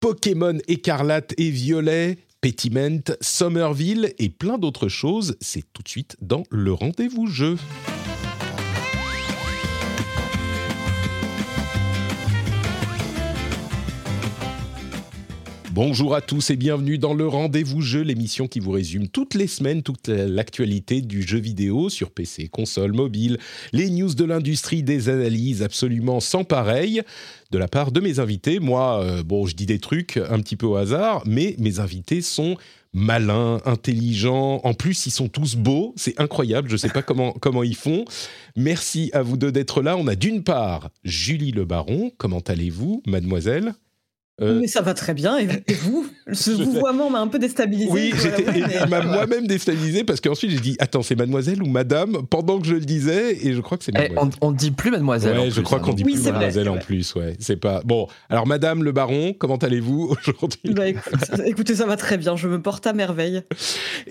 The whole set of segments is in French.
Pokémon écarlate et violet, Pétiment, Somerville et plein d'autres choses, c'est tout de suite dans le rendez-vous jeu. Bonjour à tous et bienvenue dans le Rendez-vous Jeu, l'émission qui vous résume toutes les semaines toute l'actualité du jeu vidéo sur PC, console, mobile, les news de l'industrie, des analyses absolument sans pareil de la part de mes invités. Moi, euh, bon, je dis des trucs un petit peu au hasard, mais mes invités sont malins, intelligents. En plus, ils sont tous beaux. C'est incroyable. Je ne sais pas comment, comment ils font. Merci à vous deux d'être là. On a d'une part Julie Le Baron. Comment allez-vous, mademoiselle? Euh, mais ça va très bien. Et, vous Ce vouvoiement m'a un peu déstabilisé. Oui, il m'a moi-même déstabilisé parce qu'ensuite j'ai dit Attends, c'est mademoiselle ou madame pendant que je le disais et je crois que c'est eh, mademoiselle. on, ne dit plus mademoiselle. Ouais, je crois hein, qu'on dit plus mademoiselle en plus. Ouais, c'est pas. Bon, alors madame le baron, comment allez-vous aujourd'hui? Bah, écoutez, ça va très bien. Je me porte à merveille.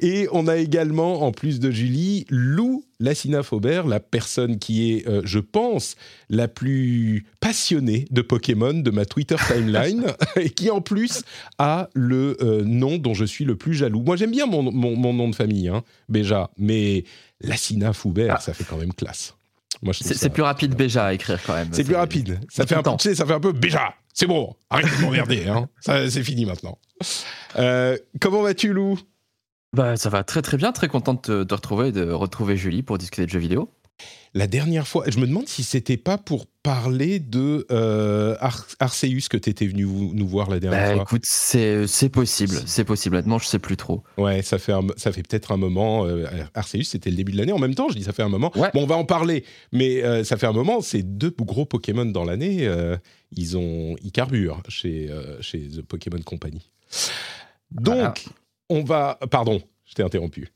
Et on a également, en plus de Julie, Lou Lassina Faubert, la personne qui est, euh, je pense, la plus passionnée de Pokémon de ma Twitter timeline, et qui en plus a le euh, nom dont je suis le plus jaloux. Moi, j'aime bien mon, nom de famille, hein, Béja, mais Lassina Faubert, ah. ça fait quand même classe. C'est plus rapide Béja à écrire quand même. C'est plus rapide. Ça fait, un peu, ça fait un peu Béja. C'est bon, arrête de m'emmerder. Hein. C'est fini maintenant. Euh, comment vas-tu, Lou? Bah, ça va très très bien, très contente de, retrouver de retrouver Julie pour discuter de jeux vidéo. La dernière fois, je me demande si c'était pas pour parler de euh, Arceus que tu étais venu nous voir la dernière bah, fois. Écoute, c'est possible, c'est possible. Honnêtement, je sais plus trop. Ouais, ça fait ça fait peut-être un moment. Euh, Arceus, c'était le début de l'année. En même temps, je dis ça fait un moment. Bon, on va en parler, mais euh, ça fait un moment. C'est deux gros Pokémon dans l'année. ils ont ils carburent chez chez The Pokémon Company. Donc, on va. Pardon, je t'ai interrompu.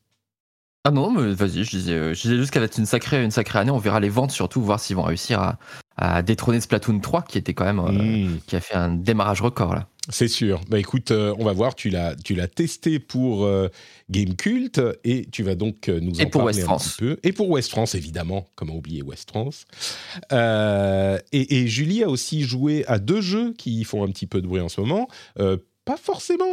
Ah non, mais vas-y, je disais, je disais juste qu'elle va être une sacrée, une sacrée année. On verra les ventes surtout, voir s'ils vont réussir à, à, détrôner Splatoon 3, qui était quand même, euh, hmm. qui a fait un démarrage record là. C'est sûr. Bah écoute, euh, on va voir. Tu l'as, tu l'as testé pour euh, Game Cult et tu vas donc nous en pour parler West un petit peu. Et pour West France, évidemment. Comment oublier West France? Et, et, Julie a aussi joué à deux jeux qui font un petit peu de bruit en ce moment pas forcément,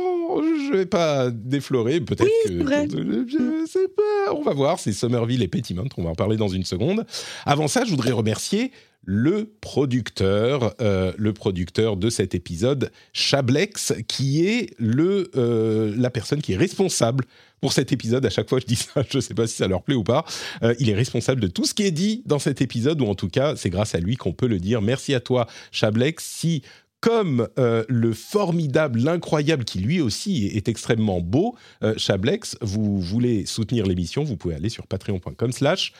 je vais pas déflorer, peut-être que je, sais pas, on va voir, c'est Somerville et Petitmont, on va en parler dans une seconde. Avant ça, je voudrais remercier le producteur, euh, le producteur de cet épisode, Chablex, qui est le, euh, la personne qui est responsable pour cet épisode. À chaque fois, je dis ça, je ne sais pas si ça leur plaît ou pas. Euh, il est responsable de tout ce qui est dit dans cet épisode, ou en tout cas, c'est grâce à lui qu'on peut le dire. Merci à toi, Chablex. Si comme euh, le formidable, l'incroyable, qui lui aussi est, extrêmement beau, euh, Chablex, vous voulez soutenir l'émission, vous pouvez aller sur patreon.com slash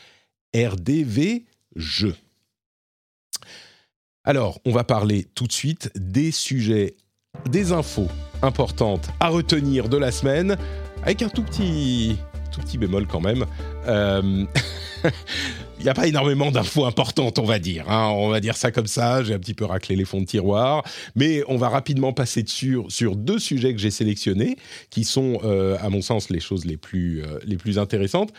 rdvjeux. Alors, on va parler tout de suite des sujets, des infos importantes à retenir de la semaine, avec un tout petit, tout petit bémol quand même. Euh, il n'y a pas énormément d'infos importantes, on va dire. Hein. On va dire ça comme ça. J'ai un petit peu raclé les fonds de tiroir. Mais on va rapidement passer dessus sur deux sujets que j'ai sélectionnés, qui sont, euh, à mon sens, les choses les plus, euh, les plus intéressantes.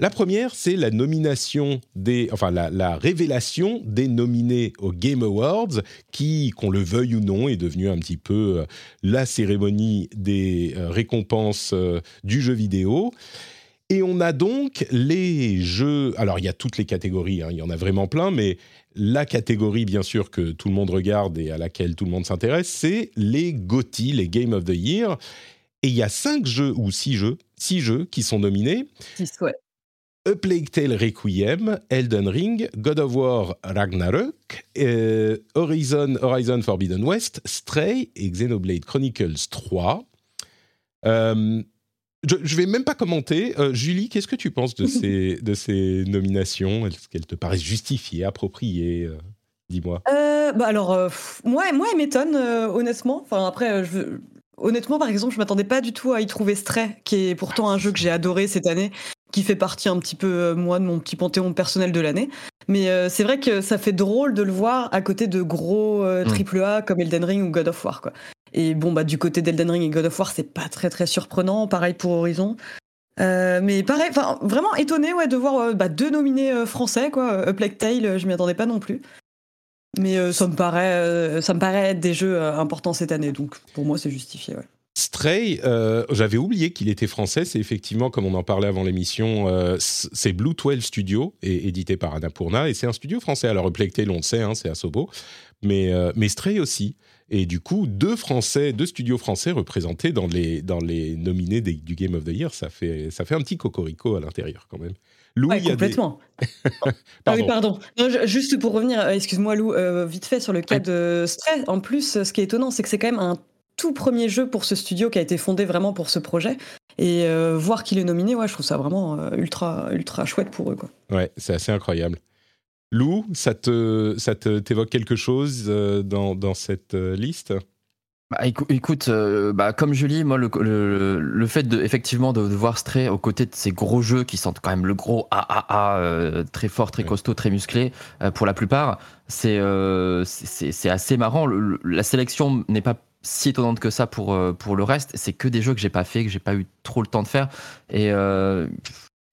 La première, c'est la nomination des, enfin la, révélation des nominés aux Game Awards, qui, qu'on le veuille ou non, est devenu un petit peu euh, la cérémonie des récompenses du jeu vidéo. Et on a donc les jeux. Alors, il y a toutes les catégories, hein, il y en a vraiment plein, mais la catégorie, bien sûr, que tout le monde regarde et à laquelle tout le monde s'intéresse, c'est les GOTY, les Game of the Year. Et il y a cinq jeux, ou six jeux, six jeux qui sont nominés. Six, ouais. A Plague Tale Requiem, Elden Ring, God of War Ragnarok, euh, Horizon, Horizon Forbidden West, Stray et Xenoblade Chronicles 3. Euh, je, je vais même pas commenter. Euh, Julie, qu'est-ce que tu penses de ces, de ces nominations? Est-ce qu'elles te paraissent justifiées, appropriées euh, Dis-moi? bah alors, moi, moi, elle m'étonne, honnêtement. Enfin, après, je, honnêtement, par exemple, je m'attendais pas du tout à y trouver Stray, qui est pourtant un jeu que j'ai adoré cette année, qui fait partie un petit peu, moi, de mon petit panthéon personnel de l'année. Mais c'est vrai que ça fait drôle de le voir à côté de gros AAA mm. comme Elden Ring ou God of War, quoi. Et bon, bah, du côté d'Elden Ring et God of War, c'est pas très très surprenant. Pareil pour Horizon. Euh, mais pareil, vraiment étonné ouais, de voir euh, bah, deux nominés euh, français, quoi. Up Like Tale, je m'y attendais pas non plus. Mais ça, me paraît, ça me paraît être des jeux importants cette année, donc pour moi c'est justifié. Ouais. Stray, j'avais oublié qu'il était français. C'est effectivement, comme on en parlait avant l'émission, c'est Blue 12 Studio, et édité par Annapurna, et c'est un studio français. Alors, Tale, on le sait, hein, c'est Asobo, mais, mais Stray aussi. Et du coup, deux Français, deux studios français représentés dans les, dans les nominés du Game of the Year, ça fait, ça fait un petit cocorico à l'intérieur quand même. Lou, complètement. ah oui, pardon. juste pour revenir, euh, excuse-moi Lou, euh, vite fait sur le cas de Stray. En plus, ce qui est étonnant, c'est que c'est quand même un tout premier jeu pour ce studio qui a été fondé vraiment pour ce projet. Et euh, voir qu'il est nominé, ouais, je trouve ça vraiment ultra, ultra chouette pour eux. Quoi. Ouais, c'est assez incroyable. Lou, ça te, ça t'évoque quelque chose euh, dans, dans cette euh, liste? Bah, écoute, euh, bah, comme Julie, moi, le, le, fait de, effectivement de, voir Stray aux côtés de ces gros jeux qui sont quand même le gros AAA, très fort, très costaud, très musclé, pour la plupart, c'est c'est assez marrant. la sélection n'est pas si étonnante que ça pour, pour le reste. C'est que des jeux que j'ai pas fait, que j'ai pas eu trop le temps de faire. Et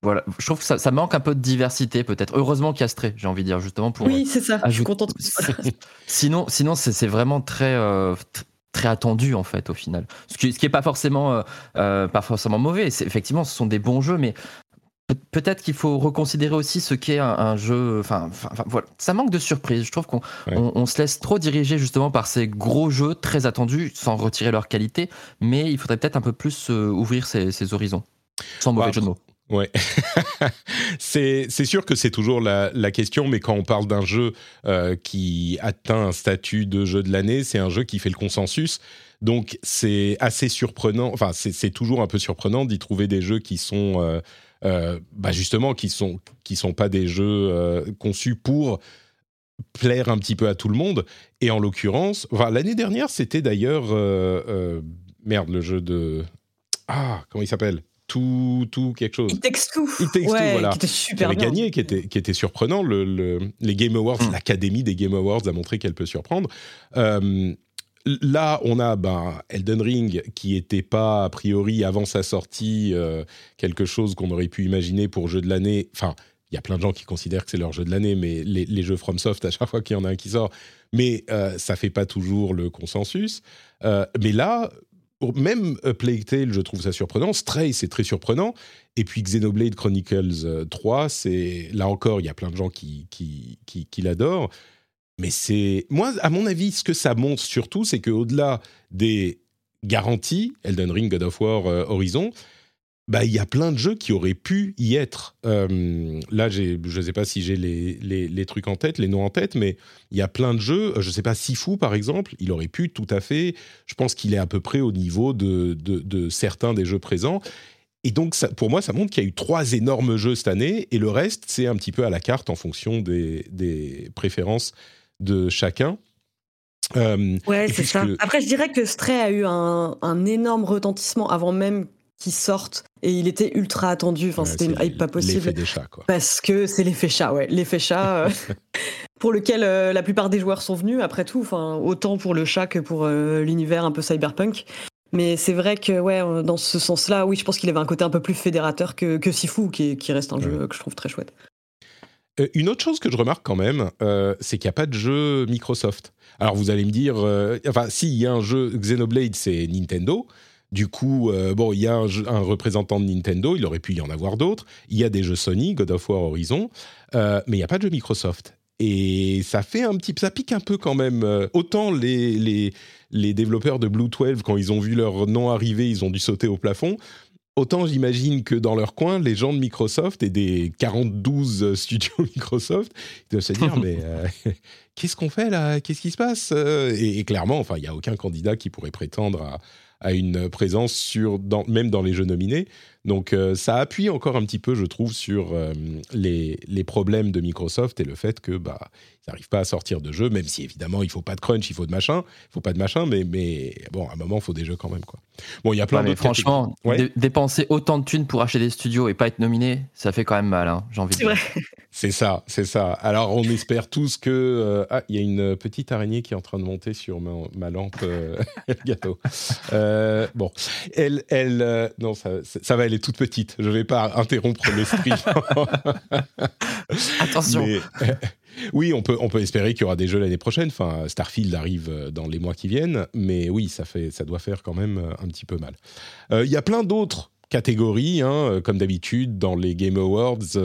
voilà, je trouve que ça, manque un peu de diversité peut-être. Heureusement qu'il y a Stray, j'ai envie de dire justement pour. Oui, c'est ça. Je suis contente. sinon, sinon c'est vraiment très euh, très attendu en fait au final. Ce qui, ce qui est pas forcément euh, euh, pas forcément mauvais. Effectivement, ce sont des bons jeux, mais peut-être qu'il faut reconsidérer aussi ce qu'est un, jeu. Enfin, voilà, ça manque de surprise. Je trouve qu'on on, se laisse trop diriger justement par ces gros jeux très attendus, sans retirer leur qualité. Mais il faudrait peut-être un peu plus ouvrir ses, horizons. Sans mauvais bah, jeu de mots. Ouais, c'est sûr que c'est toujours la, la, question, mais quand on parle d'un jeu euh, qui atteint un statut de jeu de l'année, c'est un jeu qui fait le consensus. Donc c'est assez surprenant, enfin c'est toujours un peu surprenant d'y trouver des jeux qui sont euh, euh, bah justement qui sont qui sont pas des jeux conçus pour plaire un petit peu à tout le monde. Et en l'occurrence, enfin, l'année dernière c'était d'ailleurs merde le jeu de ah comment il s'appelle? Tout, tout quelque chose. It Takes Two. It Takes ouais, voilà. Qui était super qui avait gagné, qui était, qui était surprenant. Le, le les Game Awards, mm. l'Académie des Game Awards a montré qu'elle peut surprendre. Euh, là, on a ben, Elden Ring qui n'était pas, a priori, avant sa sortie, euh, quelque chose qu'on aurait pu imaginer pour jeu de l'année. Enfin, il y a plein de gens qui considèrent que c'est leur jeu de l'année, mais les, les, jeux FromSoft, à chaque fois qu'il y en a un qui sort, mais euh, ça fait pas toujours le consensus. Euh, mais là, même A Plague Tale, je trouve ça surprenant. Stray, c'est très surprenant. Et puis Xenoblade Chronicles 3, euh, c'est là encore, il y a plein de gens qui, qui, qui, l'adorent. Mais c'est. Moi, à mon avis, ce que ça montre surtout, c'est qu'au-delà des garanties, Elden Ring, God of War, euh, Horizon, bah, il y a plein de jeux qui auraient pu y être. Euh, là, je ne sais pas si j'ai les, les, trucs en tête, les noms en tête, mais il y a plein de jeux. Je ne sais pas, Sifu, par exemple, il aurait pu tout à fait. Je pense qu'il est à peu près au niveau de, de, certains des jeux présents. Et donc, ça, pour moi, ça montre qu'il y a eu trois énormes jeux cette année, et le reste, c'est un petit peu à la carte en fonction des, des préférences de chacun. Euh, ouais, c'est ça. Après, je dirais que Stray a eu un, un énorme retentissement avant même qui sortent et il était ultra attendu. Enfin, c'était une hype pas possible. L'effet des chats, quoi. Parce que c'est l'effet chat, ouais. L'effet chat euh, pour lequel euh, la plupart des joueurs sont venus, après tout. Enfin, autant pour le chat que pour euh, l'univers un peu cyberpunk. Mais c'est vrai que, ouais, dans ce sens-là, oui, je pense qu'il avait un côté un peu plus fédérateur que, que Sifu, qui, qui reste un jeu que je trouve très chouette. Une autre chose que je remarque quand même, c'est qu'il n'y a pas de jeu Microsoft. Alors vous allez me dire, enfin, s'il y a un jeu Xenoblade, c'est Nintendo. Du coup, euh, bon, il y a un, représentant de Nintendo, il aurait pu y en avoir d'autres. Il y a des jeux Sony, God of War, Horizon, euh, mais il n'y a pas de jeu Microsoft. Et ça fait un petit, ça pique un peu quand même. Euh, autant les, les, les développeurs de Blue 12, quand ils ont vu leur nom arriver, ils ont dû sauter au plafond. Autant j'imagine que dans leur coin, les gens de Microsoft et des 42 studios Microsoft, ils doivent se dire mais qu'est-ce qu'on fait là? Qu'est-ce qui se passe? Et, et, clairement, enfin, il n'y a aucun candidat qui pourrait prétendre à, a une présence sur, même dans les jeux nominés. Donc euh, ça appuie encore un petit peu, je trouve, sur euh, les, les, problèmes de Microsoft et le fait que bah ils n'arrivent pas à sortir de jeux, même si évidemment il faut pas de crunch, il faut de machin, il faut pas de machin, mais, mais bon, à un moment il faut des jeux quand même quoi. Bon, il y a plein de d'autres. Franchement, dépenser autant de thunes pour acheter des studios et pas être nominé, ça fait quand même mal, hein, j'ai envie de dire. C'est ça, c'est ça. Alors on espère tous que euh, ah, il y a une petite araignée qui est en train de monter sur ma, ma lampe gâteau. bon, elle, elle, non, ça, ça va, elle est toute petite. Je ne vais pas interrompre le stream. Attention. oui, on peut, on peut espérer qu'il y aura des jeux l'année prochaine. Enfin, Starfield arrive euh, dans les mois qui viennent, mais oui, ça, fait, ça doit faire quand même euh, un petit peu mal. Euh, il y a plein d'autres catégories, hein, comme d'habitude dans les Game Awards.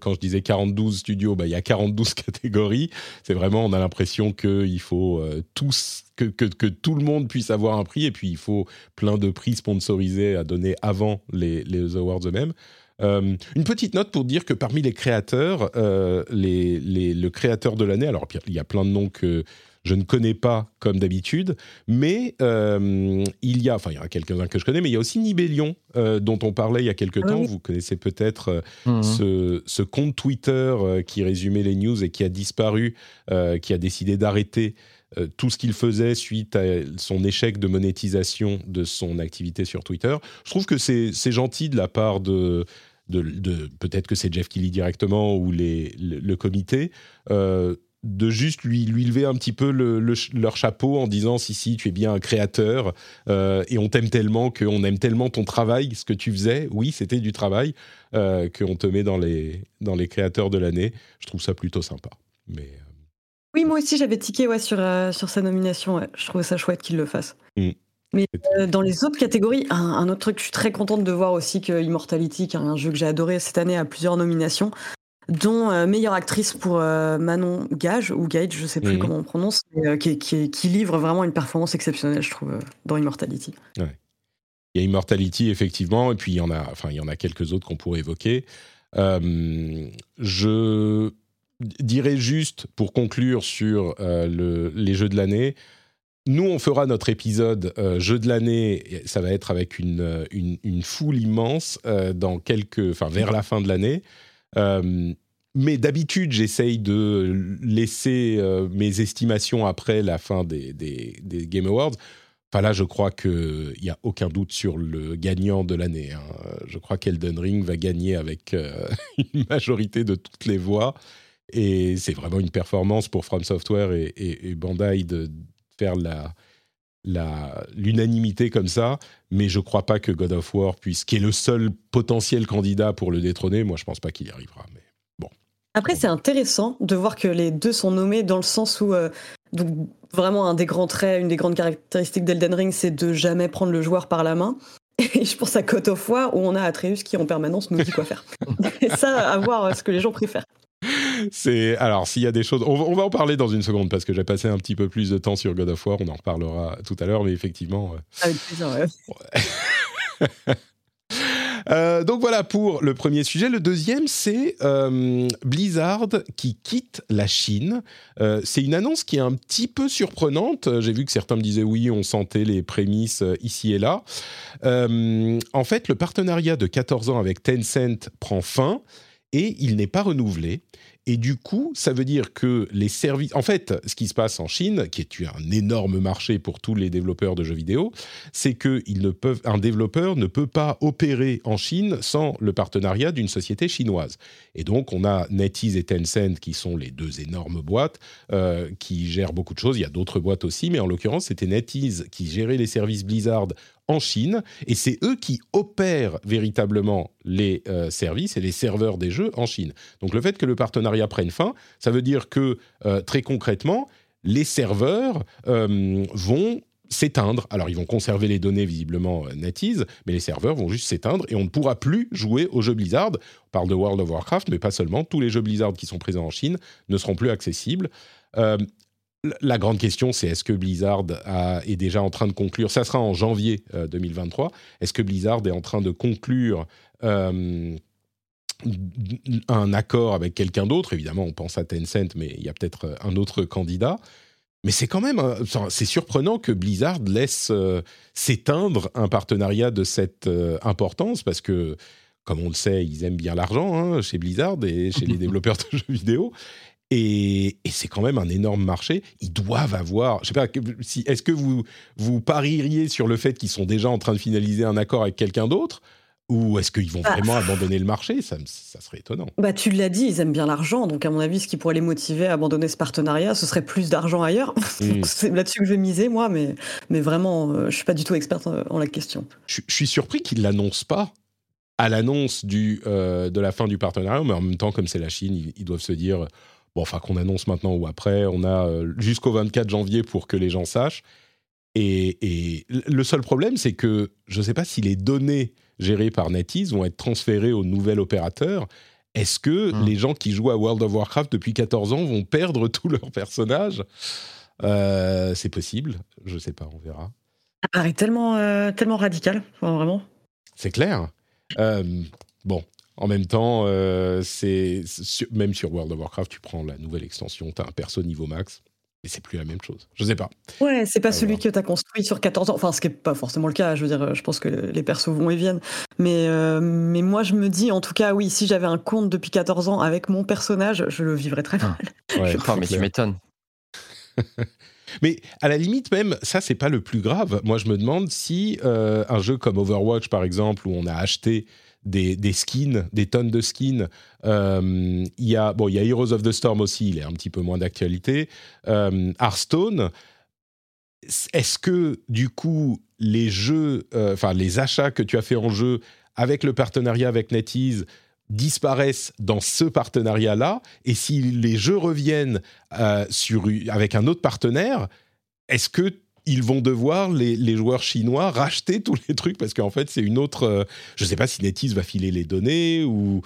quand je disais 42 studios, bah, il y a 42 catégories. C'est vraiment, on a l'impression qu'il faut tous que, que, tout le monde puisse avoir un prix, et puis il faut plein de prix sponsorisés à donner avant les, les awards eux-mêmes. Euh, une petite note pour dire que parmi les créateurs, euh, les, le créateur de l'année, alors il y a plein de noms que je ne connais pas comme d'habitude, mais euh, il y a, enfin il y en a quelques-uns que je connais, mais il y a aussi Nibellion dont on parlait il y a quelques ah temps. Vous connaissez peut-être mhm. ce, ce, compte Twitter qui résumait les news et qui a disparu, qui a décidé d'arrêter euh, tout ce qu'il faisait suite à son échec de monétisation de son activité sur Twitter. Je trouve que c'est gentil de la part de, peut-être que c'est Jeff Kelly directement ou le, comité, euh, de juste lui, lui lever un petit peu le, leur chapeau en disant si si tu es bien un créateur euh, et on t'aime tellement qu'on aime tellement ton travail, ce que tu faisais, oui c'était du travail, qu'on te met dans les, dans les créateurs de l'année. Je trouve ça plutôt sympa. Mais oui, moi aussi j'avais tiqué ouais, sur, euh, sur sa nomination. Je trouvais ça chouette qu'il le fasse. Mm. Mais euh, dans les autres catégories, un, autre truc, je suis très contente de voir aussi que Immortality, qui est un jeu que j'ai adoré cette année, a plusieurs nominations, dont euh, meilleure actrice pour Manon Gage, ou Gage, je sais plus mm. comment on prononce, qui, qui, livre vraiment une performance exceptionnelle, je trouve, dans Immortality. Ouais. Il y a Immortality, effectivement, et puis il y en a, enfin, il y en a quelques autres qu'on pourrait évoquer. je dirais juste, pour conclure sur euh, les jeux de l'année, nous, on fera notre épisode euh, jeu de l'année. Ça va être avec une, euh, foule immense dans quelques, enfin vers la fin de l'année. mais d'habitude, j'essaye de laisser mes estimations après la fin des, des, Game Awards. Enfin là, je crois qu'il n'y a aucun doute sur le gagnant de l'année. Hein. Je crois qu'Elden Ring va gagner avec une majorité de toutes les voix. Et c'est vraiment une performance pour From Software et, Bandai de faire la, l'unanimité comme ça, mais je ne crois pas que God of War puisse, qui est le seul potentiel candidat pour le détrôner, moi je ne pense pas qu'il y arrivera. Mais bon. Après, c'est intéressant de voir que les deux sont nommés dans le sens où, euh, donc, vraiment un des grands traits, une des grandes caractéristiques d'Elden Ring, c'est de jamais prendre le joueur par la main. Et je pense à God of War où on a Atreus qui en permanence nous dit quoi faire. Et ça, à voir ce que les gens préfèrent. C'est alors s'il y a des choses, on, va en parler dans une seconde parce que j'ai passé un petit peu plus de temps sur God of War. On en reparlera tout à l'heure, mais effectivement. Euh, Avec plaisir. Ouais. Euh, donc voilà pour le premier sujet. Le deuxième, c'est euh, Blizzard qui quitte la Chine. c'est une annonce qui est un petit peu surprenante. J'ai vu que certains me disaient oui, on sentait les prémices ici et là. en fait, le partenariat de 14 ans avec Tencent prend fin et il n'est pas renouvelé. Et du coup, ça veut dire que les services... En fait, ce qui se passe en Chine, qui est un énorme marché pour tous les développeurs de jeux vidéo, c'est qu'un développeur ne peut pas opérer en Chine sans le partenariat d'une société chinoise. Et donc, on a NetEase et Tencent, qui sont les deux énormes boîtes, euh, qui gèrent beaucoup de choses. Il y a d'autres boîtes aussi, mais en l'occurrence, c'était NetEase qui gérait les services Blizzard en Chine, et c'est eux qui opèrent véritablement les euh, services et les serveurs des jeux en Chine. Donc le fait que le partenariat prenne fin, ça veut dire que euh, très concrètement, les serveurs euh, vont s'éteindre. Alors, ils vont conserver les données visiblement NetEase, mais les serveurs vont juste s'éteindre et on ne pourra plus jouer aux jeux Blizzard. On parle de World of Warcraft, mais pas seulement. Tous les jeux Blizzard qui sont présents en Chine ne seront plus accessibles la grande question, c'est est-ce que Blizzard est déjà en train de conclure, ça sera en janvier 2023, euh, est-ce que Blizzard est en train de conclure euh, un accord avec quelqu'un d'autre? Évidemment, on pense à Tencent, mais il y a peut-être un autre candidat. Mais c'est quand même, c'est surprenant que Blizzard laisse s'éteindre un partenariat de cette importance parce que, comme on le sait, ils aiment bien l'argent hein, chez Blizzard et chez les développeurs de jeux vidéo. Et, c'est quand même un énorme marché. Ils doivent avoir. Je sais pas. Si, Est-ce que vous vous parieriez sur le fait qu'ils sont déjà en train de finaliser un accord avec quelqu'un d'autre? Ou est-ce qu'ils vont bah, vraiment abandonner le marché? Ça, ça, serait étonnant. Bah, tu l'as dit, ils aiment bien l'argent. Donc, à mon avis, ce qui pourrait les motiver à abandonner ce partenariat, ce serait plus d'argent ailleurs. Hmm. c'est là-dessus que je vais miser, moi. Mais, mais vraiment, euh, je suis pas du tout experte en la question. Je, suis surpris qu'ils ne l'annoncent pas à l'annonce euh, de la fin du partenariat. Mais en même temps, comme c'est la Chine, ils, doivent se dire bon, enfin, qu'on annonce maintenant ou après, on a euh, jusqu'au 24 janvier pour que les gens sachent. Et, et le seul problème, c'est que je ne sais pas si les données gérés par NetEase vont être transférés au nouvel opérateur. Est-ce que hmm. les gens qui jouent à World of Warcraft depuis 14 ans vont perdre tous leurs personnages? Euh, C'est possible, je ne sais pas, on verra. Ça paraît tellement, euh, tellement radical, vraiment. C'est clair. Euh, bon, en même temps, c'est même sur World of Warcraft, tu prends la nouvelle extension, tu as un perso niveau max et c'est plus la même chose. Je sais pas. Ouais, c'est pas celui que tu as construit sur 14 ans. Enfin, ce qui n'est pas forcément le cas. Je veux dire, je pense que les persos vont et viennent. Mais, euh, mais moi, je me dis, en tout cas, oui, si j'avais un compte depuis 14 ans avec mon personnage, je le vivrais très mal. Ouais, je crois, mais tu m'étonnes. mais à la limite, même, ça, c'est pas le plus grave. Moi, je me demande si euh, un jeu comme Overwatch, par exemple, où on a acheté des, skins, des tonnes de skins. Euh, il y a bon, y a Heroes of the Storm aussi, il est un petit peu moins d'actualité. Euh, Hearthstone. Est-ce que du coup les jeux, euh, enfin les achats que tu as fait en jeu avec le partenariat avec NetEase disparaissent dans ce partenariat-là? Et si les jeux reviennent avec un autre partenaire, est-ce que ils vont devoir, les, joueurs chinois, racheter tous les trucs parce qu'en fait, c'est une autre. Euh, je ne sais pas si NetEase va filer les données ou.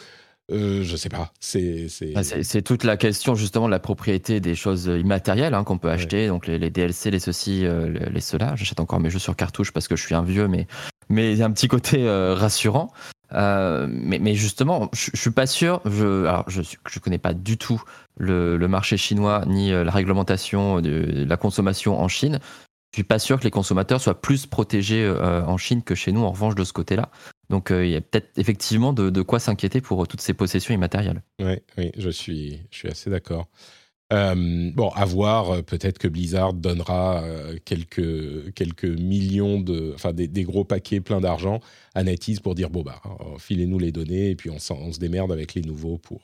Euh, je sais pas. C'est toute la question justement de la propriété des choses immatérielles hein, qu'on peut acheter, donc les, DLC, les ceci, euh, les, cela. J'achète encore mes jeux sur cartouche parce que je suis un vieux, mais mais il y a un petit côté euh, rassurant. mais, mais, justement, je, ne suis pas sûr. Je, alors, je, je connais pas du tout le, le marché chinois ni la réglementation de la consommation en Chine. Je suis pas sûr que les consommateurs soient plus protégés euh, en Chine que chez nous, en revanche, de ce côté-là. Donc, euh, il y a peut-être effectivement de, quoi s'inquiéter pour toutes ces possessions immatérielles. Oui, oui je, suis, je suis assez d'accord. Euh, bon, à voir, peut-être que Blizzard donnera quelques, quelques millions de. Enfin, des, gros paquets pleins d'argent à NetEase pour dire bon, bah, filez-nous les données et puis on, on, se démerde avec les nouveaux pour.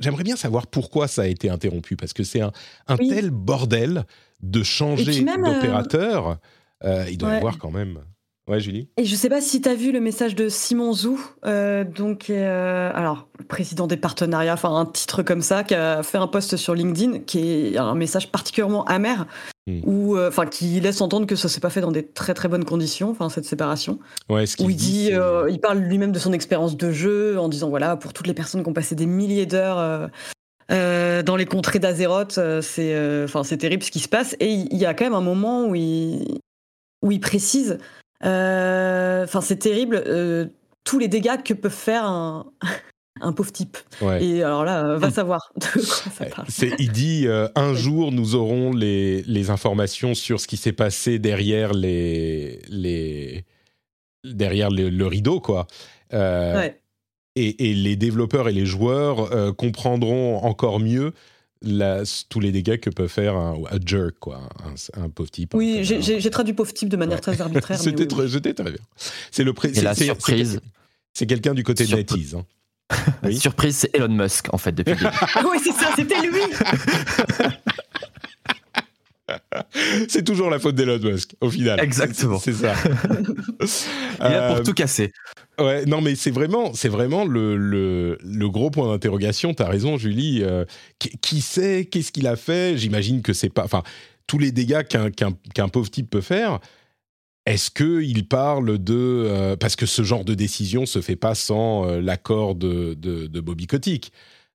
J'aimerais bien savoir pourquoi ça a été interrompu parce que c'est un, un tel bordel de changer euh, d'opérateur, euh, il doit y avoir quand même. Ouais, Julie Et je sais pas si tu as vu le message de Simon Zou, euh, donc, alors, président des partenariats, enfin, un titre comme ça, qui a fait un post sur LinkedIn, qui est un message particulièrement amer, hmm. ou enfin, qui laisse entendre que ça s'est pas fait dans des très très bonnes conditions, enfin, cette séparation. Ouais, ce où il dit, il parle lui-même de son expérience de jeu, en disant, voilà, pour toutes les personnes qui ont passé des milliers d'heures euh, dans les contrées d'Azeroth, euh, c'est euh, enfin c'est terrible ce qui se passe. Et il y a quand même un moment où il, où il précise, enfin c'est terrible, tous les dégâts que peut faire un, un pauvre type. Et alors là, va savoir de quoi ça parle. Il dit un jour nous aurons les, les, informations sur ce qui s'est passé derrière les, les derrière le, rideau quoi. Ouais et, les développeurs et les joueurs euh, comprendront encore mieux tous les dégâts que peut faire un, jerk, quoi, un, pauvre type. Oui, j'ai traduit pauvre type de manière très arbitraire. C'était très, très, bien. C'est le la surprise. C'est quelqu'un du côté de NetEase. Hein. Oui surprise, c'est Elon Musk, en fait, depuis le début. oui, c'est ça, c'était lui c'est toujours la faute d'Elon Musk, au final. Exactement. C'est ça. Il a pour euh, tout casser. Ouais, non, mais c'est vraiment, c'est vraiment le, le, le, gros point d'interrogation. T'as raison, Julie. Euh, qui, sait Qu'est-ce qu'il a fait? J'imagine que c'est pas. Enfin, tous les dégâts qu'un pauvre type peut faire. Est-ce qu'il parle de... Euh, parce que ce genre de décision se fait pas sans l'accord de, de, de, Bobby Kotick.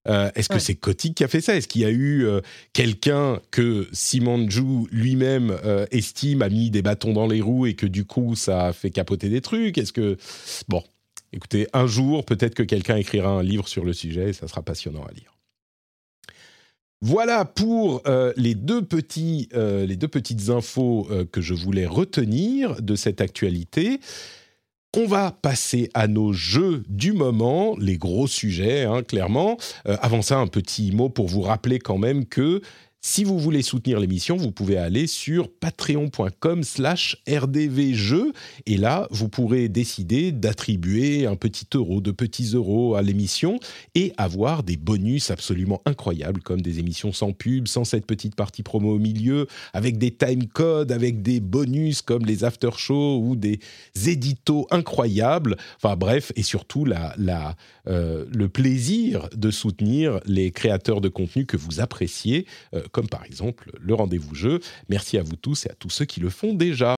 Euh, est-ce que c'est Kotick qui a fait ça? Est-ce qu'il y a eu euh, quelqu'un que Simon Jou lui-même euh, estime a mis des bâtons dans les roues et que du coup ça a fait capoter des trucs? Est-ce que bon, écoutez, un jour peut-être que quelqu'un écrira un livre sur le sujet et ça sera passionnant à lire. Voilà pour les, deux petits, les deux petites infos que je voulais retenir de cette actualité. On va passer à nos jeux du moment, les gros sujets, hein, clairement. avant ça, un petit mot pour vous rappeler quand même que si vous voulez soutenir l'émission, vous pouvez aller sur patreon.com slash rdvjeux et là, vous pourrez décider d'attribuer un petit euro, de petits euros à l'émission et avoir des bonus absolument incroyables comme des émissions sans pub, sans cette petite partie promo au milieu, avec des time codes, avec des bonus comme les after shows ou des éditos incroyables. Enfin bref, et surtout la, la, euh, le plaisir de soutenir les créateurs de contenu que vous appréciez. Euh, comme par exemple le rendez-vous jeu. Merci à vous tous et à tous ceux qui le font déjà.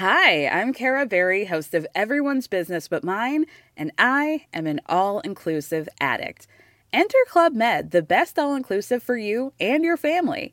Hi, I'm Kara Berry, host of Everyone's Business But Mine, and I am an all inclusive addict. Enter Club Med, the best all inclusive for you and your family.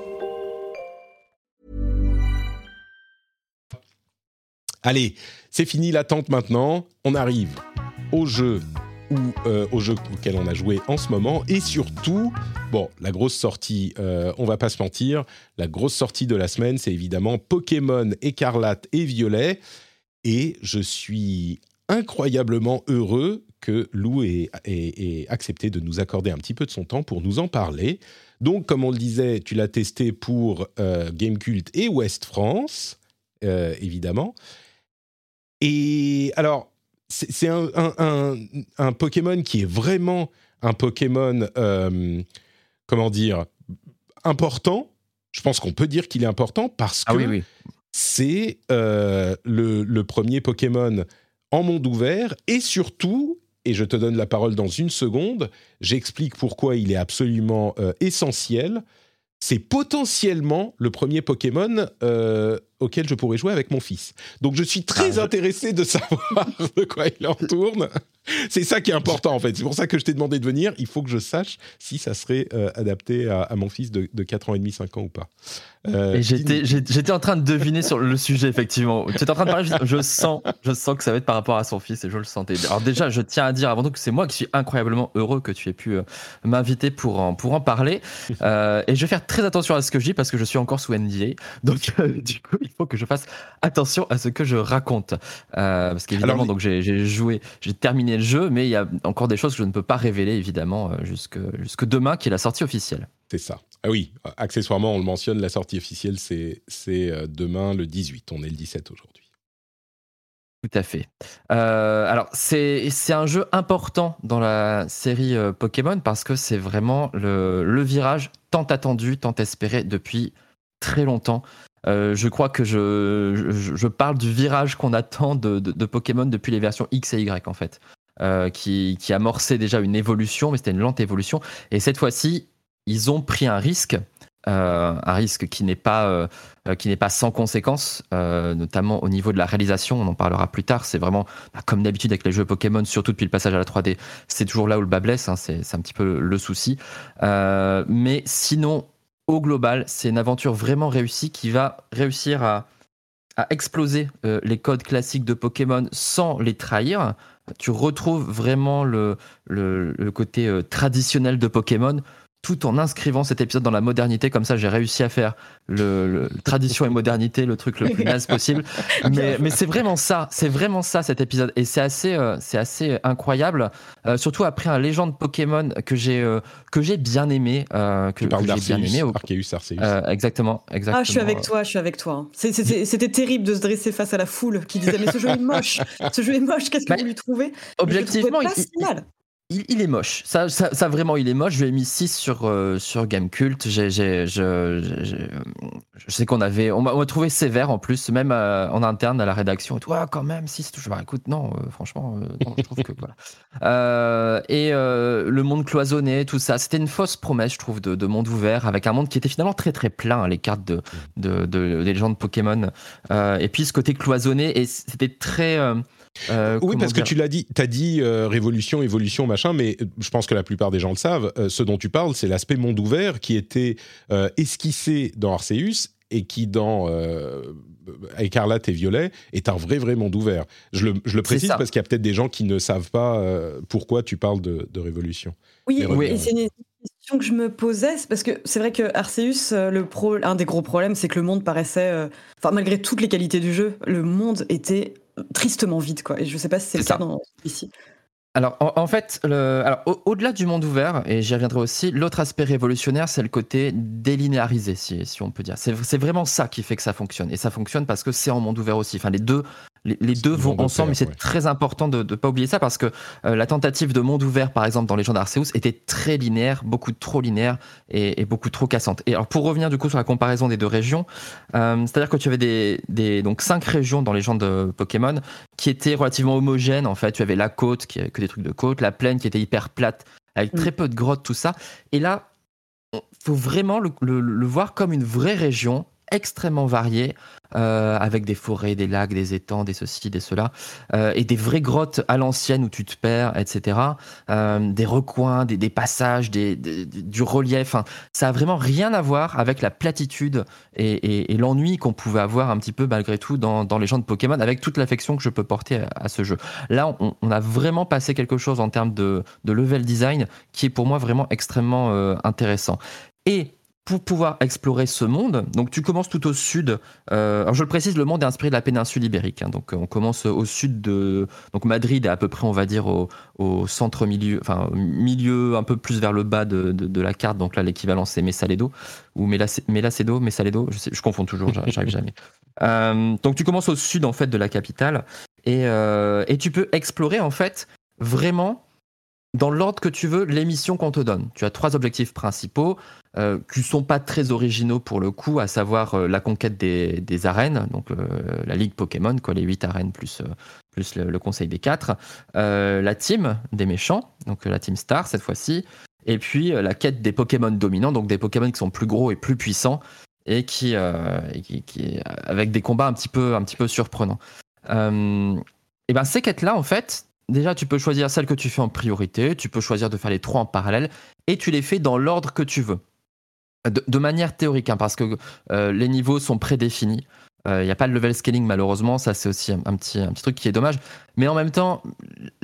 Allez, c'est fini l'attente maintenant. On arrive au jeu ou euh, aux jeux auxquels on a joué en ce moment. Et surtout, bon, la grosse sortie, euh, on va pas se mentir, la grosse sortie de la semaine, c'est évidemment Pokémon écarlate et violet. Et je suis incroyablement heureux que Lou ait, accepté de nous accorder un petit peu de son temps pour nous en parler. Donc, comme on le disait, tu l'as testé pour euh, Gamecult et West France, euh, évidemment. Et alors, c'est un, Pokémon qui est vraiment un Pokémon, euh, comment dire, important. Je pense qu'on peut dire qu'il est important parce ah que c'est euh, le, premier Pokémon en monde ouvert et surtout, et je te donne la parole dans une seconde, j'explique pourquoi il est absolument euh, essentiel. C'est potentiellement le premier Pokémon auquel je pourrais jouer avec mon fils. Donc je suis très ah, intéressé de savoir de quoi il en tourne. C'est ça qui est important en fait. C'est pour ça que je t'ai demandé de venir. Il faut que je sache si ça serait euh, adapté à, mon fils de, de 4 ans et demi, 5 ans ou pas. Euh, j'étais en train de deviner sur le sujet effectivement. Tu en train de parler, je sens, je sens que ça va être par rapport à son fils et je le sentais. Alors déjà, je tiens à dire avant tout que c'est moi qui suis incroyablement heureux que tu aies pu euh, m'inviter pour en, pour en parler. et je vais faire très attention à ce que je dis parce que je suis encore sous NDA. Donc du coup, il faut que je fasse attention à ce que je raconte. Euh, parce qu'évidemment, donc j'ai joué, j'ai terminé le jeu, mais il y a encore des choses que je ne peux pas révéler, évidemment, euh, jusque, jusque demain, qui est la sortie officielle. C'est ça. Ah oui, accessoirement, on le mentionne, la sortie officielle, c'est euh, demain le 18. On est le 17 aujourd'hui. Tout à fait. alors, c'est un jeu important dans la série Pokémon parce que c'est vraiment le, le, virage tant attendu, tant espéré depuis très longtemps. Euh, je crois que je, je, parle du virage qu'on attend de, de, Pokémon depuis les versions X et Y en fait, euh, qui, qui amorçait déjà une évolution, mais c'était une lente évolution. Et cette fois-ci, ils ont pris un risque, euh, un risque qui n'est pas qui n'est pas sans conséquences, notamment au niveau de la réalisation. On en parlera plus tard. C'est vraiment bah, comme d'habitude avec les jeux Pokémon, surtout depuis le passage à la 3D. C'est toujours là où le bas blesse. Hein, c'est un petit peu le souci. mais sinon, au global, c'est une aventure vraiment réussie qui va réussir à, exploser euh, les codes classiques de Pokémon sans les trahir. Tu retrouves vraiment le, le, côté euh, traditionnel de Pokémon tout en inscrivant cet épisode dans la modernité. Comme ça, j'ai réussi à faire le, le- tradition et modernité, le truc le plus naze possible. Mais, mais c'est vraiment ça, c'est vraiment ça cet épisode. Et c'est assez, euh, c'est assez incroyable. Euh, surtout après un légende Pokémon que j'ai, euh, que j'ai bien aimé, euh, que, Tu parles que j'ai bien d'Arceus, aimé. au- Arceus, Arceus. euh, exactement, exactement. Ah, je suis avec toi, je suis avec toi. C'était terrible de se dresser face à la foule qui disait Mais ce jeu est moche, ce jeu est moche, qu'est-ce que Bah, vous lui trouvez? Objectivement, il- si mal. Il, est moche. Ça, vraiment, il est moche. Je lui ai mis 6 sur, euh, sur Gamecult. J'ai, je, sais qu'on avait. On m'a trouvé sévère en plus, même euh, en interne à la rédaction. Et tout, Ah, quand même, 6. Je bah, écoute, non, euh, franchement, euh, et le monde cloisonné, tout ça. C'était une fausse promesse, je trouve, de, de monde ouvert, avec un monde qui était finalement très, très plein, hein, les cartes de, de, de- des légendes Pokémon. Et puis ce côté cloisonné, et c'était très. Euh, Oui, parce que tu l'as dit, tu as dit euh, révolution, évolution, machin, mais euh, je pense que la plupart des gens le savent. euh, ce dont tu parles, c'est l'aspect monde ouvert qui était euh, esquissé dans Arceus et qui, dans euh, Écarlate et Violet, est un vrai, vrai monde ouvert. Je le, je le précise parce qu'il y a peut-être des gens qui ne savent pas euh, pourquoi tu parles de, de révolution. Oui, c'est une question que je me posais, parce que c'est vrai que Arceus, le pro, un des gros problèmes, c'est que le monde paraissait, euh, enfin malgré toutes les qualités du jeu, le monde était tristement vide, quoi. Et je sais pas si c'est le cas ça. dans ici. Alors, en, en fait, le, alors, au- au-delà du monde ouvert, et j'y reviendrai aussi, l'autre aspect révolutionnaire, c'est le côté délinéarisé, si, si on peut dire. C'est, c'est vraiment ça qui fait que ça fonctionne. Et ça fonctionne parce que c'est en monde ouvert aussi. Enfin, les deux, les, deux vont ensemble, mais c'est ouais. très important de ne pas oublier ça parce que euh, la tentative de monde ouvert, par exemple, dans les gens d'Arceus, était très linéaire, beaucoup trop linéaire et, et beaucoup trop cassante. Et alors, pour revenir du coup sur la comparaison des deux régions, euh, c'est-à-dire que tu avais des, des, donc cinq régions dans les gens de Pokémon qui étaient relativement homogènes. En fait, tu avais la côte, qui avait que des trucs de côte, la plaine qui était hyper plate, avec très peu de grottes, tout ça. Et là, il faut vraiment le, le- le voir comme une vraie région extrêmement variée, euh, avec des forêts, des lacs, des étangs, des ceci, des cela, euh, et des vraies grottes à l'ancienne où tu te perds, etc. Euh, des recoins, des, passages, du relief. Ça a vraiment rien à voir avec la platitude et, l'ennui qu'on pouvait avoir un petit peu malgré tout dans, les gens de Pokémon, avec toute l'affection que je peux porter à, ce jeu. Là, on, a vraiment passé quelque chose en termes de, de level design qui est pour moi vraiment extrêmement intéressant. Et pour pouvoir explorer ce monde, donc tu commences tout au sud. euh, alors je le précise, le monde est inspiré de la péninsule ibérique. hein, donc on commence au sud de donc Madrid est à peu près, on va dire au, centre milieu, enfin milieu un peu plus vers le bas de, de- la carte. Donc là l'équivalent c'est Mesaledo ou Melace- Melacedo, Mesaledo, je, je confonds toujours, j'arrive j'arrive jamais. Euh, donc tu commences au sud en fait de la capitale et, euh, et tu peux explorer en fait vraiment dans l'ordre que tu veux les missions qu'on te donne. Tu as trois objectifs principaux euh, qui sont pas très originaux pour le coup, à savoir euh, la conquête des, arènes, donc euh, la ligue Pokémon, quoi, les huit arènes plus, le, conseil des quatre, la team des méchants, donc la team Star cette fois-ci, et puis la quête des Pokémon dominants, donc des Pokémon qui sont plus gros et plus puissants et qui, qui, avec des combats un petit peu, un petit peu surprenants. Et ben ces quêtes-là, en fait, déjà tu peux choisir celle que tu fais en priorité, tu peux choisir de faire les trois en parallèle, et tu les fais dans l'ordre que tu veux. De, manière théorique, hein, parce que euh, les niveaux sont prédéfinis. Il n'y a pas de level scaling malheureusement, ça c'est aussi un, petit, un truc qui est dommage. Mais en même temps,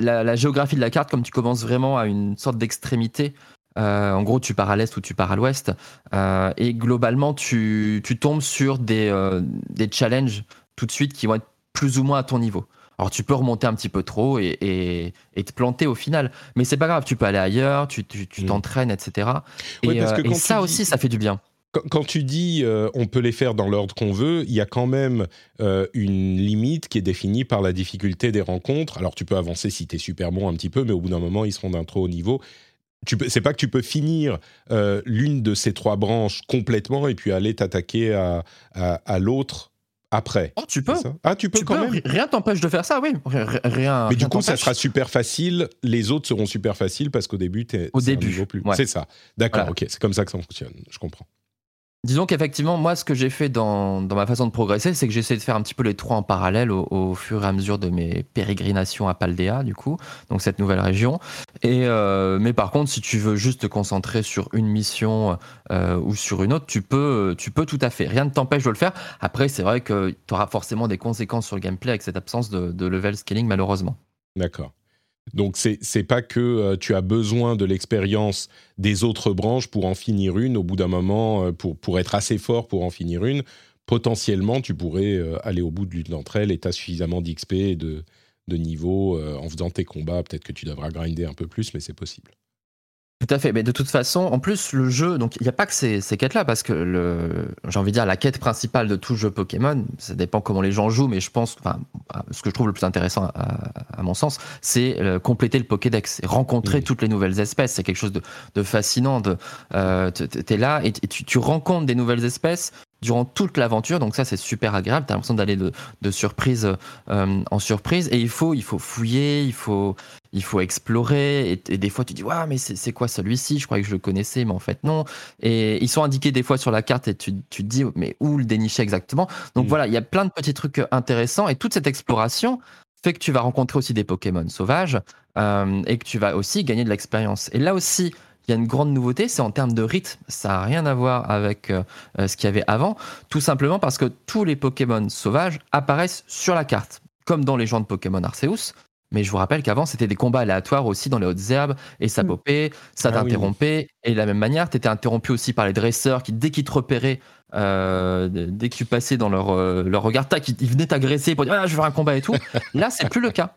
la, géographie de la carte, comme tu commences vraiment à une sorte d'extrémité, euh, en gros tu pars à l'est ou tu pars à l'ouest, euh, et globalement tu, tombes sur des, euh, des challenges tout de suite qui vont être plus ou moins à ton niveau. Alors tu peux remonter un petit peu trop et, et, et te planter au final, mais c'est pas grave, tu peux aller ailleurs, tu tu- tu Mm. t'entraînes, etc. Et parce euh, que et ça dis- aussi, ça fait du bien. Quand, tu dis euh, on peut les faire dans l'ordre qu'on veut, il y a quand même euh, une limite qui est définie par la difficulté des rencontres. Alors tu peux avancer si tu es super bon un petit peu, mais au bout d'un moment, ils seront d'un trop haut niveau. C'est pas que tu peux finir euh, l'une de ces trois branches complètement et puis aller t'attaquer à, à, à l'autre après. Oh, tu peux. Ah, tu peux Tu quand peux, même. rien t'empêche de faire ça, oui. Rien. rien Mais du coup, ça sera super facile. Les autres seront super faciles parce qu'au début, t'es Au début, niveau plus. ouais. C'est ça. D'accord. Voilà. Ok. C'est comme ça que ça fonctionne. Je comprends. Disons qu'effectivement, moi, ce que j'ai fait dans, dans ma façon de progresser, c'est que j'essaie de faire un petit peu les trois en parallèle au, au fur et à mesure de mes pérégrinations à Paldea, du coup, donc cette nouvelle région. Et euh, mais par contre, si tu veux juste te concentrer sur une mission euh, ou sur une autre, tu peux, tu peux tout à fait. Rien ne t'empêche de le faire. Après, c'est vrai que tu auras forcément des conséquences sur le gameplay avec cette absence de, de level scaling, malheureusement. D'accord. Donc c'est c'est pas que euh, tu as besoin de l'expérience des autres branches pour en finir une au bout d'un moment euh, pour être assez fort pour en finir une. Potentiellement, tu pourrais euh, aller au bout de l'une d'entre elles et tu as suffisamment d'XP et de niveau en faisant tes combats. Peut-être que tu devras grinder un peu plus, mais c'est possible. Tout à fait, mais de toute façon, en plus, le jeu, donc il n'y a pas que ces, ces quêtes-là, parce que le, j'ai envie de dire, la quête principale de tout jeu Pokémon, ça dépend comment les gens jouent, mais je pense, enfin, ce que je trouve le plus intéressant à, à mon sens, c'est euh, compléter le Pokédex, et rencontrer toutes les nouvelles espèces. C'est quelque chose de, de fascinant. De, euh, là et tu rencontres des nouvelles espèces durant toute l'aventure, donc ça c'est super agréable. T'as l'impression d'aller de, de surprise euh, en surprise, et il faut, il faut fouiller, il faut, il faut explorer. Et, et des fois tu dis ouais mais c'est quoi celui-ci? Je croyais que je le connaissais mais en fait non. Et ils sont indiqués des fois sur la carte et tu, tu te dis mais où le dénicher exactement? Donc Mm. voilà il y a plein de petits trucs intéressants. Et toute cette exploration fait que tu vas rencontrer aussi des Pokémon sauvages euh, et que tu vas aussi gagner de l'expérience. Et là aussi il y a une grande nouveauté, c'est en termes de rythme. Ça n'a rien à voir avec euh, euh, ce qu'il y avait avant, tout simplement parce que tous les Pokémon sauvages apparaissent sur la carte, comme dans les gens de Pokémon Arceus. Mais je vous rappelle qu'avant, c'était des combats aléatoires aussi dans les hautes herbes, et ça Mm. popait, ça Ah oui. t'interrompait. Et de la même manière, tu étais interrompu aussi par les dresseurs qui, dès qu'ils te repéraient, euh, dès que tu passais dans leur, euh, leur regard, tac, ils, venaient t'agresser pour dire ah, je veux faire un combat et tout. Là, c'est plus le cas.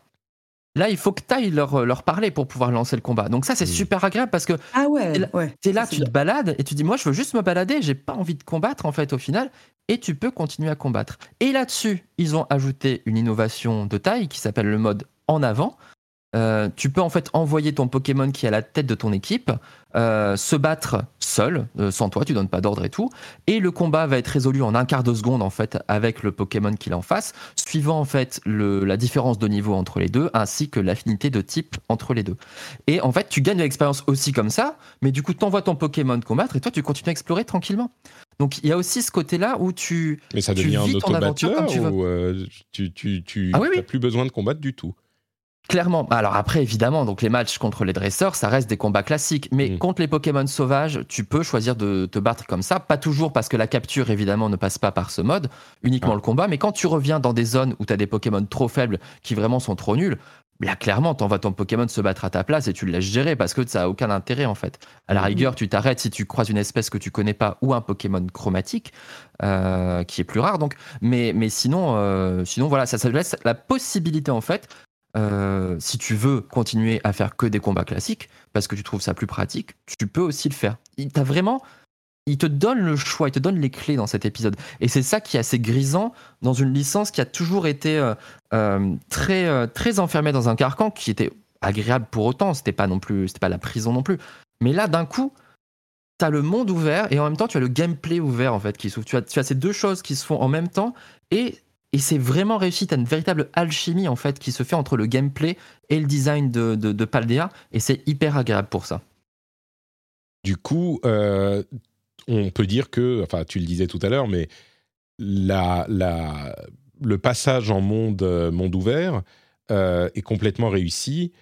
Là, il faut que tu ailles leur, leur parler pour pouvoir lancer le combat. Donc, ça, c'est Mm. super agréable parce que Ah ouais, Et là- ouais. T'es là, tu te balades et tu dis moi je veux juste me balader, j'ai pas envie de combattre en fait au final et tu peux continuer à combattre. Et là-dessus, ils ont ajouté une innovation de taille qui s'appelle le mode en avant. Euh, tu peux en fait envoyer ton Pokémon qui est à la tête de ton équipe euh, se battre seul, euh, sans toi, tu donnes pas d'ordre et tout. Et le combat va être résolu en un quart de seconde en fait avec le Pokémon qu'il en face, suivant en fait le, la différence de niveau entre les deux, ainsi que l'affinité de type entre les deux. Et en fait, tu gagnes de l'expérience aussi comme ça, mais du coup, tu envoies ton Pokémon combattre et toi, tu continues à explorer tranquillement. Donc, il y a aussi ce côté-là où tu. Mais ça Tu devient un vis ton aventure comme tu veux. ou tu, tu, tu Ah oui, oui. plus besoin de combattre du tout. Clairement. Alors après, évidemment, donc les matchs contre les dresseurs, ça reste des combats classiques. Mais Mm. contre les Pokémon sauvages, tu peux choisir de te battre comme ça. Pas toujours parce que la capture, évidemment, ne passe pas par ce mode, uniquement Ah. le combat. Mais quand tu reviens dans des zones où tu as des Pokémon trop faibles qui vraiment sont trop nuls, là, clairement, t'envoies ton Pokémon se battre à ta place et tu le laisses gérer parce que ça a aucun intérêt, en fait. À la Mm. rigueur, tu t'arrêtes si tu croises une espèce que tu connais pas ou un Pokémon chromatique, euh, qui est plus rare, donc. Mais, mais sinon, euh, sinon, voilà, ça, ça te laisse la possibilité, en fait, euh, si tu veux continuer à faire que des combats classiques, parce que tu trouves ça plus pratique, tu peux aussi le faire. Il vraiment, il te donne le choix, il te donne les clés dans cet épisode. Et c'est ça qui est assez grisant dans une licence qui a toujours été euh, euh, très, très enfermée dans un carcan qui était agréable pour autant. C'était pas non plus, c'était pas la prison non plus. Mais là, d'un coup, t'as le monde ouvert et en même temps, tu as le gameplay ouvert en fait qui s'ouvre. Tu as, tu as ces deux choses qui se font en même temps et et c'est vraiment réussi. Tu as une véritable alchimie en fait qui se fait entre le gameplay et le design de, de, de Paldea et c'est hyper agréable pour ça. Du coup, euh, on peut dire que, enfin, tu le disais tout à l'heure, mais la, la, le passage en monde, euh, monde ouvert euh, est complètement réussi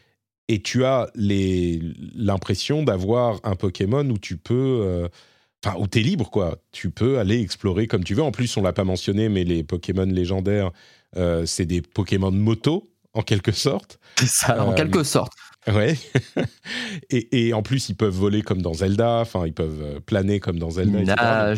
et tu as l'impression d'avoir un Pokémon où tu peux. Enfin, où t'es libre, quoi. Tu peux aller explorer comme tu veux. En plus, on l'a pas mentionné, mais les Pokémon légendaires, euh, c'est des Pokémon moto, en quelque sorte. C'est ça, en Euh, quelque sorte. Ouais. et, et en plus, ils peuvent voler comme dans Zelda. Enfin, ils peuvent euh, planer comme dans Zelda. Etc.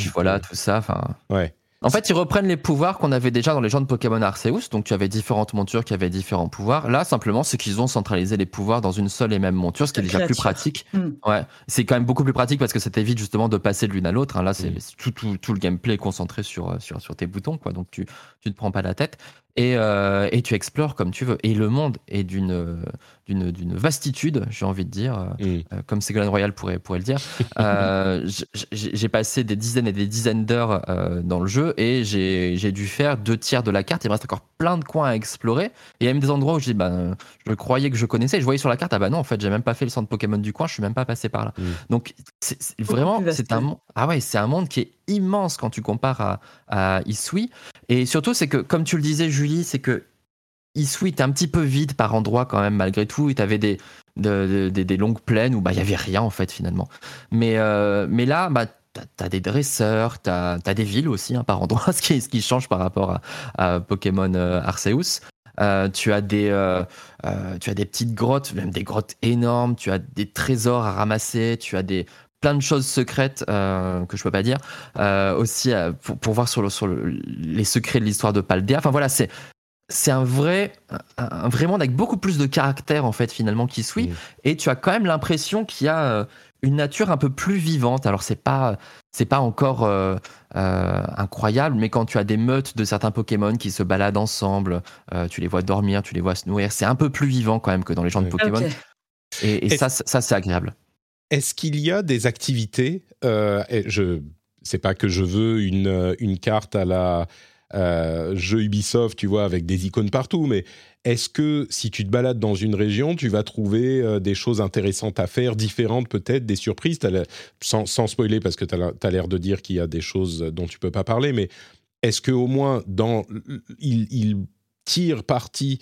Peux- voilà, tout ça. Enfin, Ouais. En fait, ils reprennent les pouvoirs qu'on avait déjà dans les gens de Pokémon Arceus. Donc, tu avais différentes montures qui avaient différents pouvoirs. Là, simplement, c'est qu'ils ont centralisé les pouvoirs dans une seule et même monture, ce qui est déjà plus pratique. Hmm. Ouais, c'est quand même beaucoup plus pratique parce que ça t'évite justement de passer de l'une à l'autre. hein. Là, c'est Mm. c'est tout, tout, tout le gameplay est concentré sur, euh, sur, sur tes boutons, quoi. Donc, tu, tu te prends pas la tête et, euh, et tu explores comme tu veux. Et le monde est d'une d'une d'une vastitude, j'ai envie de dire. euh, Mm. euh, comme Ségolène Royal pourrait, pourrait le dire. Euh, j'ai passé des dizaines et des dizaines d'heures euh, dans le jeu et j'ai j'ai dû faire deux tiers de la carte. Il me reste encore plein de coins à explorer. Et il y a même des endroits où je dis, bah, je croyais que je connaissais. Je voyais sur la carte, ah bah non, en fait, j'ai même pas fait le centre Pokémon du coin, je suis même pas passé par là. Mm. Donc, c'est vraiment, c'est un, ah ouais, c'est un monde qui est immense quand tu compares à, à Isui. Et surtout, c'est que, comme tu le disais, Julie, c'est que Isui était un petit peu vide par endroits quand même, malgré tout. Et t'avais des, de- de- des, des longues plaines où bah, il y avait rien, en fait, finalement. Mais, euh, mais là, bah, t'as as des dresseurs, t'as as des villes aussi, hein, par endroits, ce qui, ce qui change par rapport à, Pokémon euh, Arceus. Euh, tu as des, tu as des petites grottes, même des grottes énormes. Tu as des trésors à ramasser. Tu as des plein de choses secrètes euh, que je peux pas dire. Euh, aussi euh, pour, pour voir sur, le, sur le- les secrets de l'histoire de Paldea. Enfin voilà, c'est c'est un vrai, un, un vrai monde avec beaucoup plus de caractère en fait finalement qui suit. Et tu as quand même l'impression qu'il y a euh, une nature un peu plus vivante. Alors c'est pas, c'est pas encore euh, euh, incroyable, mais quand tu as des meutes de certains Pokémon qui se baladent ensemble, euh, tu les vois dormir, tu les vois se nourrir, c'est un peu plus vivant quand même que dans les gens de. Pokémon. Ok. Et, et ça, ça c'est agréable. Est-ce qu'il y a des activités euh, Je c'est pas que je veux une euh, une carte à la euh, jeu Ubisoft, tu vois, avec des icônes partout, mais est-ce que si tu te balades dans une région, tu vas trouver des choses intéressantes à faire, différentes peut-être, des surprises? Sans, sans spoiler, parce que tu as l'air de dire qu'il y a des choses dont tu peux pas parler, mais est-ce que au moins dans il, il parti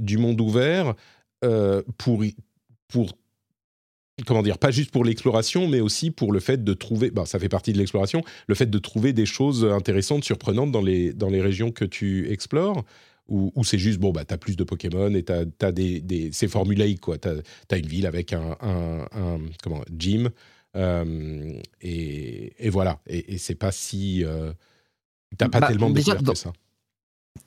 du monde ouvert pour pour comment dire, pas juste pour l'exploration, mais aussi pour le fait de trouver, bah, ça fait partie de l'exploration, le fait de trouver des choses intéressantes, surprenantes dans les, dans les régions que tu explores, ou, c'est juste, bon, bah, tu as plus de Pokémon et tu as, des, des, c'est formulaïque, quoi. Tu as, une ville avec un, un, un comment, gym, euh, et, et voilà. Et, et c'est pas si... Euh, T'as pas Bah, tellement de dans- que ça.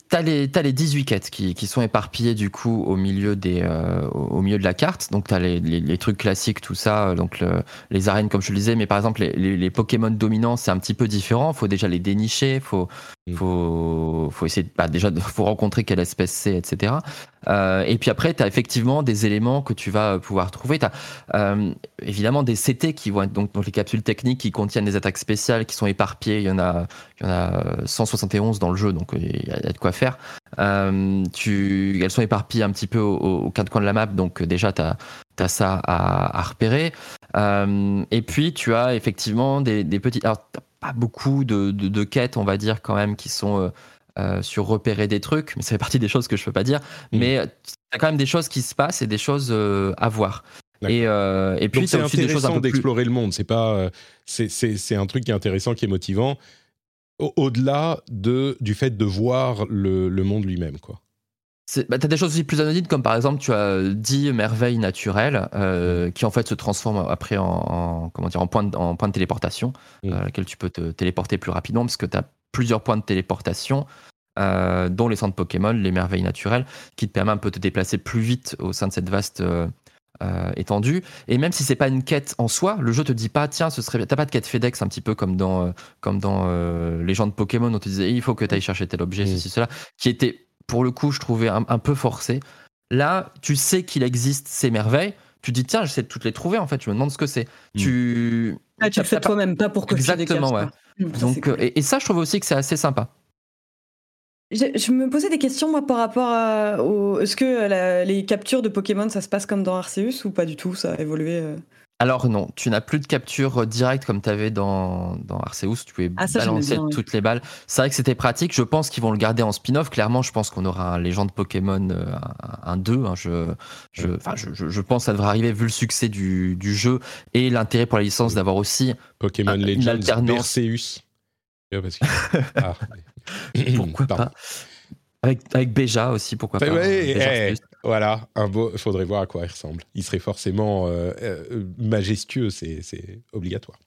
T'as les, t'as les 18 quêtes qui, qui sont éparpillées du coup au milieu, des, euh, au milieu de la carte. Donc t'as les, les, les trucs classiques, tout ça, euh, donc le- les arènes comme je le disais. Mais par exemple, les, les, Pokémon dominants, c'est un petit peu différent. Faut déjà les dénicher, faut. Faut, faut essayer bah, déjà, de- faut rencontrer quelle espèce c'est, etc. Euh, et puis après, t'as effectivement des éléments que tu vas pouvoir trouver. T'as euh, évidemment des CT qui vont être donc, donc les capsules techniques qui contiennent des attaques spéciales qui sont éparpillées. Il y en a, il y en a euh, 171 dans le jeu, donc euh, il y a, de quoi faire. Euh, tu, elles sont éparpillées un petit peu aux, aux quatre coins de la map, donc euh, déjà tu as, ça à, repérer. Euh, et puis tu as effectivement des, des petits. Alors, pas beaucoup de, de, de quêtes, on va dire, quand même, qui sont euh, euh, sur repérer des trucs, mais ça fait partie des choses que je peux pas dire. Mm. Mais as quand même des choses qui se passent et des choses euh, à voir. Et, euh, et puis c'est aussi des choses un intéressant peu plus. d'explorer le monde. C'est pas, c'est un truc qui est intéressant, qui est motivant. Au- Au-delà de du fait de voir le, le monde lui-même, quoi. Bah, t'as des choses aussi plus anodines comme par exemple tu as 10 merveilles naturelles euh, qui en fait se transforment après en, en- comment dire en point de, en point de téléportation Mm. euh, laquelle tu peux te téléporter plus rapidement parce que tu as plusieurs points de téléportation euh, dont les centres Pokémon, les merveilles naturelles qui te permettent un peu de te déplacer plus vite au sein de cette vaste euh, euh, étendue. Et même si c'est pas une quête en soi le jeu te dit pas tiens ce serait bien- t'as pas de quête FedEx un petit peu comme dans euh, comme dans euh, les gens de Pokémon où on te disait il faut que tu ailles chercher tel objet ceci cela qui était pour le coup, je trouvais un, un peu forcé. Là, tu sais qu'il existe ces merveilles. Tu dis, tiens, j'essaie de toutes les trouver, en fait. Je me demande ce que c'est. Mm. Tu. Ah, tu le fais toi-même, pas pour que Exactement, ouais. Donc, Donc, euh, et, et ça, je trouve aussi que c'est assez sympa. Je, je me posais des questions, moi, par rapport à. Est-ce que la- les captures de Pokémon, ça se passe comme dans Arceus ou pas du tout? Ça a évolué euh Alors, non, tu n'as plus de capture directe comme tu avais dans, dans Arceus. Tu pouvais Ah, ça, balancer bien, ouais. toutes les balles. C'est vrai que c'était pratique. Je pense qu'ils vont le garder en spin-off. Clairement, je pense qu'on aura un Légende Pokémon, euh, un, un 2. hein. je, je, enfin, je, je- je pense que ça devrait arriver vu le succès du, du jeu et l'intérêt pour la licence d'avoir aussi Pokémon une Legends alternance. Perseus. Ouais, parce que- Ah, Pourquoi pardon. pas avec, avec Béja aussi, pourquoi Enfin, pas ouais, Béja eh. Voilà. Il faudrait voir à quoi il ressemble. Il serait forcément euh, euh, majestueux, c'est obligatoire.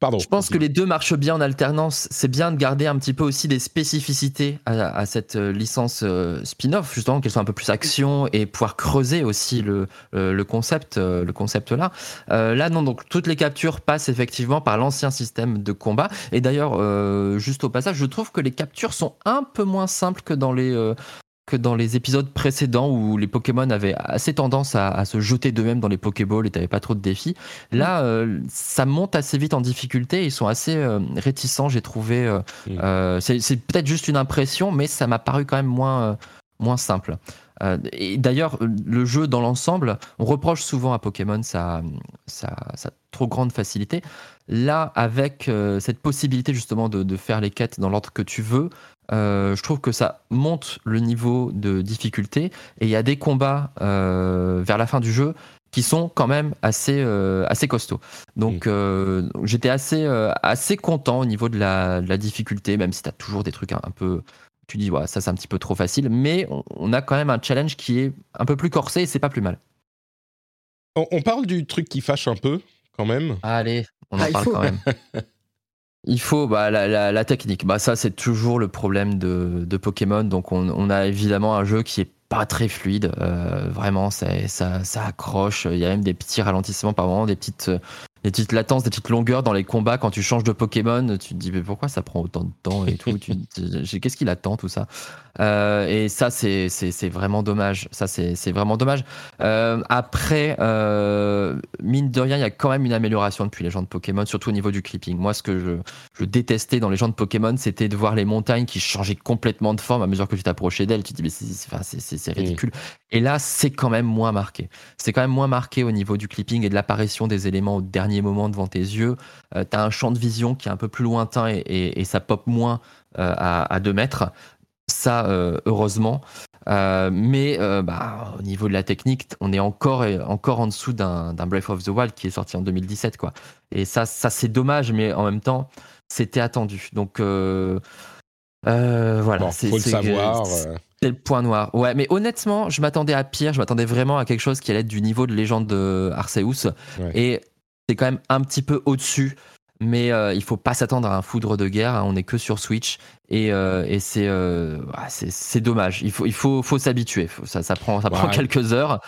Pardon. Je pense que les deux marchent bien en alternance. C'est bien de garder un petit peu aussi des spécificités à, cette euh, licence spin-off, justement, qu'elle soit un peu plus action et pouvoir creuser aussi le, concept, le concept là. Là, non, donc toutes les captures passent effectivement par l'ancien système de combat. Et d'ailleurs, juste au passage, je trouve que les captures sont un peu moins simples que dans les que dans les épisodes précédents où les Pokémon avaient assez tendance à, à se jeter d'eux-mêmes dans les Pokéballs et t'avais pas trop de défis. Là, euh, ça monte assez vite en difficulté. Ils sont assez euh, réticents, j'ai trouvé. euh, Mm. c'est peut-être juste une impression, mais ça m'a paru quand même moins, moins simple. Et d'ailleurs, le jeu dans l'ensemble, on reproche souvent à Pokémon sa, sa, sa trop grande facilité. Là, avec cette possibilité justement de, de faire les quêtes dans l'ordre que tu veux, euh, je trouve que ça monte le niveau de difficulté. Et il y a des combats euh, vers la fin du jeu qui sont quand même assez, euh, assez costauds. Donc euh, j'étais assez, euh, assez content au niveau de la, de la difficulté, même si tu as toujours des trucs un, un peu Tu dis, ouais, ça c'est un petit peu trop facile, mais on, on a quand même un challenge qui est un peu plus corsé et c'est pas plus mal. On, on parle du truc qui fâche un peu, quand même. Allez, on Ah, en il parle faut. quand même. Il faut bah, la, la- la technique. Bah, ça, c'est toujours le problème de, de Pokémon. Donc, on, on a évidemment un jeu qui est pas très fluide. Euh, vraiment, ça, ça, ça accroche. Il y a même des petits ralentissements par moment, des petites, des petites latences, des petites longueurs dans les combats. Quand tu changes de Pokémon, tu te dis, mais pourquoi ça prend autant de temps et tout? Qu'est-ce qu'il attend, tout ça? Euh, Et ça, c'est vraiment dommage. Ça, c'est vraiment dommage. Euh, après, euh, mine de rien, il y a quand même une amélioration depuis les gens de Pokémon, surtout au niveau du clipping. Moi, ce que je, je détestais dans les gens de Pokémon, c'était de voir les montagnes qui changeaient complètement de forme à mesure que tu t'approchais d'elles. Tu te dis, mais c'est ridicule. Et là, c'est quand même moins marqué. C'est quand même moins marqué au niveau du clipping et de l'apparition des éléments au dernier moment devant tes yeux. Euh, tu as un champ de vision qui est un peu plus lointain et, et- et ça pop moins euh, à, 2 mètres. Ça, euh, heureusement. Euh, mais bah, au niveau de la technique, on est encore, encore en dessous d'un Breath of the Wild qui est sorti en 2017. Quoi. Et ça, ça c'est dommage, mais en même temps, c'était attendu. Donc voilà, Bon, c'est le c'est point noir. Ouais, mais honnêtement, je m'attendais à pire. Je m'attendais vraiment à quelque chose qui allait être du niveau de légende de Arceus. Ouais. Et c'est quand même un petit peu au-dessus. Mais euh, il faut pas s'attendre à un foudre de guerre. hein. On est que sur Switch. Et, euh, et c'est euh, ah, c'est dommage. Il faut, il faut, faut s'habituer. Ça, ça, prend, ça prend Ouais. quelques heures.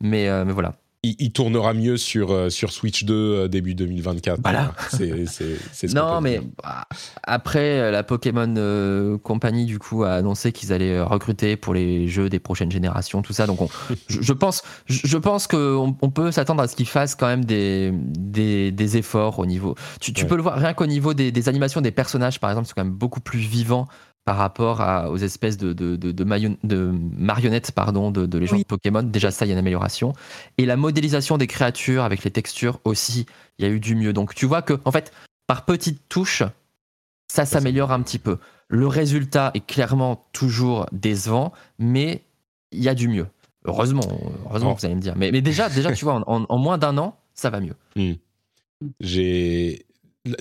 Mais, mais voilà. Il, il tournera mieux sur, euh, sur Switch 2 euh, début 2024. Voilà. C'est c'est- c'est ce qu'on Non, mais bah, après, euh, la Pokémon euh, Company, du coup, a annoncé qu'ils allaient recruter pour les jeux des prochaines générations, tout ça. Donc, on- je, je pense, je, je pense qu'on on peut s'attendre à ce qu'ils fassent quand même des, des, des efforts au niveau. Tu, tu Ouais. peux le voir rien qu'au niveau des, des animations des personnages, par exemple, c'est quand même beaucoup plus vivant par rapport à- aux espèces de, de, de, de maillon- de marionnettes pardon, de, de légendes Oui. Pokémon. Déjà, ça, il y a une amélioration. Et la modélisation des créatures avec les textures aussi, il y a eu du mieux. Donc, tu vois que, en fait, par petites touches, ça s'améliore un petit peu. Le résultat est clairement toujours décevant, mais il y a du mieux. Heureusement, heureusement Oh. vous allez me dire. Mais, mais déjà, déjà, tu vois, en, en- en moins d'un an, ça va mieux. J'ai.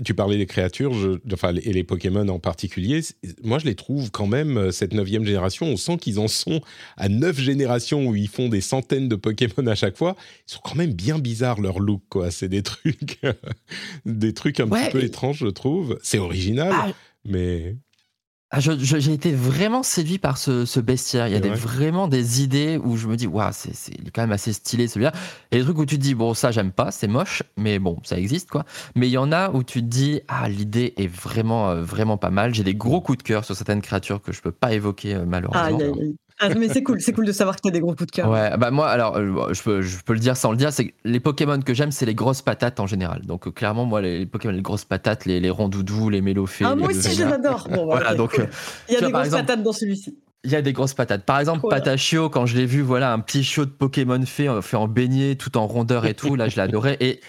Tu parlais des créatures, je- enfin, et les Pokémon en particulier. Moi, je les trouve quand même, euh, cette neuvième génération, on sent qu'ils en sont à neuf générations où ils font des centaines de Pokémon à chaque fois. Ils sont quand même bien bizarres, leur look, quoi. C'est des trucs, des trucs un Ouais, petit peu et- étranges, je trouve. C'est original, Ah, mais. Ah, je- je- j'ai été vraiment séduit par ce, ce bestiaire. Il y a des, vraiment des idées où je me dis, waouh, c'est c'est- il est quand même assez stylé celui-là. Et des trucs où tu te dis, bon, ça, j'aime pas, c'est moche, mais bon, ça existe, quoi. Mais il y en a où tu te dis, ah, l'idée est vraiment, euh, vraiment pas mal. J'ai des gros coups de cœur sur certaines créatures que je peux pas évoquer, euh, malheureusement. Ah, mais c'est cool, c'est cool de savoir que t'as des gros coups de cœur. Ouais, bah moi, alors, euh, je peux, je peux le dire sans le dire, c'est les Pokémon que j'aime, c'est les grosses patates en général. Donc, euh, clairement, moi, les, les Pokémon, les grosses patates, les, les rondoudous, les mélophées. Ah, moi aussi, je les adore. Bon, bah, Voilà, donc, cool. euh, il y a des grosses exemple- patates dans celui-ci. Il y a des grosses patates. Par exemple, Voilà. Patachio, quand je l'ai vu, voilà, un petit chiot de Pokémon fait, fait en beignet, tout en rondeur et tout, là, je l'adorais. Et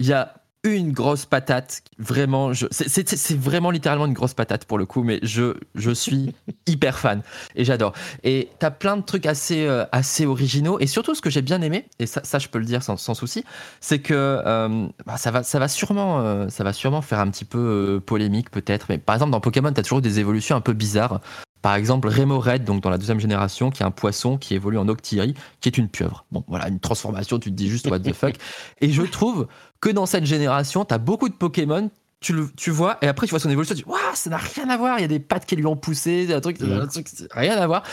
il y a une grosse patate, vraiment, je- c'est- vraiment littéralement une grosse patate pour le coup, mais je, je suis hyper fan et j'adore. Et t'as plein de trucs assez, euh, assez originaux. Et surtout, ce que j'ai bien aimé, et ça, ça je peux le dire sans, sans souci, c'est que euh, bah, ça, va, ça, va sûrement, euh, ça va sûrement faire un petit peu polémique peut-être. Mais par exemple, dans Pokémon, t'as toujours des évolutions un peu bizarres. Par exemple, Remoraid, donc dans la deuxième génération, qui est un poisson qui évolue en Octiri, qui est une pieuvre. Bon, voilà, une transformation, tu te dis juste what the fuck. Et je trouve que dans cette génération, tu as beaucoup de Pokémon, tu, le, tu vois, et après tu vois son évolution, tu dis, waouh, ça n'a rien à voir, il y a des pattes qui lui ont poussé, un truc, un truc rien à voir.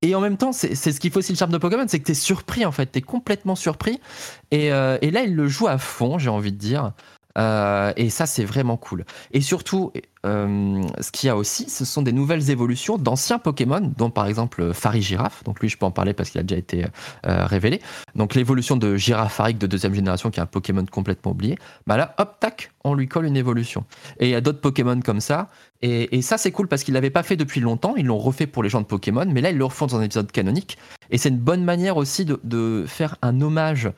Et en même temps, c'est ce qui fait aussi le charme de Pokémon, c'est que tu es surpris en fait, tu es complètement surpris. Et, euh, et là, il le joue à fond, j'ai envie de dire. Euh, et ça, c'est vraiment cool. Et surtout, euh, ce qu'il y a aussi, ce sont des nouvelles évolutions d'anciens Pokémon, dont par exemple Farigiraf. Donc lui, je peux en parler parce qu'il a déjà été euh, révélé. Donc l'évolution de Girafarig de deuxième génération, qui est un Pokémon complètement oublié. Bah là, hop, tac, on lui colle une évolution. Et il y a d'autres Pokémon comme ça. Et, ça, c'est cool parce qu'ils l'avaient pas fait depuis longtemps. Ils l'ont refait pour les gens de Pokémon, mais là, ils le refont dans un épisode canonique. Et c'est une bonne manière aussi de, faire un hommage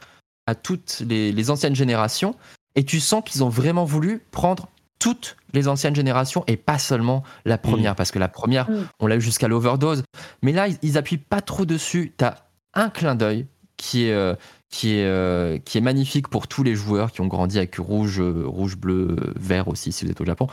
à toutes les anciennes générations. Et tu sens qu'ils ont vraiment voulu prendre toutes les anciennes générations et pas seulement la première. Parce que la première, Mm. on l'a eu jusqu'à l'overdose. Mais là, ils, ils appuient pas trop dessus. T'as un clin d'œil qui est, euh, qui est, euh, qui est magnifique pour tous les joueurs qui ont grandi avec rouge, euh, rouge, bleu, euh, vert aussi si vous êtes au Japon.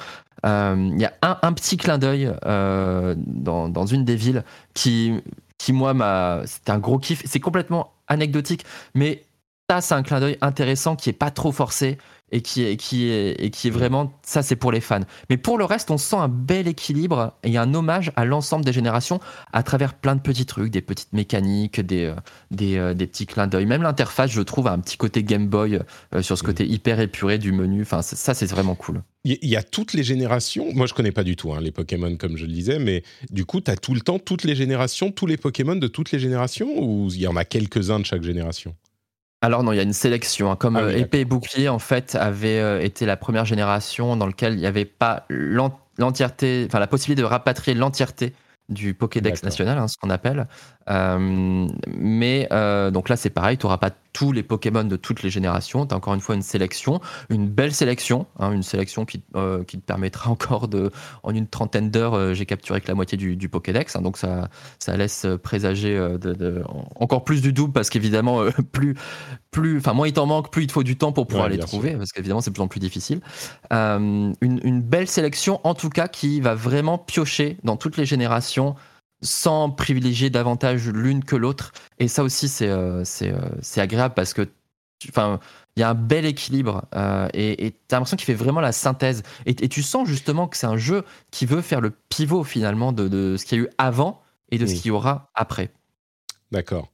Euh, Il y a un, un petit clin d'œil euh, dans, dans une des villes qui, qui moi, m'a, c'était un gros kiff. C'est complètement anecdotique, mais ça, c'est un clin d'œil intéressant qui est pas trop forcé et qui est, qui est, et qui est vraiment, ça, c'est pour les fans. Mais pour le reste, on sent un bel équilibre et un hommage à l'ensemble des générations à travers plein de petits trucs, des petites mécaniques, des, euh, des, euh, des petits clins d'œil. Même l'interface, je trouve, a un petit côté Game Boy euh, sur ce côté hyper épuré du menu. Enfin, ça, c'est vraiment cool. Il y, y a toutes les générations. Moi, je connais pas du tout hein, les Pokémon, comme je le disais, mais du coup, tu as tout le temps toutes les générations, tous les Pokémon de toutes les générations, ou il y en a quelques-uns de chaque génération? Alors non, il y a une sélection. hein. Comme Ah oui, euh, épée et bouclier, en fait, avait euh, été la première génération dans laquelle il n'y avait pas l'en- l'entièreté, enfin la possibilité de rapatrier l'entièreté du Pokédex national, hein, ce qu'on appelle. Euh, mais euh, donc là, c'est pareil, tu n'auras pas tous les Pokémon de toutes les générations. Tu as encore une fois une sélection, une belle sélection, hein, une sélection qui, euh, qui te permettra encore de, en une trentaine d'heures, j'ai capturé que la moitié du, du Pokédex. hein, donc ça, ça laisse présager de, de- encore plus du double parce qu'évidemment, plus, plus, enfin moins il t'en manque, plus il te faut du temps pour pouvoir Ouais, les trouver parce qu'évidemment c'est de plus en plus difficile. Une, une belle sélection en tout cas qui va vraiment piocher dans toutes les générations sans privilégier davantage l'une que l'autre. Et ça aussi c'est euh, c'est euh, agréable parce que enfin il y a un bel équilibre euh, et tu as l'impression qu'il fait vraiment la synthèse. Et, et tu sens justement que c'est un jeu qui veut faire le pivot finalement de, de ce qu'il y a eu avant et de ce qu'il y aura après. D'accord.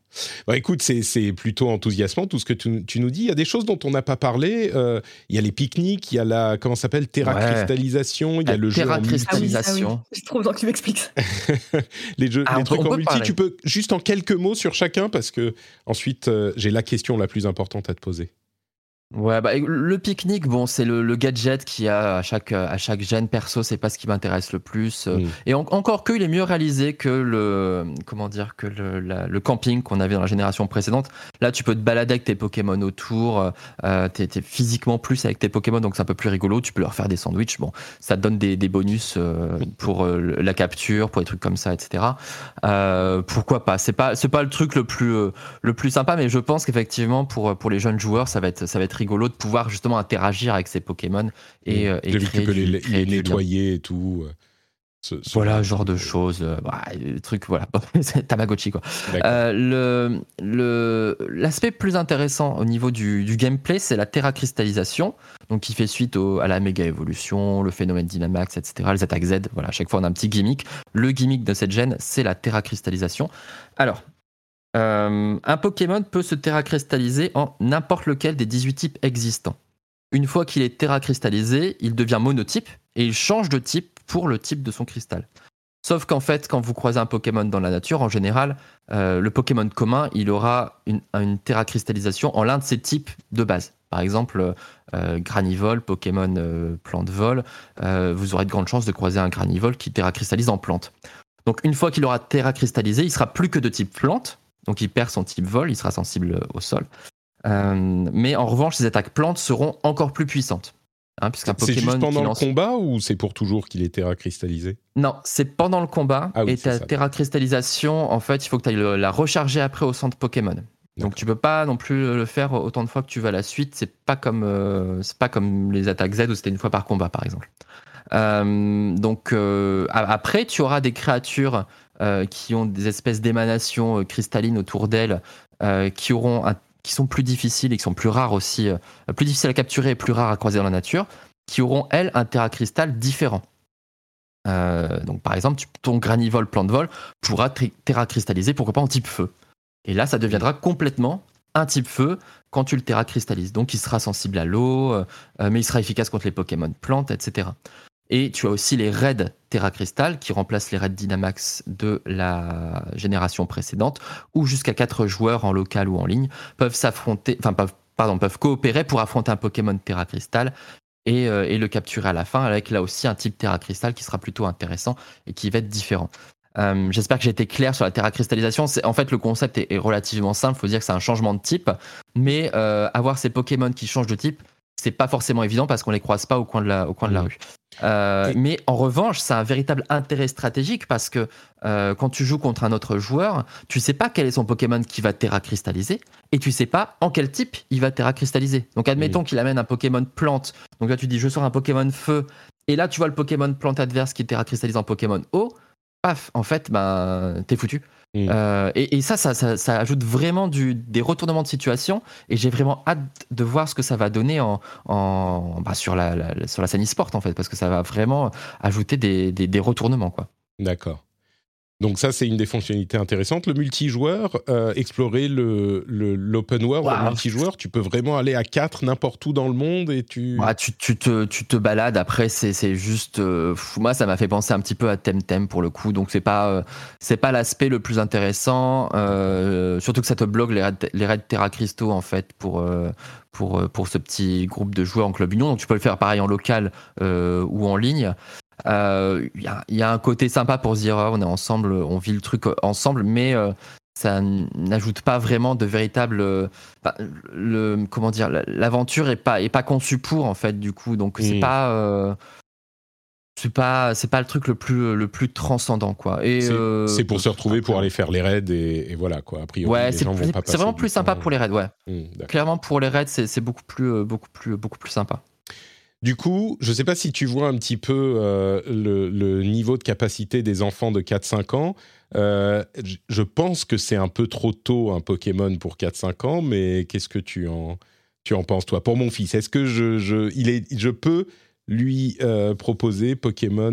Bah, écoute, c'est c'est plutôt enthousiasmant tout ce que tu, tu nous dis. Il y a des choses dont on n'a pas parlé. Euh, il y a les pique-niques, il y a la comment ça s'appelle terracristallisation, il y a La le jeu en multi- Ah oui, ah oui. Cristallisation. J'ai trop besoin que tu m'expliques ça. les jeux, Ah, les on trucs en multi. parler. Tu peux juste en quelques mots sur chacun parce que ensuite euh, j'ai la question la plus importante à te poser. Ouais, bah, le pique-nique, bon, c'est le, le gadget qui a à chaque, à chaque gène perso, c'est pas ce qui m'intéresse le plus. Euh. Et en- encore que, il est mieux réalisé que le, comment dire, que le, la- le camping qu'on avait dans la génération précédente. Là, tu peux te balader avec tes Pokémon autour, euh, t'es, t'es physiquement plus avec tes Pokémon, donc c'est un peu plus rigolo. Tu peux leur faire des sandwichs. Bon, ça te donne des, des bonus euh, pour euh, la capture, pour des trucs comme ça, etc. Euh, pourquoi pas? C'est pas, c'est pas le truc le plus, euh, le plus sympa, mais je pense qu'effectivement pour pour les jeunes joueurs, ça va être ça va être rigolo de pouvoir justement interagir avec ces Pokémon et, euh, et créer du- les, créer les nettoyer et tout. euh, ce- ce Voilà, genre de choses, euh, bah, le truc, voilà, c'est Tamagotchi quoi. Euh, le le l'aspect plus intéressant au niveau du, du gameplay, c'est la terracristallisation, donc qui fait suite au- à la méga évolution, le phénomène Dynamax, etc. Les attaques Z, voilà, à chaque fois on a un petit gimmick. Le gimmick de cette gène, c'est la terracristallisation. Alors, euh, un Pokémon peut se terracristalliser en n'importe lequel des 18 types existants. Une fois qu'il est terracristallisé, il devient monotype et il change de type pour le type de son cristal. Sauf qu'en fait, quand vous croisez un Pokémon dans la nature, en général, euh, le Pokémon commun, il aura une, terracristallisation en l'un de ses types de base. Par exemple, euh, Granivol, Pokémon euh, plante-vol, euh, vous aurez de grandes chances de croiser un Granivol qui terracristallise en plante. Donc une fois qu'il aura terracristallisé, il sera plus que de type plante, donc il perd son type vol, il sera sensible au sol. Euh, mais en revanche, ses attaques plantes seront encore plus puissantes. Hein, puisqu'un c'est Pokémon juste qui pendant lance- le combat ou c'est pour toujours qu'il est terracristallisé? Non, c'est pendant le combat. Ah oui, et c'est ta terracristallisation, en fait, il faut que tu ailles la recharger après au centre Pokémon. Donc tu peux pas non plus le faire autant de fois que tu vas à la suite. C'est pas comme euh, c'est pas comme les attaques Z où c'était une fois par combat, par exemple. Euh, donc euh, après, tu auras des créatures euh, qui ont des espèces d'émanations euh, cristallines autour d'elles, euh, qui sont plus difficiles et qui sont plus rares aussi, plus difficiles à capturer et plus rares à croiser dans la nature, qui auront elles un terracristal différent. Donc par exemple, ton granivol plante vol pourra terracristalliser, pourquoi pas en type feu. Et là, ça deviendra complètement un type feu quand tu le terracristallises. Donc il sera sensible à l'eau, mais il sera efficace contre les Pokémon plantes, etc. Et tu as aussi les raids Terracristal qui remplacent les raids Dynamax de la génération précédente, où jusqu'à 4 joueurs en local ou en ligne peuvent s'affronter, enfin peuvent, pardon, peuvent coopérer pour affronter un Pokémon Terracristal et, euh, et le capturer à la fin, avec là aussi un type Terracristal qui sera plutôt intéressant et qui va être différent. Euh, J'espère que j'ai été clair sur la terracristallisation. C'est- En fait, le concept est, est relativement simple. Il faut dire que c'est un changement de type, mais euh, avoir ces Pokémon qui changent de type, c'est pas forcément évident parce qu'on les croise pas au coin de la, au coin de la Mm. rue. Euh, Et- mais en revanche, ça a un véritable intérêt stratégique parce que euh, quand tu joues contre un autre joueur, tu sais pas quel est son Pokémon qui va terra cristalliser et tu sais pas en quel type il va terra cristalliser. Donc admettons qu'il amène un Pokémon plante. Donc là tu dis je sors un Pokémon feu et là tu vois le Pokémon plante adverse qui terra cristallise en Pokémon eau. Paf, en fait, ben t'es foutu. Mm. Euh, et, et ça, ça, ça, ça ajoute vraiment du, des retournements de situation et j'ai vraiment hâte de voir ce que ça va donner en, en, bah, sur, la, la- sur la scène e-sport en fait, parce que ça va vraiment ajouter des, des, des retournements. Quoi. D'accord. Donc ça, c'est une des fonctionnalités intéressantes. Le multijoueur, euh, explorer le le- l'open world, Wow. le multijoueur, tu peux vraiment aller à 4 n'importe où dans le monde et tu... Tu, tu, te, tu te balades, après c'est juste... euh, moi, ça m'a fait penser un petit peu à Temtem pour le coup, donc c'est pas, euh, c'est pas l'aspect le plus intéressant, surtout que ça te bloque les raids, les raids Terra Cristaux en fait pour... pour, pour ce petit groupe de joueurs en club union. Donc tu peux le faire pareil en local euh, ou en ligne. Euh, Il y, a, il y a un côté sympa pour dire ah, on est ensemble, on vit le truc ensemble, mais euh, ça n'ajoute pas vraiment de véritable. euh, bah, le, comment dire, l'aventure est pas, est pas conçue pour en fait du coup. Donc c'est Mm. pas. euh, c'est pas, c'est pas le truc le plus, le plus transcendant quoi. Et C'est euh, pour se retrouver pour aller faire les raids et, et voilà quoi. A priori, Ouais, c'est vraiment plus sympa temps. pour les raids, ouais. D'accord. Clairement pour les raids, c'est beaucoup plus, euh, beaucoup plus, beaucoup plus sympa. Du coup, je ne sais pas si tu vois un petit peu euh, le, niveau de capacité des enfants de 4-5 ans. Euh, je pense que c'est un peu trop tôt un Pokémon pour 4-5 ans, mais qu'est-ce que tu en, tu en penses, toi? Pour mon fils, est-ce que je, je, je peux lui euh, proposer Pokémon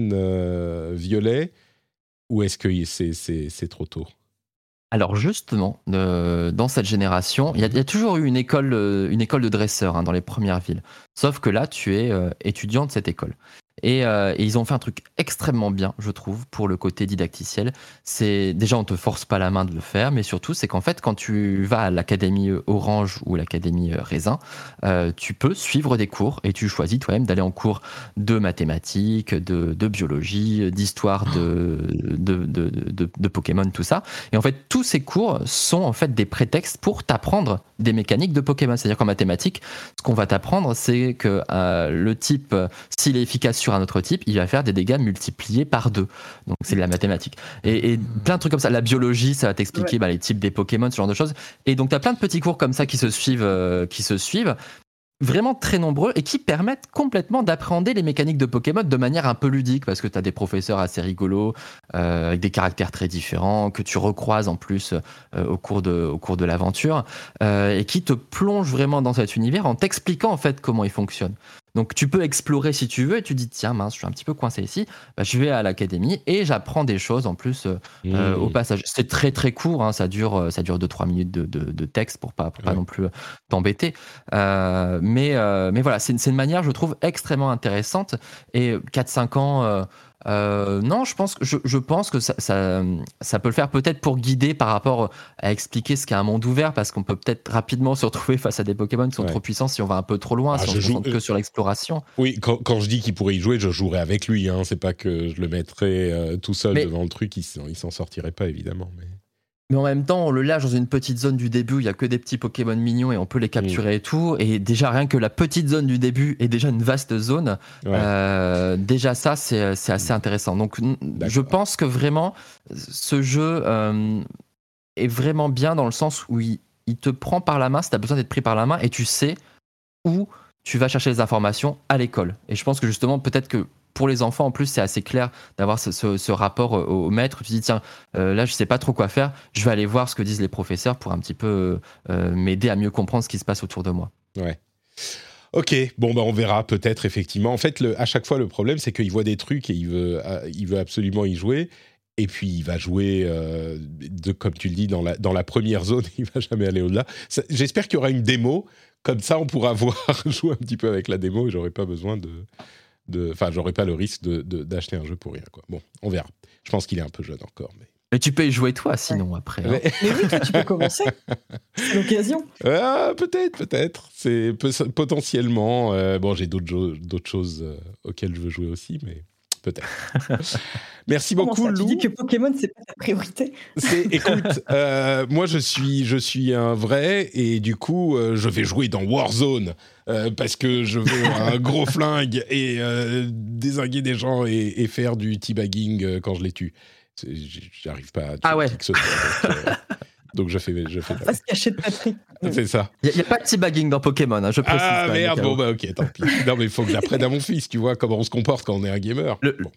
Violet ou est-ce que c'est- c'est trop tôt? Alors justement, euh, dans cette génération, il y, a- toujours eu une école, euh, de dresseurs hein, dans les premières villes. Sauf que là, tu es euh, étudiant de cette école. Et, euh, et ils ont fait un truc extrêmement bien, je trouve, pour le côté didacticiel. C'est déjà on te force pas la main de le faire, mais surtout c'est qu'en fait quand tu vas à l'académie euh, Orange ou l'académie euh, Raisin, tu peux suivre des cours et tu choisis toi-même d'aller en cours de mathématiques, de, biologie, d'histoire de, de, de, de- Pokémon, tout ça. Et en fait, tous ces cours sont en fait des prétextes pour t'apprendre des mécaniques de Pokémon. C'est-à-dire qu'en mathématiques, ce qu'on va t'apprendre, c'est que le type, s'il est efficace un autre type, il va faire des dégâts multipliés par deux. Donc c'est de la mathématique. Et, et plein de trucs comme ça. La biologie, ça va t'expliquer bah, les types des Pokémon, ce genre de choses. Et donc tu as plein de petits cours comme ça qui se suivent, euh, qui se suivent vraiment très nombreux et qui permettent complètement d'appréhender les mécaniques de Pokémon de manière un peu ludique parce que tu as des professeurs assez rigolos euh, avec des caractères très différents que tu recroises en plus euh, au cours de, au cours de l'aventure euh, et qui te plongent vraiment dans cet univers en t'expliquant en fait comment il fonctionne. Donc tu peux explorer si tu veux et tu dis tiens mince je suis un petit peu coincé ici, bah, je vais à l'académie et j'apprends des choses en plus euh, euh, au passage. C'est très très court, hein, ça dure euh, ça dure 2-3 minutes de, de- de texte pour pas pour pas non plus t'embêter. Euh, mais euh, mais voilà c'est c'est une manière je trouve extrêmement intéressante et 4-5 ans. Euh, non, je pense que je, je pense que ça, ça, ça peut le faire peut-être pour guider par rapport à expliquer ce qu'est un monde ouvert, parce qu'on peut peut-être rapidement se retrouver face à des Pokémon qui sont Ouais. trop puissants si on va un peu trop loin, Ah, si on se joue- concentre que sur l'exploration. Oui, quand, quand je dis qu'il pourrait y jouer, je jouerais avec lui. Hein. C'est pas que je le mettrais euh, tout seul Mais- devant le truc, il s'en il s'en sortirait pas évidemment. Mais... Mais en même temps, on le lâche dans une petite zone du début, il y a que des petits Pokémon mignons et on peut les capturer et tout. Et déjà, rien que la petite zone du début est déjà une vaste zone. Ouais. Euh, déjà, ça, c'est c'est assez intéressant. Donc, je pense que vraiment, ce jeu euh, est vraiment bien dans le sens où il, il te prend par la main si tu as besoin d'être pris par la main et tu sais où tu vas chercher les informations à l'école. Et je pense que justement, peut-être que pour les enfants, en plus, c'est assez clair d'avoir ce, rapport au, au maître. Tu dis, tiens, euh, là, je sais pas trop quoi faire, je vais aller voir ce que disent les professeurs pour un petit peu euh, m'aider à mieux comprendre ce qui se passe autour de moi. Ouais. Ok, bon bah on verra peut-être effectivement. En fait, à chaque fois le problème c'est qu'il voit des trucs et il veut, euh, absolument y jouer. Et puis il va jouer, euh, comme tu le dis, dans la, première zone. Il va jamais aller au-delà. J'espère qu'il y aura une démo. Comme ça, on pourra voir jouer un petit peu avec la démo et j'aurai pas besoin de, de, enfin, j'aurai pas le risque de- de- d'acheter un jeu pour rien. Quoi. Bon, on verra. Je pense qu'il est un peu jeune encore, mais. Mais tu peux y jouer toi, sinon, après. hein. Mais- Mais oui, toi, tu peux commencer. C'est l'occasion. Ah, peut-être, peut-être. C'est potentiellement. euh, bon, j'ai d'autres choses euh, auxquelles je veux jouer aussi, mais peut-être. Merci Comment beaucoup, ça, tu dis que Pokémon, c'est pas ta priorité écoute, euh, moi je suis, je suis un vrai et du coup euh, je vais jouer dans Warzone euh, parce que je veux un gros flingue et désinguer des gens et, et faire du teabagging quand je les tue. J'arrive pas à Ah ouais. qui que ce soit, donc, donc je fais, je fais pas. se cacher de Patrick. C'est ça. Il n'y a, pas de teabagging dans Pokémon, hein, je précise. Ah merde, bon bah ok, tant pis. Non mais il faut que j'apprenne à mon fils, tu vois, comment on se comporte quand on est un gamer. Le- Bon.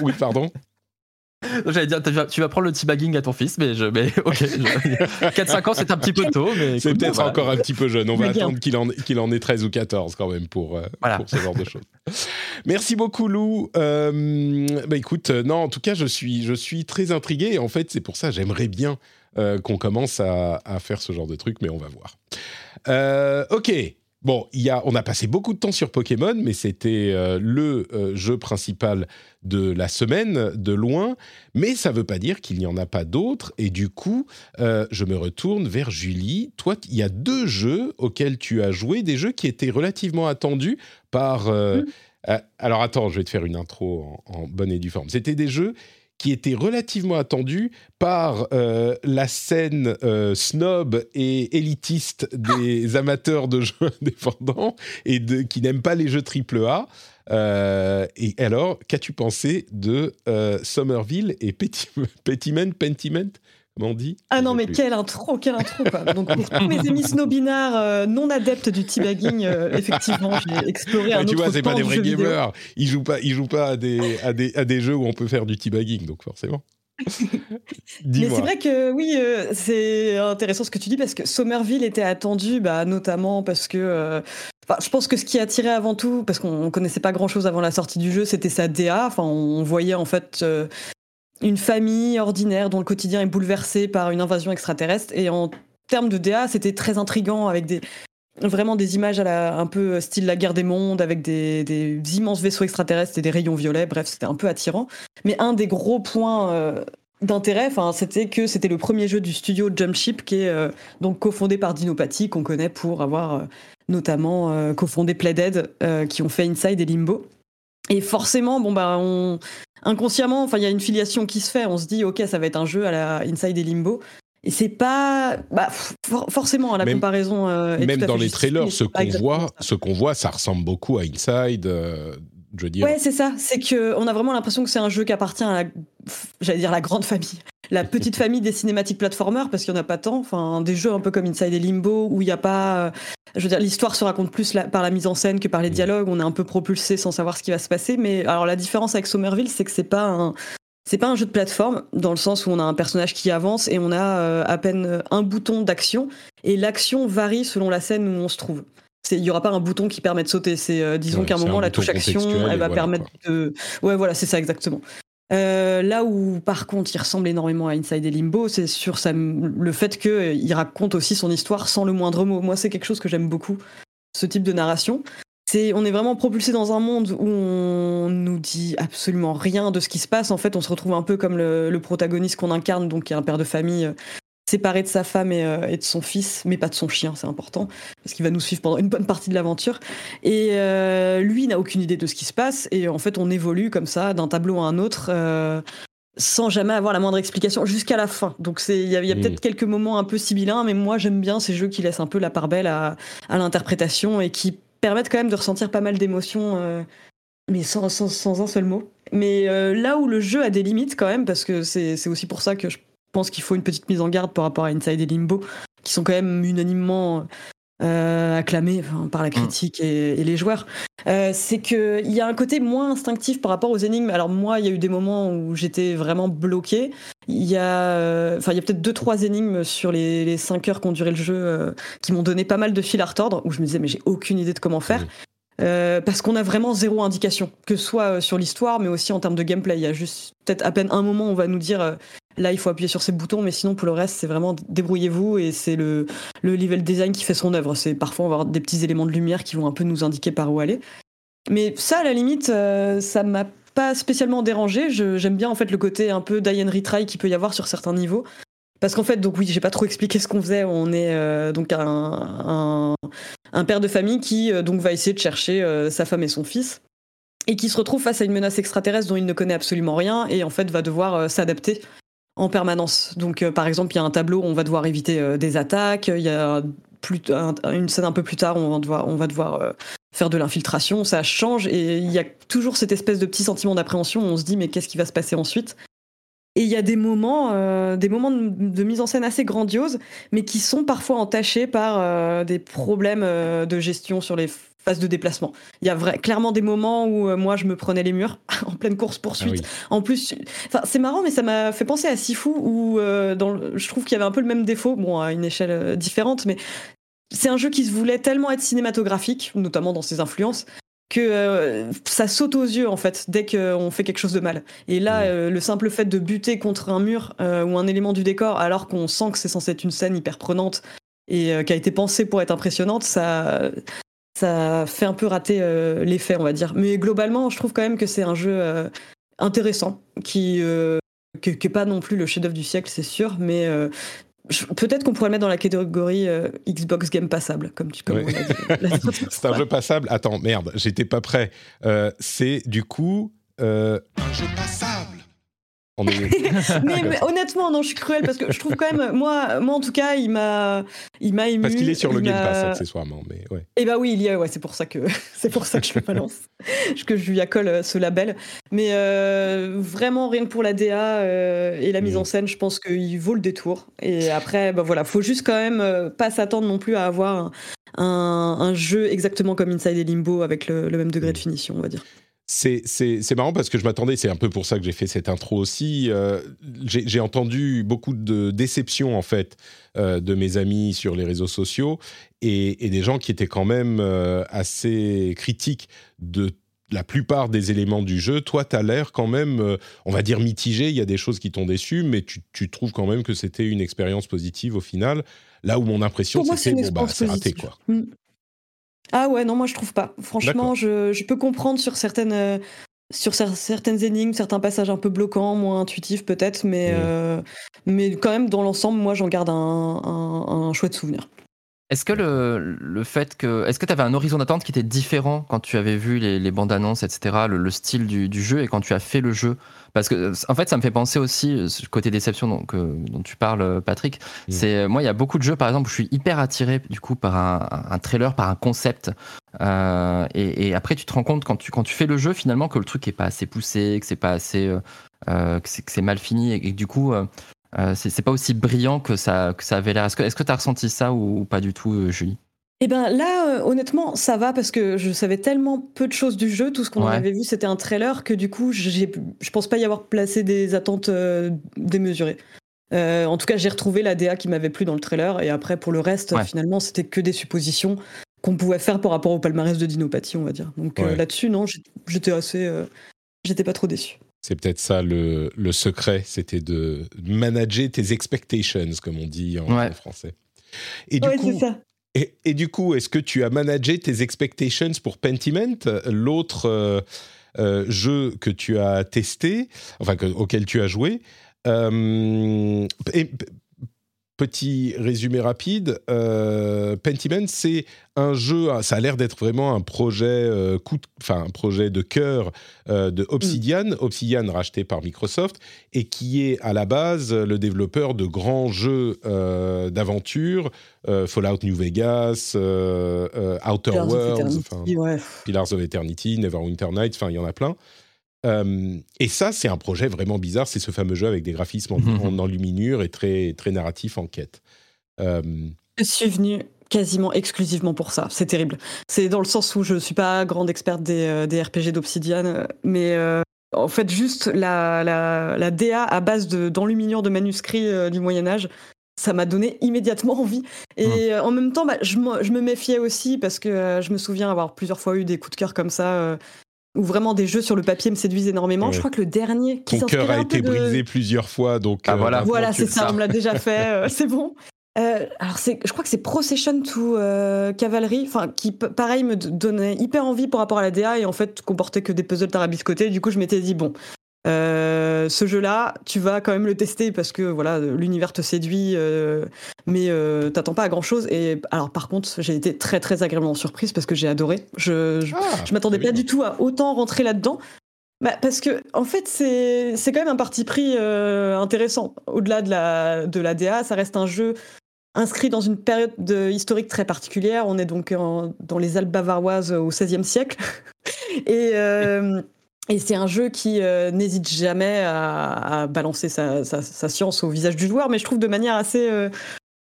Oui, pardon. J'allais dire, tu vas, tu vas prendre le teabagging à ton fils, mais, je, mais ok. je- 4-5 ans, c'est un petit peu tôt, mais. C'est peut-être voilà. encore un petit peu jeune. On va attendre qu'il en, qu'il en ait 13 ou 14 quand même pour, euh, Voilà. pour ce genre de choses. Merci beaucoup Lou. Euh, bah écoute, euh, non, en tout cas, je suis, je suis très intrigué. En fait, c'est pour ça j'aimerais bien euh, qu'on commence à, à faire ce genre de truc, mais on va voir. Euh, ok. Bon, il y a, on a passé beaucoup de temps sur Pokémon, mais c'était euh, le euh, jeu principal de la semaine, de loin. Mais ça ne veut pas dire qu'il n'y en a pas d'autres. Et du coup, euh, je me retourne vers Julie. Toi, il y a deux jeux auxquels tu as joué, des jeux qui étaient relativement attendus par. euh, alors attends, je vais te faire une intro en, en bonne et due forme. C'était des jeux qui étaient relativement attendus par euh, la scène euh, snob et élitiste des amateurs de jeux indépendants et de, qui n'aiment pas les jeux AAA. Euh, et alors, qu'as-tu pensé de Somerville et Petiment, Pentiment? Dit Ah non, mais plus. quelle intro, quelle intro quoi. Donc pour tous mes amis snobinards euh, non adeptes du teabagging, euh, effectivement, j'ai exploré un tu autre vois, c'est pas des vrais gamers. Ils jouent pas, ils jouent pas à des, à des, à des jeux où on peut faire du teabagging, donc forcément. Mais c'est vrai que oui, euh, c'est intéressant ce que tu dis parce que Somerville était attendu, bah, notamment parce que enfin, je pense que ce qui attirait avant tout, parce qu'on connaissait pas grand chose avant la sortie du jeu, c'était sa DA. Enfin, on voyait en fait euh, une famille ordinaire dont le quotidien est bouleversé par une invasion extraterrestre. Et en termes de DA, c'était très intrigant avec vraiment des images à la, un peu style la guerre des mondes avec des, immenses vaisseaux extraterrestres et des rayons violets. Bref, c'était un peu attirant. Mais un des gros points euh, d'intérêt, c'était que c'était le premier jeu du studio Jumpship qui est euh, donc cofondé par Dinopathy, qu'on connaît pour avoir euh, notamment euh, cofondé Playdead, qui ont fait Inside et Limbo. Et forcément, bon bah, on inconsciemment, enfin, il y a une filiation qui se fait. On se dit, ok, ça va être un jeu à la Inside et Limbo. Et c'est pas, bah, for- forcément, à la Même- comparaison. euh, est Même dans les trailers, ce qu'on voit, ça. ce qu'on voit, ça ressemble beaucoup à Inside. euh, je veux dire, Ouais, c'est ça. C'est que on a vraiment l'impression que c'est un jeu qui appartient à la, j'allais dire la grande famille, la petite famille des cinématiques platformers, parce qu'il n'y en a pas tant. Enfin, des jeux un peu comme Inside et Limbo où il n'y a pas, euh, je veux dire, l'histoire se raconte plus la- par la mise en scène que par les Mm. dialogues. On est un peu propulsé sans savoir ce qui va se passer. Mais alors la différence avec Somerville, c'est que c'est pas un c'est pas un jeu de plateforme dans le sens où on a un personnage qui avance et on a euh, à peine un bouton d'action et l'action varie selon la scène où on se trouve. C'est- Il n'y aura pas un bouton qui permet de sauter. C'est euh, disons Ouais, qu'à un moment la touche action, elle va voilà, permettre de. Ouais, voilà, c'est ça exactement. Euh, là où par contre il ressemble énormément à Inside et Limbo, c'est sur le fait qu'il raconte aussi son histoire sans le moindre mot. Moi, c'est quelque chose que j'aime beaucoup, ce type de narration. C'est, on est vraiment propulsé dans un monde où on nous dit absolument rien de ce qui se passe. En fait, on se retrouve un peu comme le, le protagoniste qu'on incarne, donc qui est un père de famille euh, séparé de sa femme et, euh, et de son fils, mais pas de son chien, c'est important, parce qu'il va nous suivre pendant une bonne partie de l'aventure. Et euh, lui n'a aucune idée de ce qui se passe, et en fait, on évolue comme ça d'un tableau à un autre. euh, sans jamais avoir la moindre explication jusqu'à la fin. Donc c'est il y a, il y a peut-être quelques moments un peu sibyllins, mais moi j'aime bien ces jeux qui laissent un peu la part belle à, à l'interprétation et qui permettent quand même de ressentir pas mal d'émotions, euh, mais sans, sans, sans un seul mot. Mais là où le jeu a des limites quand même, parce que c'est aussi pour ça que je pense qu'il faut une petite mise en garde par rapport à Inside et Limbo, qui sont quand même unanimement euh, acclamés enfin, par la critique et, et les joueurs, euh, c'est qu'il y a un côté moins instinctif par rapport aux énigmes. Alors moi, il y a eu des moments où j'étais vraiment bloqué. Il y a, euh, enfin, il y a peut-être deux trois énigmes sur les, les cinq heures qu'ont duré le jeu euh, qui m'ont donné pas mal de fil à retordre, où je me disais mais j'ai aucune idée de comment faire. Euh, parce qu'on a vraiment zéro indication, que ce soit sur l'histoire, mais aussi en termes de gameplay. Il y a juste peut-être à peine un moment où on va nous dire là il faut appuyer sur ces boutons, mais sinon pour le reste c'est vraiment débrouillez-vous et c'est le, le level design qui fait son œuvre. C'est parfois avoir des petits éléments de lumière qui vont un peu nous indiquer par où aller. Mais ça à la limite euh, ça m'a pas spécialement dérangé. J'aime bien en fait le côté un peu die and retry qu'il peut y avoir sur certains niveaux. Parce qu'en fait, donc oui, j'ai pas trop expliqué ce qu'on faisait. On est euh, donc un, un, un père de famille qui euh, donc va essayer de chercher euh, sa femme et son fils. et qui se retrouve face à une menace extraterrestre dont il ne connaît absolument rien et en fait va devoir s'adapter en permanence. Donc, par exemple, il y a un tableau où on va devoir éviter des attaques. Il y a une scène un peu plus tard, on va devoir, on va devoir faire de l'infiltration. Ça change et il y a toujours cette espèce de petit sentiment d'appréhension. On se dit mais qu'est-ce qui va se passer ensuite? Et il y a des moments, euh, des moments de, mise en scène assez grandioses, mais qui sont parfois entachés par euh, des problèmes euh, de gestion sur les phases de déplacement. Il y a vrai, clairement des moments où moi je me prenais les murs en pleine course poursuite. Ah en plus, c'est marrant, mais ça m'a fait penser à Sifu où dans je trouve qu'il y avait un peu le même défaut, bon à une échelle différente, mais c'est un jeu qui se voulait tellement être cinématographique, notamment dans ses influences, que euh, ça saute aux yeux en fait dès qu'on fait quelque chose de mal. Et là, euh, le simple fait de buter contre un mur euh, ou un élément du décor, alors qu'on sent que c'est censé être une scène hyper prenante et qui a été pensée pour être impressionnante, ça, ça fait un peu rater l'effet, on va dire. Mais globalement, je trouve quand même que c'est un jeu intéressant qui qui n'est pas non plus le chef-d'œuvre du siècle, c'est sûr, mais Peut-être qu'on pourrait le mettre dans la catégorie euh, Xbox Game passable, comme tu peux. c'est un jeu passable. Attends, merde, j'étais pas prêt. Euh, c'est du coup euh, un jeu passable. mais, honnêtement, non, je suis cruelle parce que je trouve quand même, moi, moi en tout cas, il m'a, il m'a ému. Parce qu'il est sur le Game Pass accessoirement, mais ouais. Eh bah oui, il y a, ouais, c'est pour ça que c'est pour ça que je le balance, que je lui accole euh, ce label. Mais euh, vraiment, rien que pour la DA euh, et la mise mm. en scène, je pense qu'il vaut le détour. Et après, bah voilà, faut juste quand même pas s'attendre non plus à avoir un, jeu exactement comme Inside et Limbo avec le même degré de mm. finition, on va dire. C'est marrant parce que je m'attendais, c'est un peu pour ça que j'ai fait cette intro aussi. Euh, j'ai entendu beaucoup de déceptions en fait euh, de mes amis sur les réseaux sociaux et, des gens qui étaient quand même euh, assez critiques de la plupart des éléments du jeu. Toi, tu as l'air quand même, on va dire mitigé, il y a des choses qui t'ont déçu, mais tu, trouves quand même que c'était une expérience positive au final. Là où mon impression, c'était bon, bah, c'est raté quoi. Ah ouais, non, moi je trouve pas. Franchement, je, peux comprendre sur certaines, euh, sur certaines énigmes, certains passages un peu bloquants, moins intuitifs peut-être, mais, euh, mais quand même, dans l'ensemble, moi j'en garde un, un, chouette souvenir. Est-ce que le, le, fait que. Est-ce que tu avais un horizon d'attente qui était différent quand tu avais vu les, les bandes annonces, etc., le, style du, du, jeu et quand tu as fait le jeu? Parce que, en fait, ça me fait penser aussi, euh, ce côté déception dont, dont tu parles, euh, Patrick. Mm. C'est, euh, moi, il y a beaucoup de jeux, par exemple, où je suis hyper attiré, du coup, par un, trailer, par un concept. et, après, tu te rends compte, quand tu, quand tu fais le jeu, finalement, que le truc est pas assez poussé, que c'est pas assez. que c'est mal fini, et, que du coup. c'est pas aussi brillant que ça, que ça avait l'air. Est-ce que tu as ressenti ça ou pas du tout, Julie? Eh ben là, euh, honnêtement, ça va parce que je savais tellement peu de choses du jeu. Tout ce qu'on avait vu, c'était un trailer que du coup, je pense pas y avoir placé des attentes euh, démesurées. Euh, en tout cas, j'ai retrouvé la DA qui m'avait plu dans le trailer. Et après, pour le reste, finalement, c'était que des suppositions qu'on pouvait faire par rapport au palmarès de Dinopathie, on va dire. Donc là-dessus, non, j'étais assez. j'étais pas trop déçu. C'est peut-être ça le, secret, c'était de manager tes expectations, comme on dit en, français. Et du coup, ça. Et, du coup, est-ce que tu as managé tes expectations pour Pentiment, l'autre euh, euh, jeu que tu as testé, enfin auquel tu as joué euh, Petit résumé rapide, euh, Pentiment, c'est un jeu, ça a l'air d'être vraiment un projet, euh, enfin un projet de cœur euh, de Obsidian, mm. Obsidian racheté par Microsoft, et qui est à la base le développeur de grands jeux d'aventure, Fallout New Vegas, Outer Worlds, Pillars of Eternity, Neverwinter Nights, enfin il y en a plein. Euh, et ça, c'est un projet vraiment bizarre. C'est ce fameux jeu avec des graphismes en, mhm. enluminure et très, très narratif en quête. Euh, je suis venue quasiment exclusivement pour ça. C'est terrible. C'est dans le sens où je ne suis pas grande experte des, euh, des RPG d'Obsidian, mais en fait, juste la, la, la DA à base d'enluminure de, manuscrits du Moyen-Âge, ça m'a donné immédiatement envie. Et mhm. en même temps, bah, je, je, me méfiais aussi parce que je me souviens avoir plusieurs fois eu des coups de cœur comme ça où vraiment des jeux sur le papier me séduisent énormément. Je crois que le dernier qui Ton cœur a été brisé plusieurs fois, donc ah, voilà. Euh, voilà, c'est ça, on me l'a déjà fait, euh, c'est bon. Euh, alors c'est, je crois que c'est Procession to Cavalry, enfin qui pareil me donnait hyper envie par rapport à la DA et en fait comportait que des puzzles tarabiscotés. Du coup je m'étais dit bon, Euh, ce jeu-là, tu vas quand même le tester parce que voilà, l'univers te séduit, euh, mais euh, t'attends pas à grand-chose. Et alors, par contre, j'ai été très très agréablement surprise parce que j'ai adoré. Je je, Ah, je m'attendais pas du tout à autant rentrer là-dedans. Bah, parce que en fait, c'est c'est quand même un parti pris euh, intéressant. Au-delà de la de la DA, ça reste un jeu inscrit dans une période de- historique très particulière. On est donc en- dans les Alpes bavaroises au XVIe siècle. Et, et c'est un jeu qui euh, n'hésite jamais à, balancer sa science au visage du joueur, mais je trouve de manière assez, euh,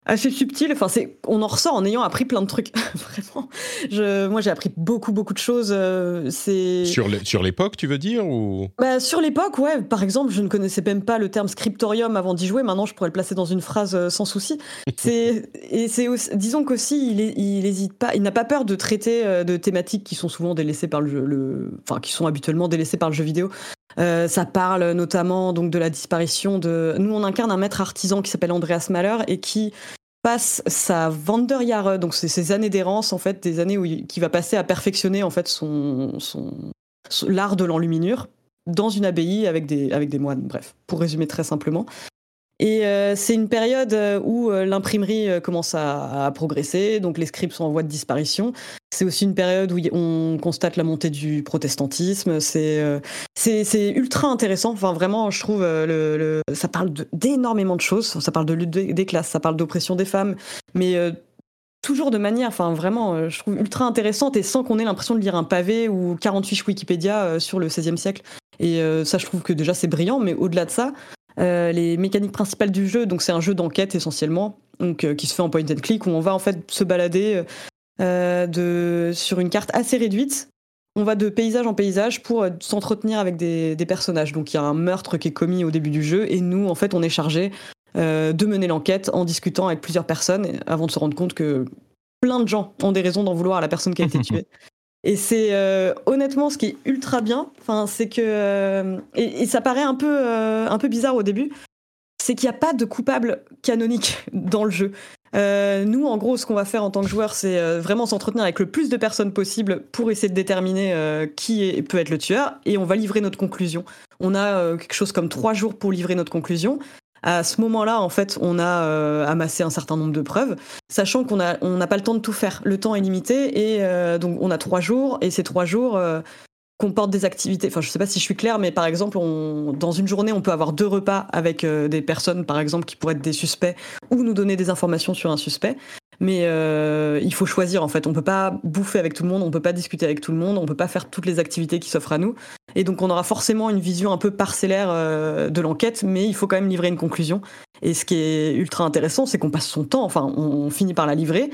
assez subtile. Enfin, c'est, on en ressort en ayant appris plein de trucs. Vraiment. Je, moi, j'ai appris beaucoup, beaucoup de choses. euh, c'est... Sur le- sur l'époque, tu veux dire ou? Bah, sur l'époque, ouais. Par exemple, je ne connaissais même pas le terme scriptorium avant d'y jouer. Maintenant, je pourrais le placer dans une phrase euh, sans souci. C'est et c'est aussi- disons qu'aussi, il, est- il hésite pas, il n'a pas peur de traiter euh, de thématiques qui sont souvent délaissées par le, jeu, le enfin qui sont habituellement délaissées par le jeu vidéo. Euh, ça parle notamment donc de la disparition de. Nous, on incarne un maître artisan qui s'appelle Andreas Mahler et qui passe sa Wanderjahre, donc c'est ses années d'errance en fait, des années où il, qui va passer à perfectionner en fait son, son, son- l'art de l'enluminure dans une abbaye avec des, avec des moines, bref, pour résumer très simplement. Et euh, c'est une période euh, où euh, l'imprimerie commence à, progresser, donc les scripts sont en voie de disparition. C'est aussi une période où on constate la montée du protestantisme. C'est ultra intéressant. Enfin, vraiment, je trouve, le, ça parle d'énormément de choses. Ça parle de lutte des classes, ça parle d'oppression des femmes, mais toujours de manière, enfin vraiment, je trouve ultra intéressante et sans qu'on ait l'impression de lire un pavé ou 48 fiches Wikipédia sur le XVIe siècle. Et ça, je trouve que déjà c'est brillant, mais au-delà de ça, euh, les mécaniques principales du jeu, donc c'est un jeu d'enquête essentiellement, donc euh, qui se fait en point and click où on va en fait se balader euh, de sur une carte assez réduite. On va de paysage en paysage pour s'entretenir avec des, des personnages. Donc il y a un meurtre qui est commis au début du jeu et nous en fait on est chargé de mener l'enquête en discutant avec plusieurs personnes avant de se rendre compte que plein de gens ont des raisons d'en vouloir à la personne qui a été tuée. Et c'est euh, honnêtement ce qui est ultra bien. Enfin, c'est que euh, et, ça paraît un peu euh, un peu bizarre au début, c'est qu'il n'y a pas de coupable canonique dans le jeu. Euh, nous, en gros, ce qu'on va faire en tant que joueur, c'est euh, vraiment s'entretenir avec le plus de personnes possible pour essayer de déterminer euh, qui peut être le tueur, et on va livrer notre conclusion. On a quelque chose comme trois jours pour livrer notre conclusion. À ce moment-là, en fait, on a euh, amassé un certain nombre de preuves, sachant qu'on a- on n'a pas le temps de tout faire. Le temps est limité, et euh, donc on a trois jours, et ces trois jours euh, comportent des activités. Enfin, je sais pas si je suis claire, mais par exemple, on, dans une journée, on peut avoir deux repas avec euh, des personnes, par exemple, qui pourraient être des suspects ou nous donner des informations sur un suspect. Mais euh, il faut choisir en fait. On peut pas bouffer avec tout le monde, on peut pas discuter avec tout le monde, on peut pas faire toutes les activités qui s'offrent à nous. Et donc on aura forcément une vision un peu parcellaire euh, de l'enquête, mais il faut quand même livrer une conclusion. Et ce qui est ultra intéressant, c'est qu'on passe son temps, enfin on finit par la livrer.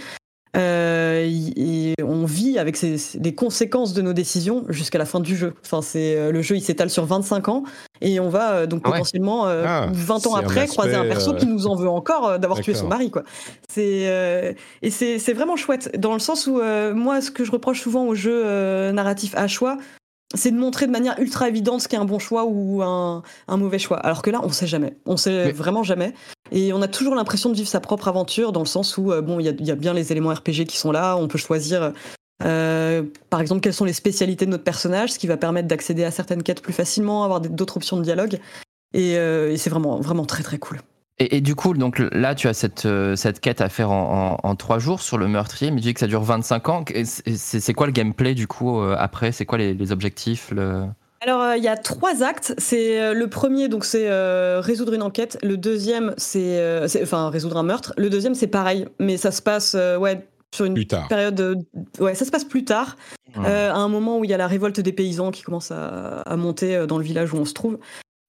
Euh, et on vit avec ces- ces- les conséquences de nos décisions jusqu'à la fin du jeu. Enfin, c'est euh, le jeu, il s'étale sur 25 ans et on va euh, donc Ah ouais. potentiellement euh, Ah, 20 ans c'est un après croiser un perso euh, qui nous en veut encore euh, d'avoir tué son mari, quoi. C'est euh, et c'est c'est vraiment chouette dans le sens où euh, moi, ce que je reproche souvent aux jeux euh, narratifs à choix, c'est de montrer de manière ultra évidente ce qui est un bon choix ou un, un mauvais choix. Alors que là, on sait jamais. On sait Mais- vraiment jamais. Et on a toujours l'impression de vivre sa propre aventure dans le sens où, euh, bon, il y a, il y a bien les éléments RPG qui sont là. On peut choisir, euh, par exemple, quelles sont les spécialités de notre personnage, ce qui va permettre d'accéder à certaines quêtes plus facilement, avoir d'autres options de dialogue. Et, euh, et c'est vraiment, vraiment très, très cool. Et, et du coup, donc là, tu as cette, euh, cette quête à faire en, en, en trois jours sur le meurtrier, mais tu dis que ça dure 25 ans. C'est quoi le gameplay du coup euh, après? C'est quoi les, les objectifs le... Alors, euh, il y a trois actes. C'est euh, le premier, donc c'est euh, résoudre une enquête. Le deuxième, c'est euh, enfin résoudre un meurtre. Le deuxième, c'est pareil, mais ça se passe euh, ouais sur une plus tard période. de- ouais, ça se passe plus tard, à un moment où il y a la révolte des paysans qui commence à, à monter euh, dans le village où on se trouve.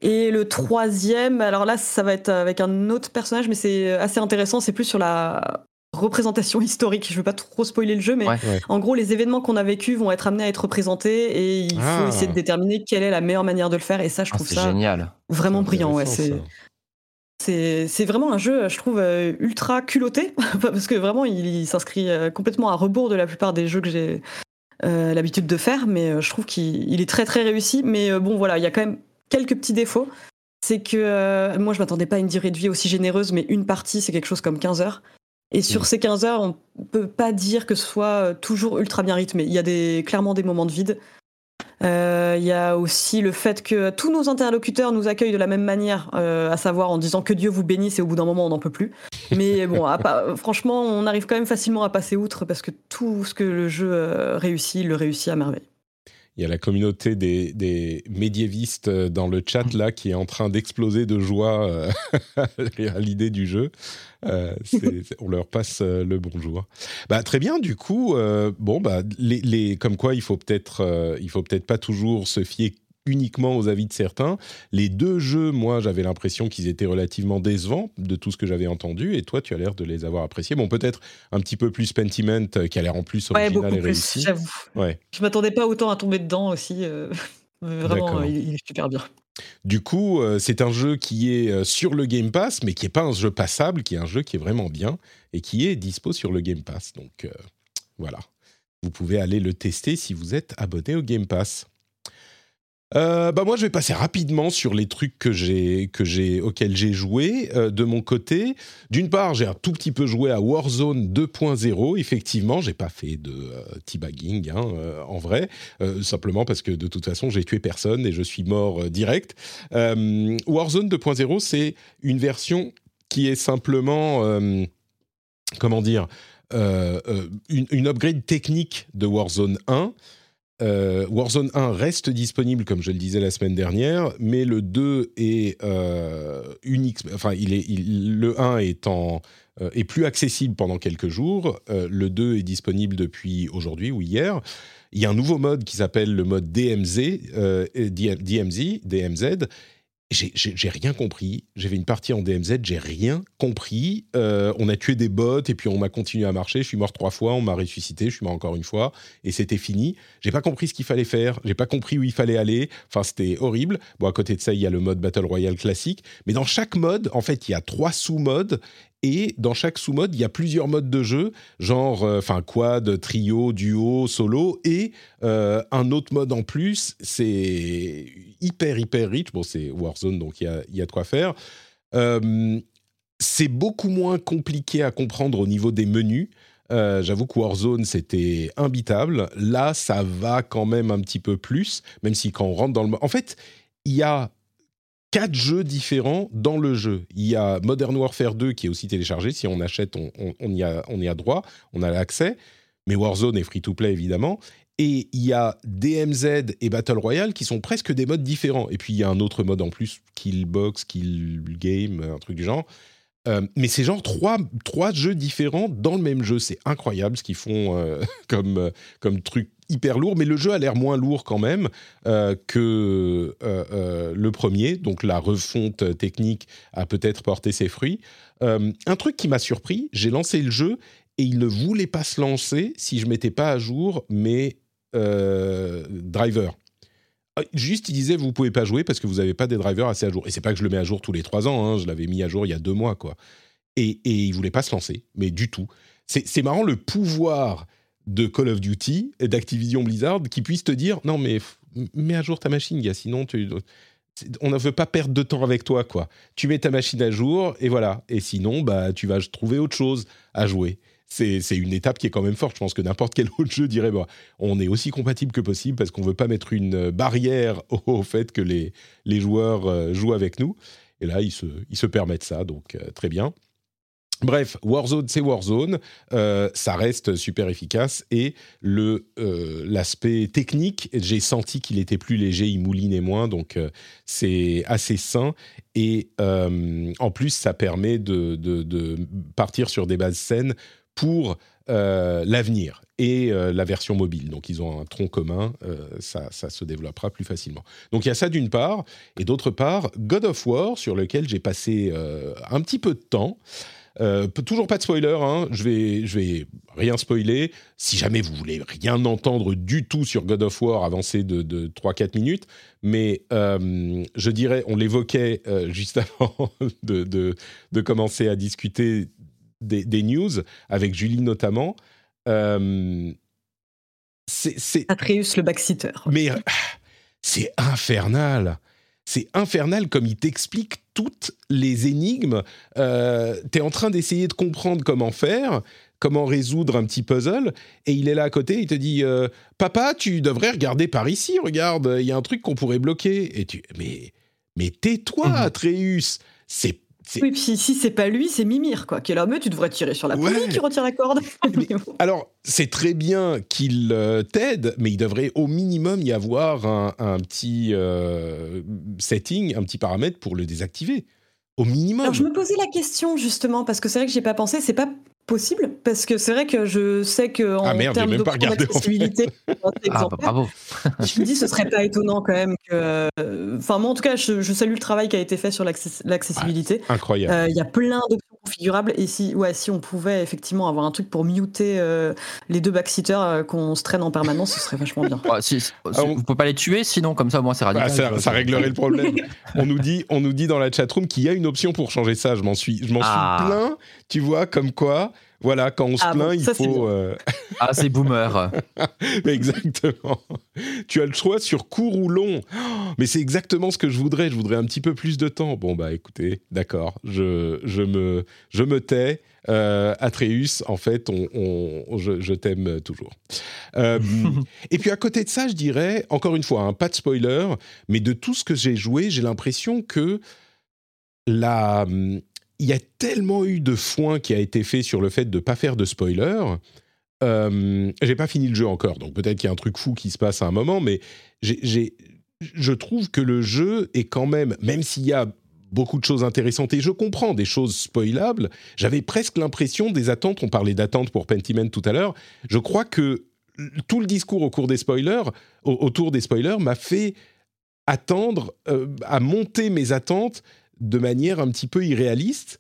Et le troisième, alors là, ça va être avec un autre personnage, mais c'est assez intéressant. C'est plus sur la représentation historique. Je veux pas trop spoiler le jeu, mais Ouais. Ouais. en gros, les événements qu'on a vécus vont être amenés à être représentés et il faut Ah. essayer de déterminer quelle est la meilleure manière de le faire. Et ça, je Ah, trouve c'est ça génial. vraiment brillant. Ouais, c'est vraiment un jeu, je trouve, euh, ultra culotté, parce que vraiment, il, il s'inscrit euh, complètement à rebours de la plupart des jeux que j'ai euh, l'habitude de faire, mais je trouve qu'il il est très très réussi. Mais bon, voilà, il y a quand même quelques petits défauts. C'est que euh, moi, je m'attendais pas à une durée de vie aussi généreuse, mais une partie, c'est quelque chose comme 15 heures. Et sur Mm. ces 15 heures, on peut pas dire que ce soit euh, toujours ultra bien rythmé. Il y a des, clairement des moments de vide. Euh, Il y a aussi le fait que tous nos interlocuteurs nous accueillent de la même manière, euh, à savoir en disant que Dieu vous bénisse et au bout d'un moment on n'en peut plus. Mais bon, à pas- franchement, on arrive quand même facilement à passer outre parce que tout ce que le jeu réussit, il le réussit à merveille. Il y a la communauté des, médiévistes euh, dans le chat là qui est en train d'exploser de joie euh, à l'idée du jeu. Euh, on leur passe euh, le bonjour. Bah, très bien, du coup, bon, bah, les, les- comme quoi il faut peut-être il faut peut-être pas toujours se fier uniquement aux avis de certains. Les deux jeux, moi, j'avais l'impression qu'ils étaient relativement décevants de tout ce que j'avais entendu, et toi, tu as l'air de les avoir appréciés. Bon, peut-être un petit peu plus Pentiment, euh, qui a l'air en plus Ouais, original beaucoup et plus, réussi. j'avoue. Ouais. Je m'attendais pas autant à tomber dedans aussi. euh, Vraiment, il, il est super bien. Du coup, euh, c'est un jeu qui est euh, sur le Game Pass, mais qui n'est pas un jeu passable, qui est un jeu qui est vraiment bien et qui est dispo sur le Game Pass. Donc euh, voilà, vous pouvez aller le tester si vous êtes abonné au Game Pass. Euh, bah moi, je vais passer rapidement sur les trucs que j'ai, que j'ai, auxquels j'ai joué euh, de mon côté. D'une part, j'ai un tout petit peu joué à Warzone 2.0. Effectivement, j'ai pas fait de euh, teabagging hein, euh, en vrai, euh, simplement parce que de toute façon, j'ai tué personne et je suis mort direct. Warzone 2.0, c'est une version qui est simplement, comment dire, une, une upgrade technique de Warzone 1. Euh, Warzone 1 reste disponible, comme je le disais la semaine dernière, mais le 2 est euh, unique. Enfin, le 1 est, euh, est plus accessible pendant quelques jours. Le 2 est disponible depuis aujourd'hui ou hier. Il y a un nouveau mode qui s'appelle le mode DMZ, DMZ, DMZ. J'ai- rien compris. J'ai fait une partie en DMZ, j'ai rien compris. Euh, on a tué des bots et puis on m'a continué à marcher. Je suis mort trois fois, on m'a ressuscité, je suis mort encore une fois et c'était fini. J'ai pas compris ce qu'il fallait faire, j'ai pas compris où il fallait aller. Enfin, c'était horrible. Bon, à côté de ça, il y a le mode Battle Royale classique. Mais dans chaque mode, en fait, il y a trois sous-modes. Et dans chaque sous-mode, il y a plusieurs modes de jeu, genre euh, enfin quad, trio, duo, solo, et euh, un autre mode en plus. C'est hyper, hyper riche. Bon, c'est Warzone, donc il y a, y a de quoi faire. Euh, c'est beaucoup moins compliqué à comprendre au niveau des menus. J'avoue que Warzone, c'était imbitable. Là, ça va quand même un petit peu plus, même si quand on rentre dans le... En fait, il y a quatre jeux différents dans le jeu. Il y a Modern Warfare 2 qui est aussi téléchargé. Si on achète, on, y, a, droit, on a l'accès. Mais Warzone est free-to-play, évidemment. Et il y a DMZ et Battle Royale qui sont presque des modes différents. Et puis il y a un autre mode en plus, Killbox, Kill Game, un truc du genre. Euh, mais c'est genre trois, jeux différents dans le même jeu. C'est incroyable ce qu'ils font euh, euh, comme truc hyper lourd. Mais le jeu a l'air moins lourd quand même euh, que euh, euh, le premier. Donc la refonte technique a peut-être porté ses fruits. Un truc qui m'a surpris, j'ai lancé le jeu et il ne voulait pas se lancer si je mettais pas à jour mes drivers. Juste, il disait vous pouvez pas jouer parce que vous n'avez pas des drivers assez à jour. Et c'est pas que je le mets à jour tous les trois ans. hein, je l'avais mis à jour il y a deux mois, quoi. Et, et il voulait pas se lancer, mais du tout. C'est marrant le pouvoir de Call of Duty et d'Activision Blizzard qui puisse te dire non mais mets à jour ta machine, gars. Sinon on ne veut pas perdre de temps avec toi, quoi. Tu mets ta machine à jour et voilà. Et sinon, bah, tu vas trouver autre chose à jouer. C'est une étape qui est quand même forte. Je pense que n'importe quel autre jeu dirait, bah, on est aussi compatible que possible parce qu'on veut pas mettre une barrière au, au fait que les, les joueurs euh, jouent avec nous. Et là, ils se, ils se permettent ça, donc euh, très bien. Bref, Warzone, c'est Warzone, Euh, ça reste super efficace et le euh, l'aspect technique, j'ai senti qu'il était plus léger, il moulinait moins, donc euh, c'est assez sain et en plus ça permet de, de- de partir sur des bases saines pour l'avenir et la version mobile. Donc ils ont un tronc commun, ça, ça se développera plus facilement. Donc il y a ça d'une part, et d'autre part, God of War, sur lequel j'ai passé un petit peu de temps. Euh, toujours pas de spoiler, hein. je, vais, je vais rien spoiler. Si jamais vous voulez rien entendre du tout sur God of War, avancez de, de 3-4 minutes. Mais euh, je dirais, on l'évoquait euh, juste avant de, de- de commencer à discuter des, des news, avec Julie notamment. C'est- c'est Atreus le backseater. mais ah, c'est infernal. C'est infernal comme il t'explique toutes les énigmes. Euh, tu es en train d'essayer de comprendre comment faire. comment résoudre un petit puzzle, et il est là à côté, il te dit euh, Papa, tu devrais regarder par ici, regarde, il y a un truc qu'on pourrait bloquer. Et tu Mais, mais tais-toi, Mhm. Atreus C'est. Oui, puis si c'est pas lui, c'est Mimir, quoi. Qui est là, mais tu devrais tirer sur la Ouais. qui retire la corde. Alors, c'est très bien qu'il euh, t'aide, mais il devrait au minimum y avoir un, un petit euh, setting, un petit paramètre pour le désactiver. Au minimum. Alors je me posais la question justement parce que c'est vrai que j'ai pas pensé, c'est pas possible parce que c'est vrai que je sais que en Ah merde, termes en fait. d'accessibilité, c'est Ah, bah, je me dis ce serait pas étonnant quand même que, enfin moi en tout cas je, je salue le travail qui a été fait sur l'access- l'accessibilité. Incroyable. Euh, Il y a plein d'options configurables et si ouais si on pouvait effectivement avoir un truc pour muter euh, les deux backseaters euh, qu'on se traîne en permanence, ce serait vachement bien. Ouais, si- si- Ah, on- Vous pouvez pas les tuer, sinon comme ça, moi, c'est Ah, ça, ça réglerait le problème. on, nous dit, on nous dit dans la chatroom qu'il y a une option pour changer ça. Je m'en suis, je m'en Ah. suis plaint. Tu vois, comme quoi, voilà, quand on se Ah bon, plaint, il faut. euh, Ah, c'est boomer. exactement. Tu as le choix sur court ou long. Oh, mais c'est exactement ce que je voudrais. Je voudrais un petit peu plus de temps. Bon, bah écoutez, d'accord. Je, je, me, je me tais. Euh, Atreus, en fait, on, on- je, je t'aime toujours. Euh, et puis à côté de ça, je dirais, encore une fois, hein, pas de spoiler, mais de tout ce que j'ai joué, j'ai l'impression que la, il y a tellement eu de foin qui a été fait sur le fait de ne pas faire de spoiler. Euh, j'ai pas fini le jeu encore, donc peut-être qu'il y a un truc fou qui se passe à un moment, mais je trouve que le jeu est quand même, même s'il y a beaucoup de choses intéressantes et je comprends des choses spoilables, j'avais presque l'impression des attentes. On parlait d'attentes pour Pentiment tout à l'heure. Je crois que tout le discours au cours des spoilers, au- autour des spoilers, m'a fait attendre euh, à monter mes attentes de manière un petit peu irréaliste.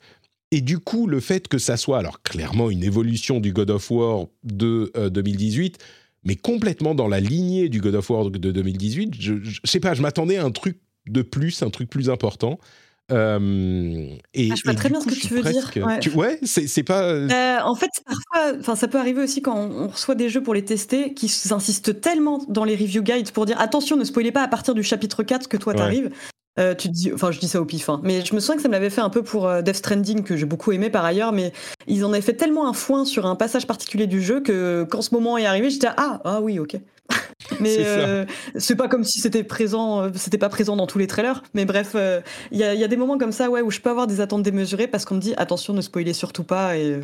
Et du coup, le fait que ça soit, alors clairement, une évolution du God of War de euh, 2018, mais complètement dans la lignée du God of War de 2018, je, je, je sais pas, je m'attendais à un truc de plus, un truc plus important. Euh, et, Ah, je vois très bien ce que tu veux dire, ouais. tu- ouais, c'est pas. euh, Euh, en fait, parfois, enfin, ça peut arriver aussi quand on on reçoit des jeux pour les tester, qui insistent tellement dans les review guides pour dire attention, ne spoilez pas à partir du chapitre 4 que toi Ouais. Euh, tu te dis, enfin, je dis ça au pif, hein. mais je me souviens que ça me l'avait fait un peu pour euh, Death Stranding, que j'ai beaucoup aimé par ailleurs, mais ils en avaient fait tellement un foin sur un passage particulier du jeu que quand ce moment est arrivé, j'étais ah, ah oui, ok. mais euh, c'est pas comme si c'était présent, c'était pas présent dans tous les trailers, mais bref, euh, il y, a, y a des moments comme ça, ouais, où je peux avoir des attentes démesurées parce qu'on me dit attention, ne spoilez surtout pas, et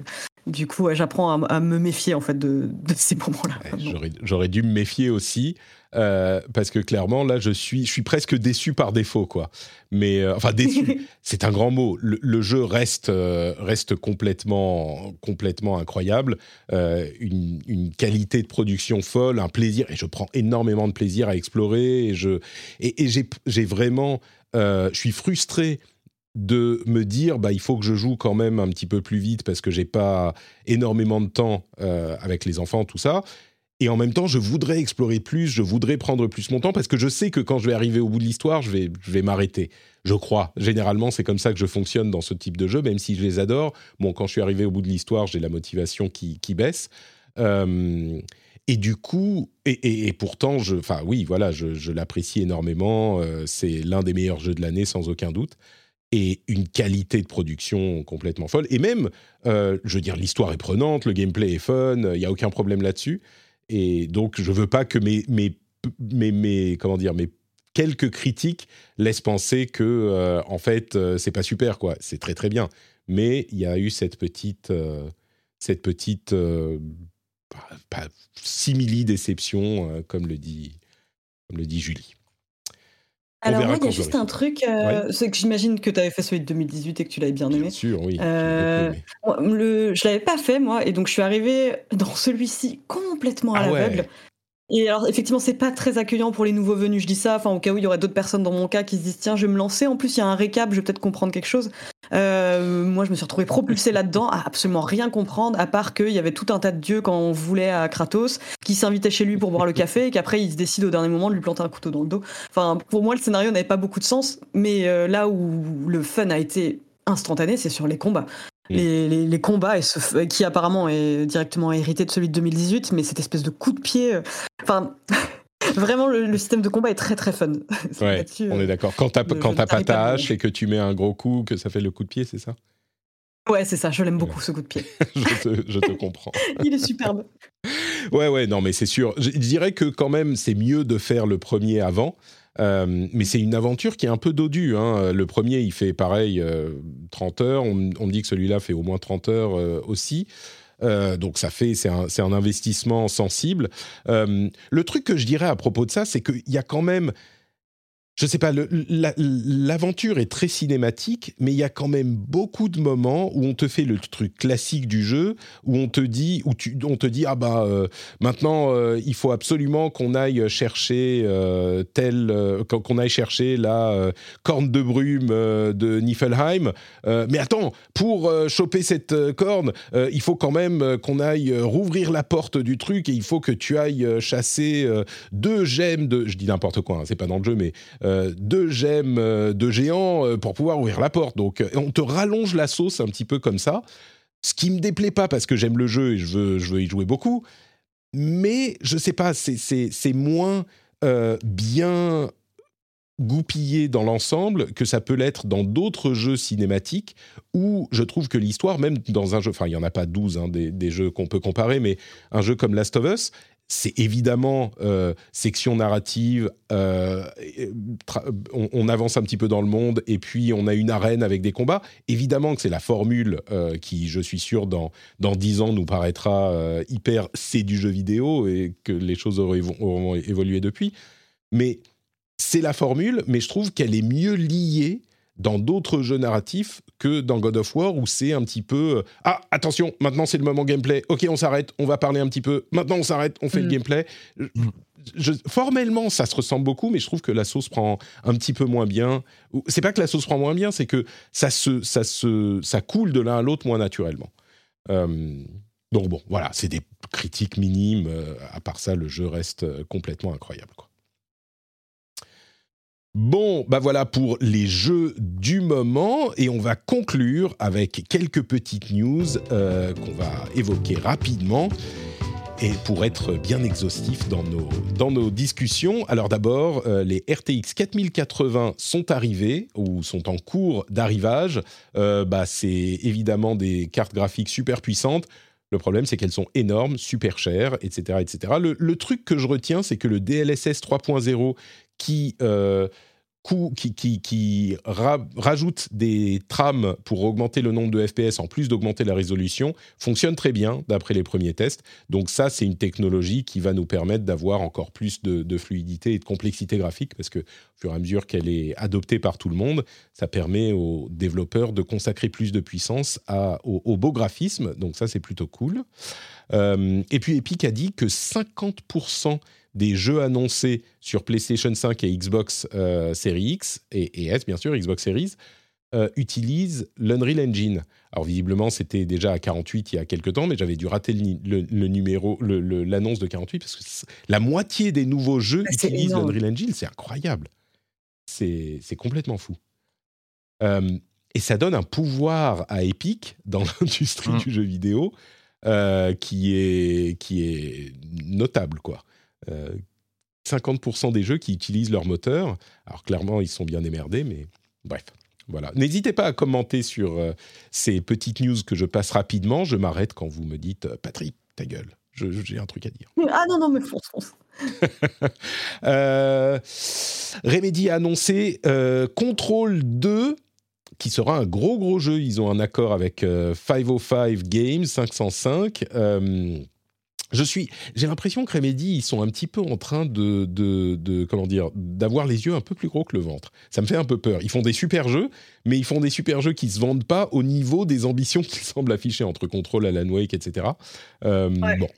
du coup, ouais, j'apprends à, à me méfier en fait de, de ces moments-là. Ouais, j'aurais- dû me méfier aussi. euh, parce que clairement, là, je suis, je suis presque déçu par défaut, quoi. Mais euh, enfin, déçu, c'est un grand mot. Le, le jeu reste, euh, reste complètement, complètement incroyable. Une, une qualité de production folle, un plaisir. Et je prends énormément de plaisir à explorer. Et je, et, et j'ai, vraiment, je suis frustré de me dire bah il faut que je joue quand même un petit peu plus vite parce que j'ai pas énormément de temps euh, avec les enfants tout ça. Et en même temps je voudrais explorer plus je voudrais prendre plus mon temps parce que je sais que quand je vais arriver au bout de l'histoire je vais je vais m'arrêter. Je crois. Généralement c'est comme ça que je fonctionne dans ce type de jeu même si je les adore. Bon quand je suis arrivé au bout de l'histoire j'ai la motivation qui, qui baisse. Euh, et du coup, et, et- et pourtant, je, enfin oui, voilà, je, je l'apprécie énormément. euh, c'est l'un des meilleurs jeux de l'année, sans aucun doute. Et une qualité de production complètement folle. Et même, euh, je veux dire, l'histoire est prenante, le gameplay est fun, il n'y a aucun problème là-dessus. Et donc, je veux pas que mes, mes, mes, mes- comment dire, mes quelques critiques laissent penser que, euh, en fait, euh, c'est pas super, quoi. C'est très très bien. Mais il y a eu cette petite, euh, cette petite pas- pas simili-déception, comme, comme le dit Julie. Alors moi, il y a juste un truc, euh, c'est que j'imagine que tu avais fait celui de 2018 et que tu l'avais bien aimé. Bien sûr, oui. Euh. Moi, le, je l'avais pas fait moi, et donc je suis arrivée dans celui-ci complètement à Ah ouais. Et alors effectivement, c'est pas très accueillant pour les nouveaux venus. Je dis ça, enfin au cas où il y aurait d'autres personnes dans mon cas qui se disent tiens, je vais me lancer. En plus, il y a un récap, je vais peut-être comprendre quelque chose. Euh, moi, je me suis retrouvée propulsée là-dedans, à absolument rien comprendre, à part qu'il y avait tout un tas de dieux quand on voulait à Kratos, qui s'invitaient chez lui pour boire le café, et qu'après il se décide au dernier moment de lui planter un couteau dans le dos. Enfin, pour moi, le scénario n'avait pas beaucoup de sens, mais euh, là où le fun a été instantané, c'est sur les combats. Les, les- les combats, et ce f- qui apparemment est directement hérité de celui de 2018, mais cette espèce de coup de pied. euh, Enfin, vraiment, le, le système de combat est très très fun. Ouais, on euh, est d'accord. Quand t'as je- je pas ta hache et que tu mets un gros coup, que ça fait le coup de pied, c'est ça? Ouais, c'est ça, je l'aime beaucoup ce coup de pied. je, te, comprends. Il est superbe. Ouais, ouais, non, mais c'est sûr. Je, dirais que quand même, c'est mieux de faire le premier avant. Euh, mais c'est une aventure qui est un peu dodue. Hein. Le premier, il fait pareil, 30 heures. On, me dit que celui-là fait au moins 30 heures aussi. donc ça fait, c'est un, investissement sensible. le truc que je dirais à propos de ça, c'est qu'il y a quand même je sais pas, l'aventure est très cinématique, mais il y a quand même beaucoup de moments où on te fait le truc classique du jeu, où on te dit, où on te dit, ah bah euh, maintenant euh, il faut absolument qu'on aille chercher euh, tel, qu'on aille chercher la corne de brume de Niflheim. mais attends, pour choper cette corne, il faut quand même qu'on aille rouvrir la porte du truc et il faut que tu ailles chasser deux gemmes de, je dis n'importe quoi, hein, c'est pas dans le jeu, mais deux gemmes euh, de géants euh, pour pouvoir ouvrir la porte. Donc on te rallonge la sauce un petit peu comme ça. Ce qui me déplaît pas parce que j'aime le jeu et je veux, je veux y jouer beaucoup. Mais je sais pas, c'est moins bien goupillé dans l'ensemble que ça peut l'être dans d'autres jeux cinématiques où je trouve que l'histoire, même dans un jeu, enfin il n'y en a pas 12 hein, des, des, jeux qu'on peut comparer, mais un jeu comme Last of Us, c'est évidemment euh, section narrative, euh, on, avance un petit peu dans le monde et puis on a une arène avec des combats. Évidemment que c'est la formule euh, qui, je suis sûr, dans, dans 10 ans nous paraîtra hyper c'est du jeu vidéo et que les choses auront évolué depuis. Mais c'est la formule, mais je trouve qu'elle est mieux liée dans d'autres jeux narratifs que dans God of War où c'est un petit peu euh, ah attention maintenant c'est le moment gameplay. Ok on s'arrête on va parler un petit peu. Maintenant on s'arrête on fait le mm. gameplay. Formellement ça se ressemble beaucoup mais je trouve que la sauce prend un petit peu moins bien. C'est pas que la sauce prend moins bien c'est que ça se ça se ça coule de l'un à l'autre moins naturellement. Euh, donc bon voilà c'est des critiques minimes euh, à part ça le jeu reste complètement incroyable quoi. Bon, bah voilà pour les jeux du moment et on va conclure avec quelques petites news euh, qu'on va évoquer rapidement et pour être bien exhaustif dans nos, discussions. Alors d'abord, euh, les RTX 4080 sont arrivés ou sont en cours d'arrivage. Euh, bah, c'est évidemment des cartes graphiques super puissantes. Le problème, c'est qu'elles sont énormes, super chères, etc. etc. Le, le truc que je retiens, c'est que le DLSS 3.0 qui qui, rajoute des trames pour augmenter le nombre de FPS en plus d'augmenter la résolution, fonctionne très bien d'après les premiers tests. Donc ça, c'est une technologie qui va nous permettre d'avoir encore plus de, fluidité et de complexité graphique parce que au fur et à mesure qu'elle est adoptée par tout le monde, ça permet aux développeurs de consacrer plus de puissance au, beau graphisme. Donc ça, c'est plutôt cool. Euh, et puis Epic a dit que 50% des jeux annoncés sur PlayStation 5 et Xbox euh, Series X et, S, bien sûr, Xbox Series, euh, utilisent l'Unreal Engine. Alors visiblement, c'était déjà à 48 il y a quelques temps, mais j'avais dû rater le, numéro, l'annonce de 48 parce que la moitié des nouveaux jeux utilisent l'Unreal Engine. C'est incroyable. C'est complètement fou. Euh, et ça donne un pouvoir à Epic dans l'industrie mm. du jeu vidéo qui, est, qui est notable, quoi. 50% des jeux qui utilisent leur moteur. Alors clairement, ils sont bien émerdés, mais bref. Voilà. N'hésitez pas à commenter sur euh, ces petites news que je passe rapidement. Je m'arrête quand vous me dites euh, Patrick, ta gueule. J'ai un truc à dire. Ah non, non, mais fonce, fonce. euh, Remedy a annoncé euh, Control 2, qui sera un gros, gros jeu. Ils ont un accord avec 505 Games, 505 je suis, j'ai l'impression que Remedy, ils sont un petit peu en train de, de, comment dire, d'avoir les yeux un peu plus gros que le ventre. Ça me fait un peu peur. Ils font des super jeux, mais ils font des super jeux qui se vendent pas au niveau des ambitions qu'ils semblent afficher entre Control, Alan Wake, etc. Euh, bon.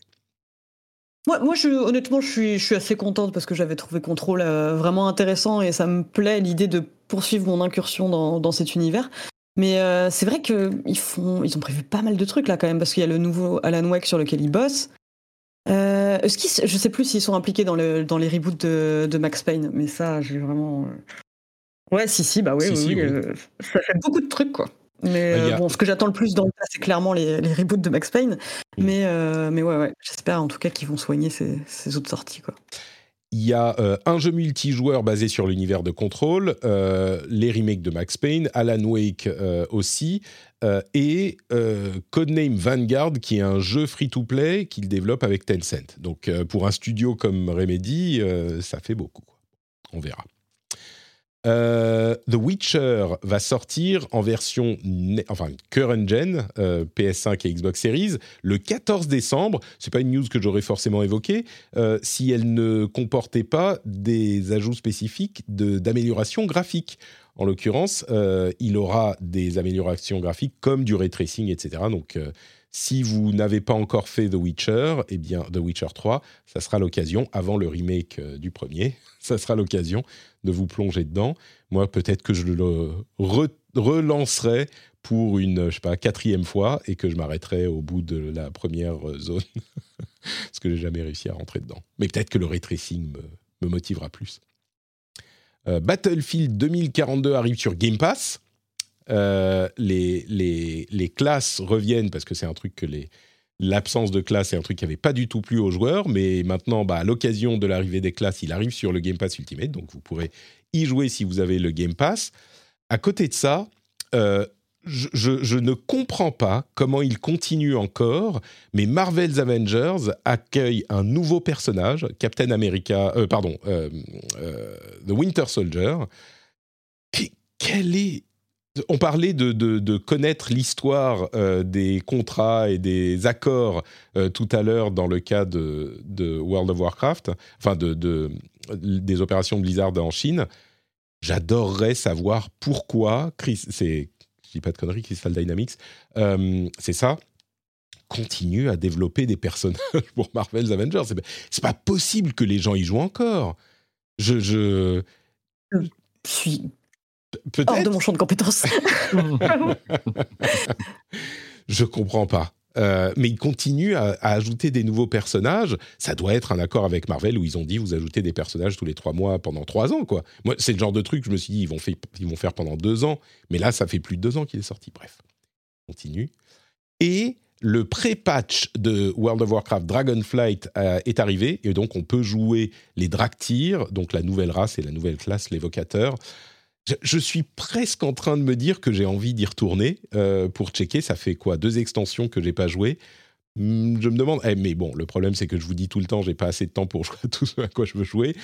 Moi, moi je, honnêtement, je suis, je suis assez contente parce que j'avais trouvé Control euh, vraiment intéressant et ça me plaît l'idée de poursuivre mon incursion dans, dans cet univers. Mais euh, c'est vrai qu'ils font, ils ont prévu pas mal de trucs là quand même parce qu'il y a le nouveau Alan Wake sur lequel ils bossent. Euh, ce je sais plus s'ils sont impliqués dans, le, dans les reboots de, Max Payne, mais ça, j'ai vraiment. Euh, ouais, si, si, bah oui, oui, euh, ça fait beaucoup de trucs, quoi. Mais bon, ce que j'attends le plus dans le cas, c'est clairement les, les, reboots de Max Payne. Mm. Mais, mais ouais, ouais, j'espère en tout cas qu'ils vont soigner ces, ces, autres sorties, quoi. il y a euh, un jeu multijoueur basé sur l'univers de Control, euh, les remakes de Max Payne, Alan Wake euh, aussi, et Codename Vanguard, qui est un jeu free-to-play qu'il développe avec Tencent. Donc pour un studio comme Remedy, ça fait beaucoup. On verra. Euh, The Witcher va sortir en version enfin current gen euh, PS5 et Xbox Series le 14 décembre. C'est pas une news que j'aurais forcément évoquée euh, si elle ne comportait pas des ajouts spécifiques d'amélioration graphique. En l'occurrence, il aura des améliorations graphiques comme du ray tracing, etc. Donc si vous n'avez pas encore fait The Witcher, eh bien The Witcher 3, ça sera l'occasion, avant le remake du premier, ça sera l'occasion de vous plonger dedans. Moi, peut-être que je le relancerai pour une, je sais pas, quatrième fois et que je m'arrêterai au bout de la première zone. Parce que j'ai jamais réussi à rentrer dedans. Mais peut-être que le ray tracing me, motivera plus. Euh, Battlefield 2042 arrive sur Game Pass. Euh, les, les, les, classes reviennent parce que c'est un truc que les, L'absence de classe est un truc qui n'avait pas du tout plu aux joueurs, mais maintenant, bah, à l'occasion de l'arrivée des classes, il arrive sur le Game Pass Ultimate, donc vous pourrez y jouer si vous avez le Game Pass. À côté de ça, euh, je, ne comprends pas comment il continue encore, mais Marvel's Avengers accueille un nouveau personnage, Captain America, euh, pardon, euh, The Winter Soldier. quel est on parlait de, connaître l'histoire euh, des contrats et des accords euh, tout à l'heure dans le cas de, World of Warcraft, enfin de, des opérations Blizzard en Chine. J'adorerais savoir pourquoi, je dis pas de conneries, Crystal Dynamics, euh, c'est ça, continue à développer des personnages pour Marvel's Avengers. C'est, pas possible que les gens y jouent encore. Je, je... je suis Hors de mon champ de compétences. je comprends pas. Euh, mais ils continuent à, ajouter des nouveaux personnages. Ça doit être un accord avec Marvel où ils ont dit vous ajoutez des personnages tous les trois mois pendant trois ans. quoi. Moi, c'est le genre de truc, je me suis dit, ils vont, ils vont faire pendant deux ans. Mais là, ça fait plus de deux ans qu'il est sorti. Bref, continue. Et le pré-patch de World of Warcraft Dragonflight euh, est arrivé. Et donc, on peut jouer les Draktyr, donc la nouvelle race et la nouvelle classe, l'évocateur je, suis presque en train de me dire que j'ai envie d'y retourner euh, pour checker. Ça fait quoi? Deux extensions que j'ai pas joué. Hmm, je me demande. Eh, mais bon, le problème c'est que je vous dis tout le temps, j'ai pas assez de temps pour jouer à tout ce à quoi je veux jouer.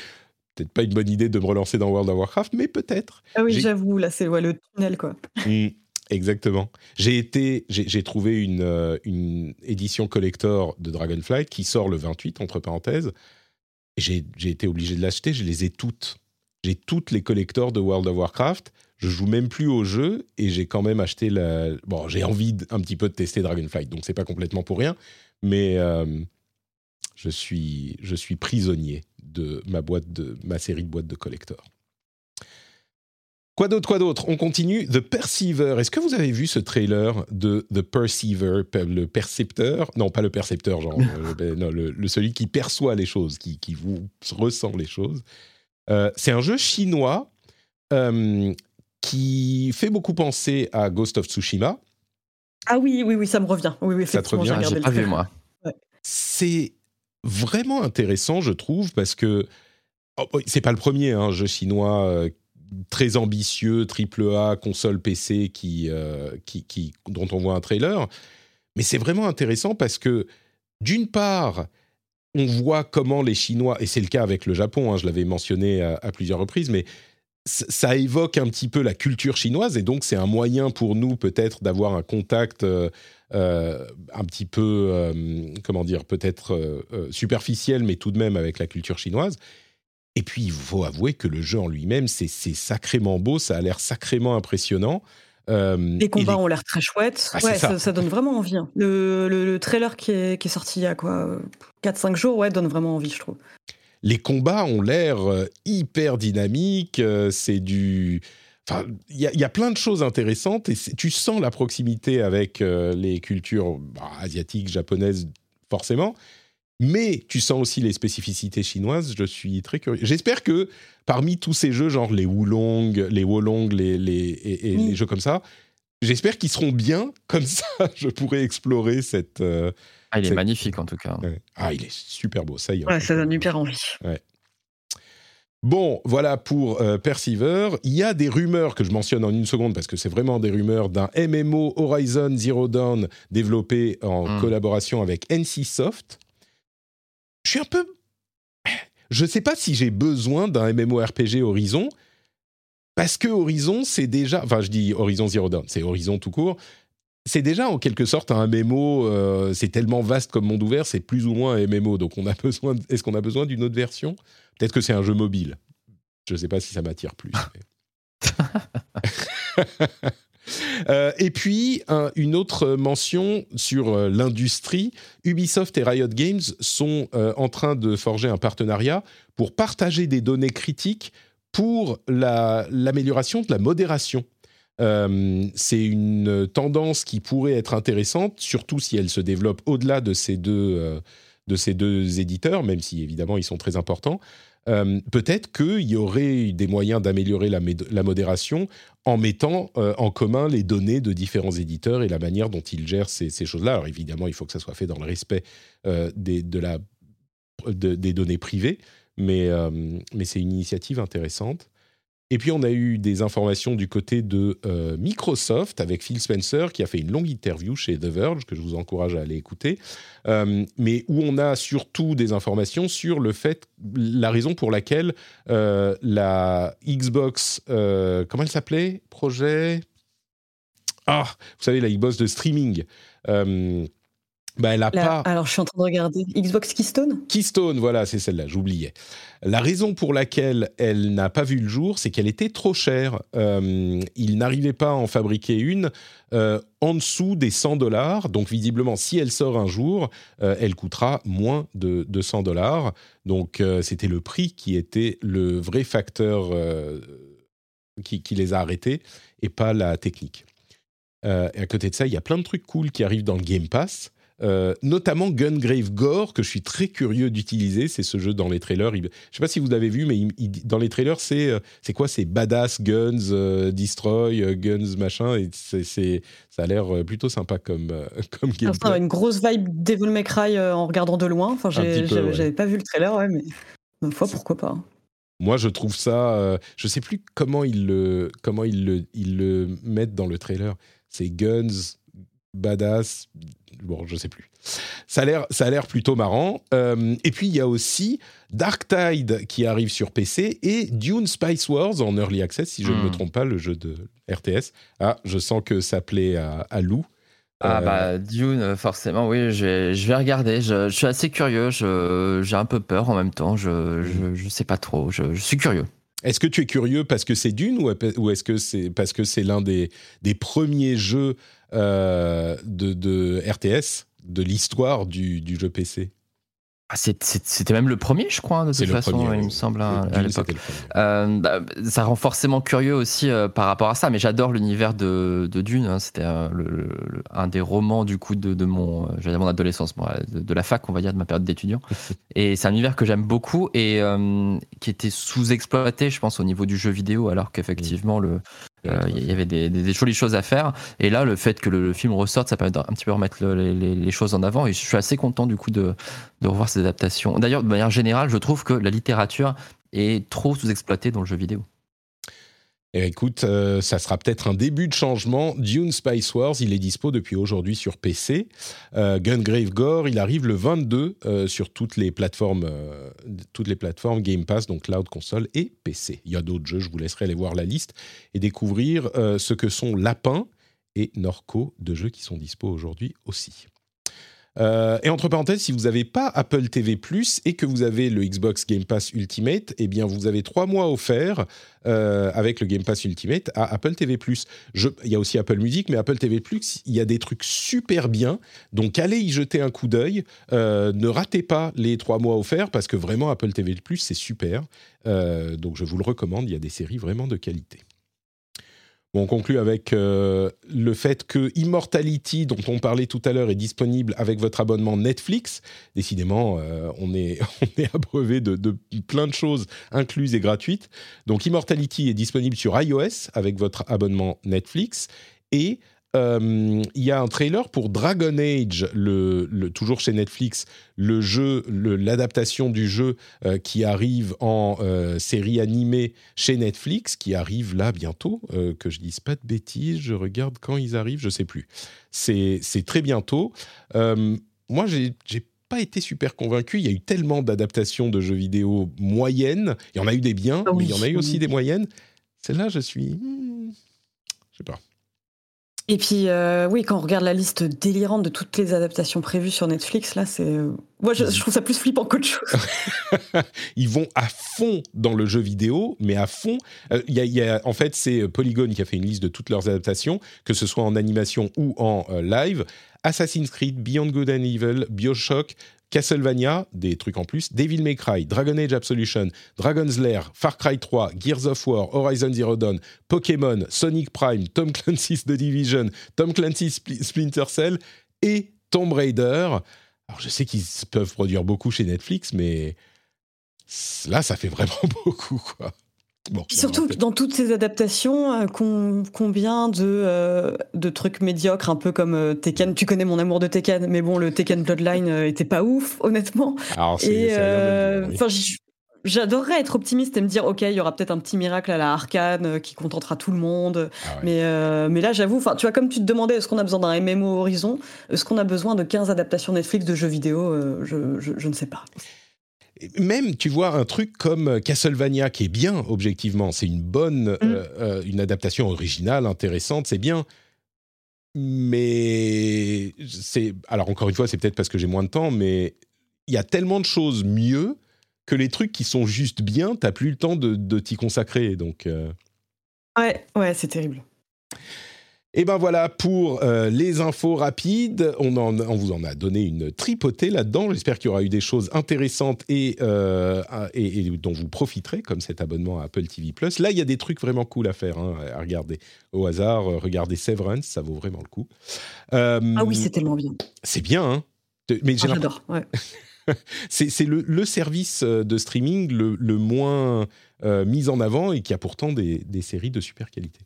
Peut-être pas une bonne idée de me relancer dans World of Warcraft, mais peut-être. Ah oui, j'avoue, là c'est le tunnel quoi. Hmm, exactement. J'ai été, j'ai trouvé une, euh, une édition collector de Dragonflight qui sort le 28 entre parenthèses. J'ai été obligé de l'acheter. Je les ai toutes j'ai toutes les collectors de World of Warcraft. Je joue même plus au jeu et j'ai quand même acheté la. Bon, j'ai envie un petit peu de tester Dragonflight, donc c'est pas complètement pour rien, mais euh, je suis je suis prisonnier de ma boîte de ma série de boîtes de collectors. Quoi d'autre, quoi d'autre? On continue. The Perceiver. Est-ce que vous avez vu ce trailer de The Perceiver, le percepteur? Non, pas le percepteur, genre, euh, ben, non, le, celui qui perçoit les choses, qui, qui vous ressent les choses. Euh, c'est un jeu chinois euh, qui fait beaucoup penser à Ghost of Tsushima. Ah oui, oui, oui, ça me revient. Oui, oui, ça te revient. J'ai pas vu moi. C'est vraiment intéressant, je trouve, parce que oh, c'est pas le premier hein, jeu chinois euh, très ambitieux, triple A, console PC, qui, qui, qui, dont on voit un trailer. Mais c'est vraiment intéressant parce que, d'une part, on voit comment les Chinois, et c'est le cas avec le Japon, hein, je l'avais mentionné à, plusieurs reprises, mais ça évoque un petit peu la culture chinoise, et donc c'est un moyen pour nous peut-être d'avoir un contact euh, euh, un petit peu, euh, comment dire, peut-être superficiel, mais tout de même avec la culture chinoise. Et puis, il faut avouer que le jeu en lui-même, c'est sacrément beau, ça a l'air sacrément impressionnant. Euh, les combats ont l'air très chouettes. Ah, ouais, ça. donne vraiment envie. Hein. Le, trailer qui est, sorti il y a quoi 4-5 jours, ouais, donne vraiment envie, je trouve. Les combats ont l'air euh, hyper dynamiques. Euh, c'est du. Enfin, il y, a plein de choses intéressantes et tu sens la proximité avec les cultures bah, asiatiques, japonaises, forcément. Mais tu sens aussi les spécificités chinoises. Je suis très curieux. J'espère que parmi tous ces jeux, genre les Wulong, les Wolong, les, les, et, les jeux comme ça, j'espère qu'ils seront bien. Comme ça, je pourrais explorer cette. Euh, ah, il est magnifique en tout cas. Ah, il est super beau. Ça y est. Ouais, ça donne hyper envie. Ouais. Bon, voilà pour euh, Perceiver. Il y a des rumeurs que je mentionne en une seconde parce que c'est vraiment des rumeurs d'un MMO Horizon Zero Dawn développé en Mm. collaboration avec NCSoft. Je suis un peu. Je ne sais pas si j'ai besoin d'un MMORPG Horizon parce que Horizon, c'est déjà. Enfin, je dis Horizon Zero Dawn, c'est Horizon tout court. C'est déjà en quelque sorte un MMO. euh, c'est tellement vaste comme monde ouvert, c'est plus ou moins un MMO. Donc, on a besoin. Est-ce qu'on a besoin d'une autre version? Peut-être que c'est un jeu mobile. Je ne sais pas si ça m'attire plus. Euh, et puis, un- une autre mention sur euh, l'industrie. Ubisoft et Riot Games sont euh, en train de forger un partenariat pour partager des données critiques pour la- l'amélioration de la modération. C'est une tendance qui pourrait être intéressante, surtout si elle se développe au-delà de ces deux éditeurs, même si évidemment ils sont très importants. Euh, Peut-être qu'il y aurait des moyens d'améliorer la, modération en mettant euh, en commun les données de différents éditeurs et la manière dont ils gèrent ces, choses-là. Alors évidemment, il faut que ça soit fait dans le respect euh, des, données privées, mais c'est une initiative intéressante. Et puis on a eu des informations du côté de euh, Microsoft avec Phil Spencer qui a fait une longue interview chez The Verge que je vous encourage à aller écouter, euh, mais où on a surtout des informations sur le fait, la raison pour laquelle euh, la Xbox, comment elle s'appelait? Projet? Ah, vous savez la Xbox de streaming. Bah, elle a pas. Alors, je suis en train de regarder. Xbox Keystone? Keystone, voilà, c'est celle-là, j'oubliais. La raison pour laquelle elle n'a pas vu le jour, c'est qu'elle était trop chère. Euh, il n'arrivait pas à en fabriquer une euh, en dessous des 100 dollars. Donc, visiblement, si elle sort un jour, euh, elle coûtera moins de, de 100 dollars. Donc, euh, c'était le prix qui était le vrai facteur qui, qui les a arrêtés et pas la technique. Euh, et à côté de ça, il y a plein de trucs cool qui arrivent dans le Game Pass. Euh, notamment Gungrave Gore, que je suis très curieux d'utiliser. C'est ce jeu dans les trailers. Il- je sais pas si vous l'avez vu, mais il- il- dans les trailers, c'est euh, c'est quoi? C'est badass, guns, euh, destroy, euh, guns, machin. Et c'est ça a l'air plutôt sympa comme, comme Alors, ça a gameplay. une grosse vibe Devil May Cry en regardant de loin. Enfin, j'avais ouais. pas vu le trailer, ouais, mais une fois, pourquoi pas. Moi, je trouve ça. euh, je sais plus comment ils le, comment ils le, ils le mettent dans le trailer. C'est guns, badass. Bon, je sais plus. Ça a l'air, ça a l'air plutôt marrant. Euh, et puis il y a aussi Dark Tide qui arrive sur PC et Dune Spice Wars en early access, si je ne me Hmm. trompe pas, le jeu de RTS. Ah, je sens que ça plaît à, à Lou. Ah Euh, bah Dune, euh, forcément, oui, je vais, regarder. Je, je suis assez curieux, j'ai un peu peur en même temps, je, je, je sais pas trop, je suis curieux. Est-ce que tu es curieux parce que c'est Dune ou, est-ce que c'est parce que c'est l'un des, premiers jeux euh, de, RTS de l'histoire du jeu PC Ah, C'était même le premier, je crois, de toute façon, premier, il me semble, à, à l'époque. Euh, bah, ça rend forcément curieux aussi euh, par rapport à ça, mais j'adore l'univers de, de Dune. hein. C'était euh, un des romans du coup de, de mon, mon adolescence, moi, de, de la fac, on va dire, de ma période d'étudiant. et c'est un univers que j'aime beaucoup et qui était sous-exploité, je pense, au niveau du jeu vidéo, alors qu'effectivement le euh, il y avait des, jolies choses à faire. Et là, le fait que le, film ressorte, ça permet d'un un petit peu remettre le- les, les- les choses en avant. Et je suis assez content du coup de, de revoir ces adaptations. D'ailleurs, de manière générale, je trouve que la littérature est trop sous-exploitée dans le jeu vidéo. Eh, écoute, euh, ça sera peut-être un début de changement. Dune Spice Wars, il est dispo depuis aujourd'hui sur PC. Euh, Gungrave Gore, il arrive le 22 euh, sur toutes les plateformes, toutes les plateformes Game Pass, donc cloud, console et PC. Il y a d'autres jeux, je vous laisserai aller voir la liste et découvrir ce que sont Lapin et Norco, deux jeux qui sont dispo aujourd'hui aussi. Euh, et entre parenthèses, si vous n'avez pas Apple TV Plus et que vous avez le Xbox Game Pass Ultimate, eh bien vous avez trois mois offerts euh, avec le Game Pass Ultimate à Apple TV Plus. Il y a aussi Apple Music, mais Apple TV Plus, il y a des trucs super bien. Donc allez y jeter un coup d'œil. Euh, ne ratez pas les trois mois offerts parce que vraiment Apple TV Plus c'est super. Donc je vous le recommande. Il y a des séries vraiment de qualité. On conclut avec euh, le fait que Immortality, dont on parlait tout à l'heure, est disponible avec votre abonnement Netflix. Décidément, euh, on, est, on est abreuvé de, de plein de choses incluses et gratuites. Donc Immortality est disponible sur iOS avec votre abonnement Netflix et euh, il y a un trailer pour Dragon Age, le, le- toujours chez Netflix, le jeu, l'adaptation du jeu euh, qui arrive en euh, série animée chez Netflix, qui arrive là bientôt. que je dise pas de bêtises, je regarde quand ils arrivent, je sais plus. C'est très bientôt. Moi, j'ai pas été super convaincu. Il y a eu tellement d'adaptations de jeux vidéo moyennes. Il y en a eu des biens, Ah mais il y en a eu aussi des moyennes. Celle-là, je suis. hmm, je sais pas. Et puis, euh, oui, quand on regarde la liste délirante de toutes les adaptations prévues sur Netflix, là, c'est. euh, Moi, je, trouve ça plus flippant qu'autre chose. Ils vont à fond dans le jeu vidéo, mais à fond. Euh, y a- en fait, c'est Polygon qui a fait une liste de toutes leurs adaptations, que ce soit en animation ou en euh, live. Assassin's Creed, Beyond Good and Evil, Bioshock, Castlevania, des trucs en plus, Devil May Cry, Dragon Age Absolution, Dragon's Lair, Far Cry 3, Gears of War, Horizon Zero Dawn, Pokémon, Sonic Prime, Tom Clancy's The Division, Tom Clancy's Spl- Splinter Cell et Tomb Raider. Alors je sais qu'ils peuvent produire beaucoup chez Netflix, mais là ça fait vraiment beaucoup quoi. Bon, surtout, dans toutes ces adaptations, euh, com- combien de, euh, de trucs médiocres, un peu comme euh, Tekken. Tu connais mon amour de Tekken, mais bon, le Tekken Bloodline euh, était pas ouf, honnêtement. Alors Et oui. j'adorerais être optimiste et me dire, ok, il y aura peut-être un petit miracle à la Arcane qui contentera tout le monde. Ah ouais. Mais, mais là, j'avoue, enfin, tu vois, comme tu te demandais, est-ce qu'on a besoin d'un MMO Horizon Est-ce qu'on a besoin de 15 adaptations Netflix de jeux vidéo je, je, je ne sais pas. Même, tu vois, un truc comme Castlevania, qui est bien, objectivement, c'est une bonne, Mm. euh, euh, une adaptation originale, intéressante, c'est bien. Mais c'est. Alors, encore une fois, c'est peut-être parce que j'ai moins de temps, mais il y a tellement de choses mieux que les trucs qui sont juste bien, t'as plus le temps de, de t'y consacrer. Donc. euh, Ouais, ouais, c'est terrible. Et ben voilà pour euh, les infos rapides. On, en- on vous en a donné une tripotée là-dedans. J'espère qu'il y aura eu des choses intéressantes et, euh, et- et dont vous profiterez, comme cet abonnement à Apple TV+. Là, il y a des trucs vraiment cool à faire, hein, à regarder au hasard. euh, Regardez Severance, ça vaut vraiment le coup. Euh, Ah oui, c'est tellement bien. c'est bien, hein mais Ah, J'adore. Ouais. c'est le, le service de streaming le, le moins mis en avant et qui a pourtant des, des séries de super qualité.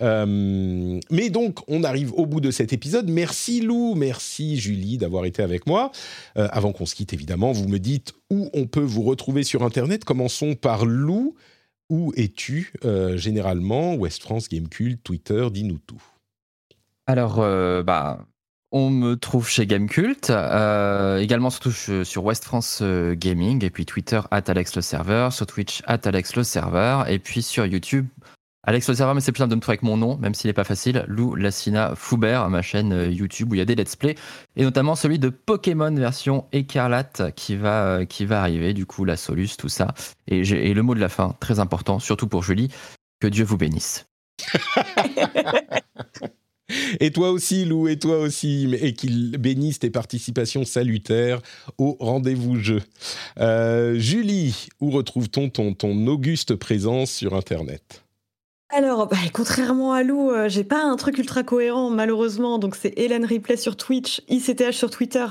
Euh, mais donc, on arrive au bout de cet épisode. Merci Lou, merci Julie d'avoir été avec moi. Euh, avant qu'on se quitte, évidemment, vous me dites où on peut vous retrouver sur Internet. Commençons par Lou. Où es-tu euh, généralement? West France, Gamecult, Twitter, dis-nous tout. Alors, bah, on me trouve chez Gamecult, euh, également surtout sur West France Gaming, et puis Twitter, at Alex le serveur, sur Twitch, at Alex le serveur, et puis sur YouTube, Alex le serveur, mais c'est plus simple trouver avec mon nom, même s'il n'est pas facile, Lou Lassina Foubert, ma chaîne euh, YouTube où il y a des let's play, et notamment celui de Pokémon version écarlate qui va, euh, arriver, du coup, la Solus, tout ça. Et, le mot de la fin, très important, surtout pour Julie, que Dieu vous bénisse. Et toi aussi, Lou, et toi aussi, et qu'il bénisse tes participations salutaires au rendez-vous jeu. Euh, Julie, où retrouve-t-on ton, ton auguste présence sur Internet? Alors, bah, contrairement à Lou, euh, j'ai pas un truc ultra cohérent, malheureusement. Donc, c'est Hélène Ripley sur Twitch, ICTH sur Twitter.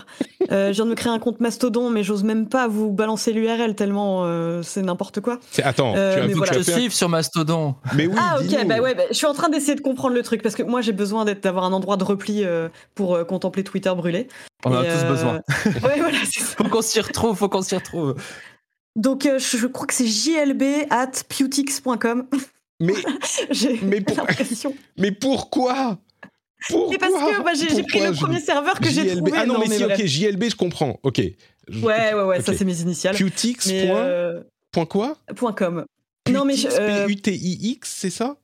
Euh, je viens de me créer un compte Mastodon, mais j'ose même pas vous balancer l'URL tellement euh, c'est n'importe quoi. Attends, Euh, tu as, mais tu voilà. Je suis sur Mastodon. Mais oui, ah, ok, bah ouais, bah, je suis en train d'essayer de comprendre le truc parce que moi, j'ai besoin d'avoir un endroit de repli euh, pour euh, contempler Twitter brûlé. On en a tous euh, besoin. Ouais, voilà, c'est ça. Faut qu'on s'y retrouve, faut qu'on s'y retrouve. Donc, euh, je, je crois que c'est jlb at pewtix.com. Mais, Mais pour- mais pourquoi? Pourquoi? Mais parce que bah, j'ai pris Pourquoi, le premier serveur que j'ai JLB. trouvé. Ah non, mais si, bref. ok, JLB, je comprends. Ok. Je- Ouais, ouais, ouais, ça Ok. c'est mes initiales. Qtix. Mais, point- euh, point quoi? Point .com. Non, mais je- Qtix, euh, P-U-T-I-X, c'est ça?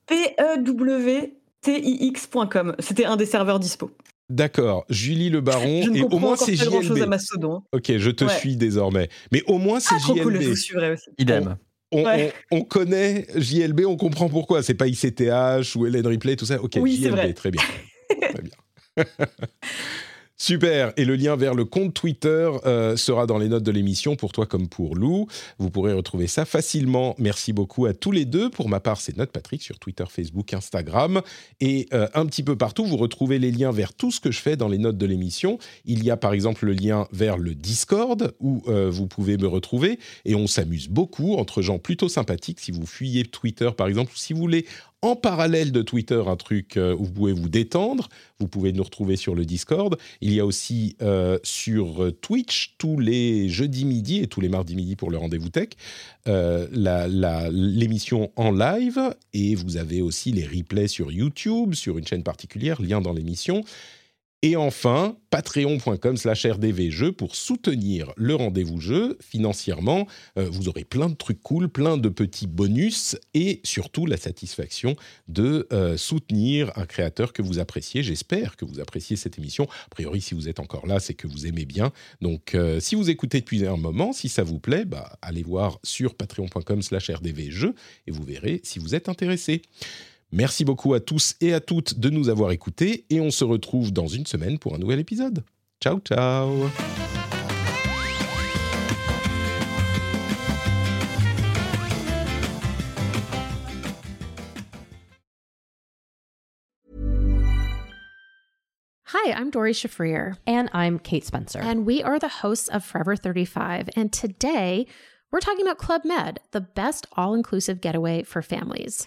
P-E-W-T-I-X.com. C'était un des serveurs dispo. D'accord. Julie Le Baron. Je ne et au moins, c'est pas grand chose à JLB. Mastodon. Ok, je te Ouais. suis désormais. Mais au moins, c'est Ah, trop cool, je JLB. vous suivrai aussi. Idem. on, Ouais. on- on connaît JLB, on comprend pourquoi. C'est pas ICTH ou Hélène Ripley, tout ça. Ok, Oui, JLB, très bien. très bien. Super. Et le lien vers le compte Twitter euh, sera dans les notes de l'émission pour toi comme pour Lou. Vous pourrez retrouver ça facilement. Merci beaucoup à tous les deux. Pour ma part, c'est Note Patrick sur Twitter, Facebook, Instagram et euh, un petit peu partout. Vous retrouvez les liens vers tout ce que je fais dans les notes de l'émission. Il y a par exemple le lien vers le Discord où euh, vous pouvez me retrouver et on s'amuse beaucoup entre gens plutôt sympathiques. Si vous fuyez Twitter par exemple, ou si vous voulez en parallèle de Twitter un truc euh, où vous pouvez vous détendre. Vous pouvez nous retrouver sur le Discord. Il y a aussi euh, sur Twitch tous les jeudis midi et tous les mardis midi pour le rendez-vous tech euh, l'émission en live et vous avez aussi les replays sur YouTube sur une chaîne particulière, lien dans l'émission. Et enfin, patreon.com slash rdvjeux pour soutenir le rendez-vous jeu financièrement. Euh, vous aurez plein de trucs cool, plein de petits bonus et surtout la satisfaction de euh, soutenir un créateur que vous appréciez. J'espère que vous appréciez cette émission. A priori, si vous êtes encore là, c'est que vous aimez bien. Donc, euh, si vous écoutez depuis un moment, si ça vous plaît, bah, allez voir sur patreon.com slash rdvjeux et vous verrez si vous êtes intéressé. Merci beaucoup à tous et à toutes de nous avoir écoutés et on se retrouve dans une semaine pour un nouvel épisode. Ciao ciao Hi, I'm Dory Shafrir. And I'm Kate Spencer. And we are the hosts of Forever 35. And today, we're talking about Club Med, the best all inclusive getaway for families.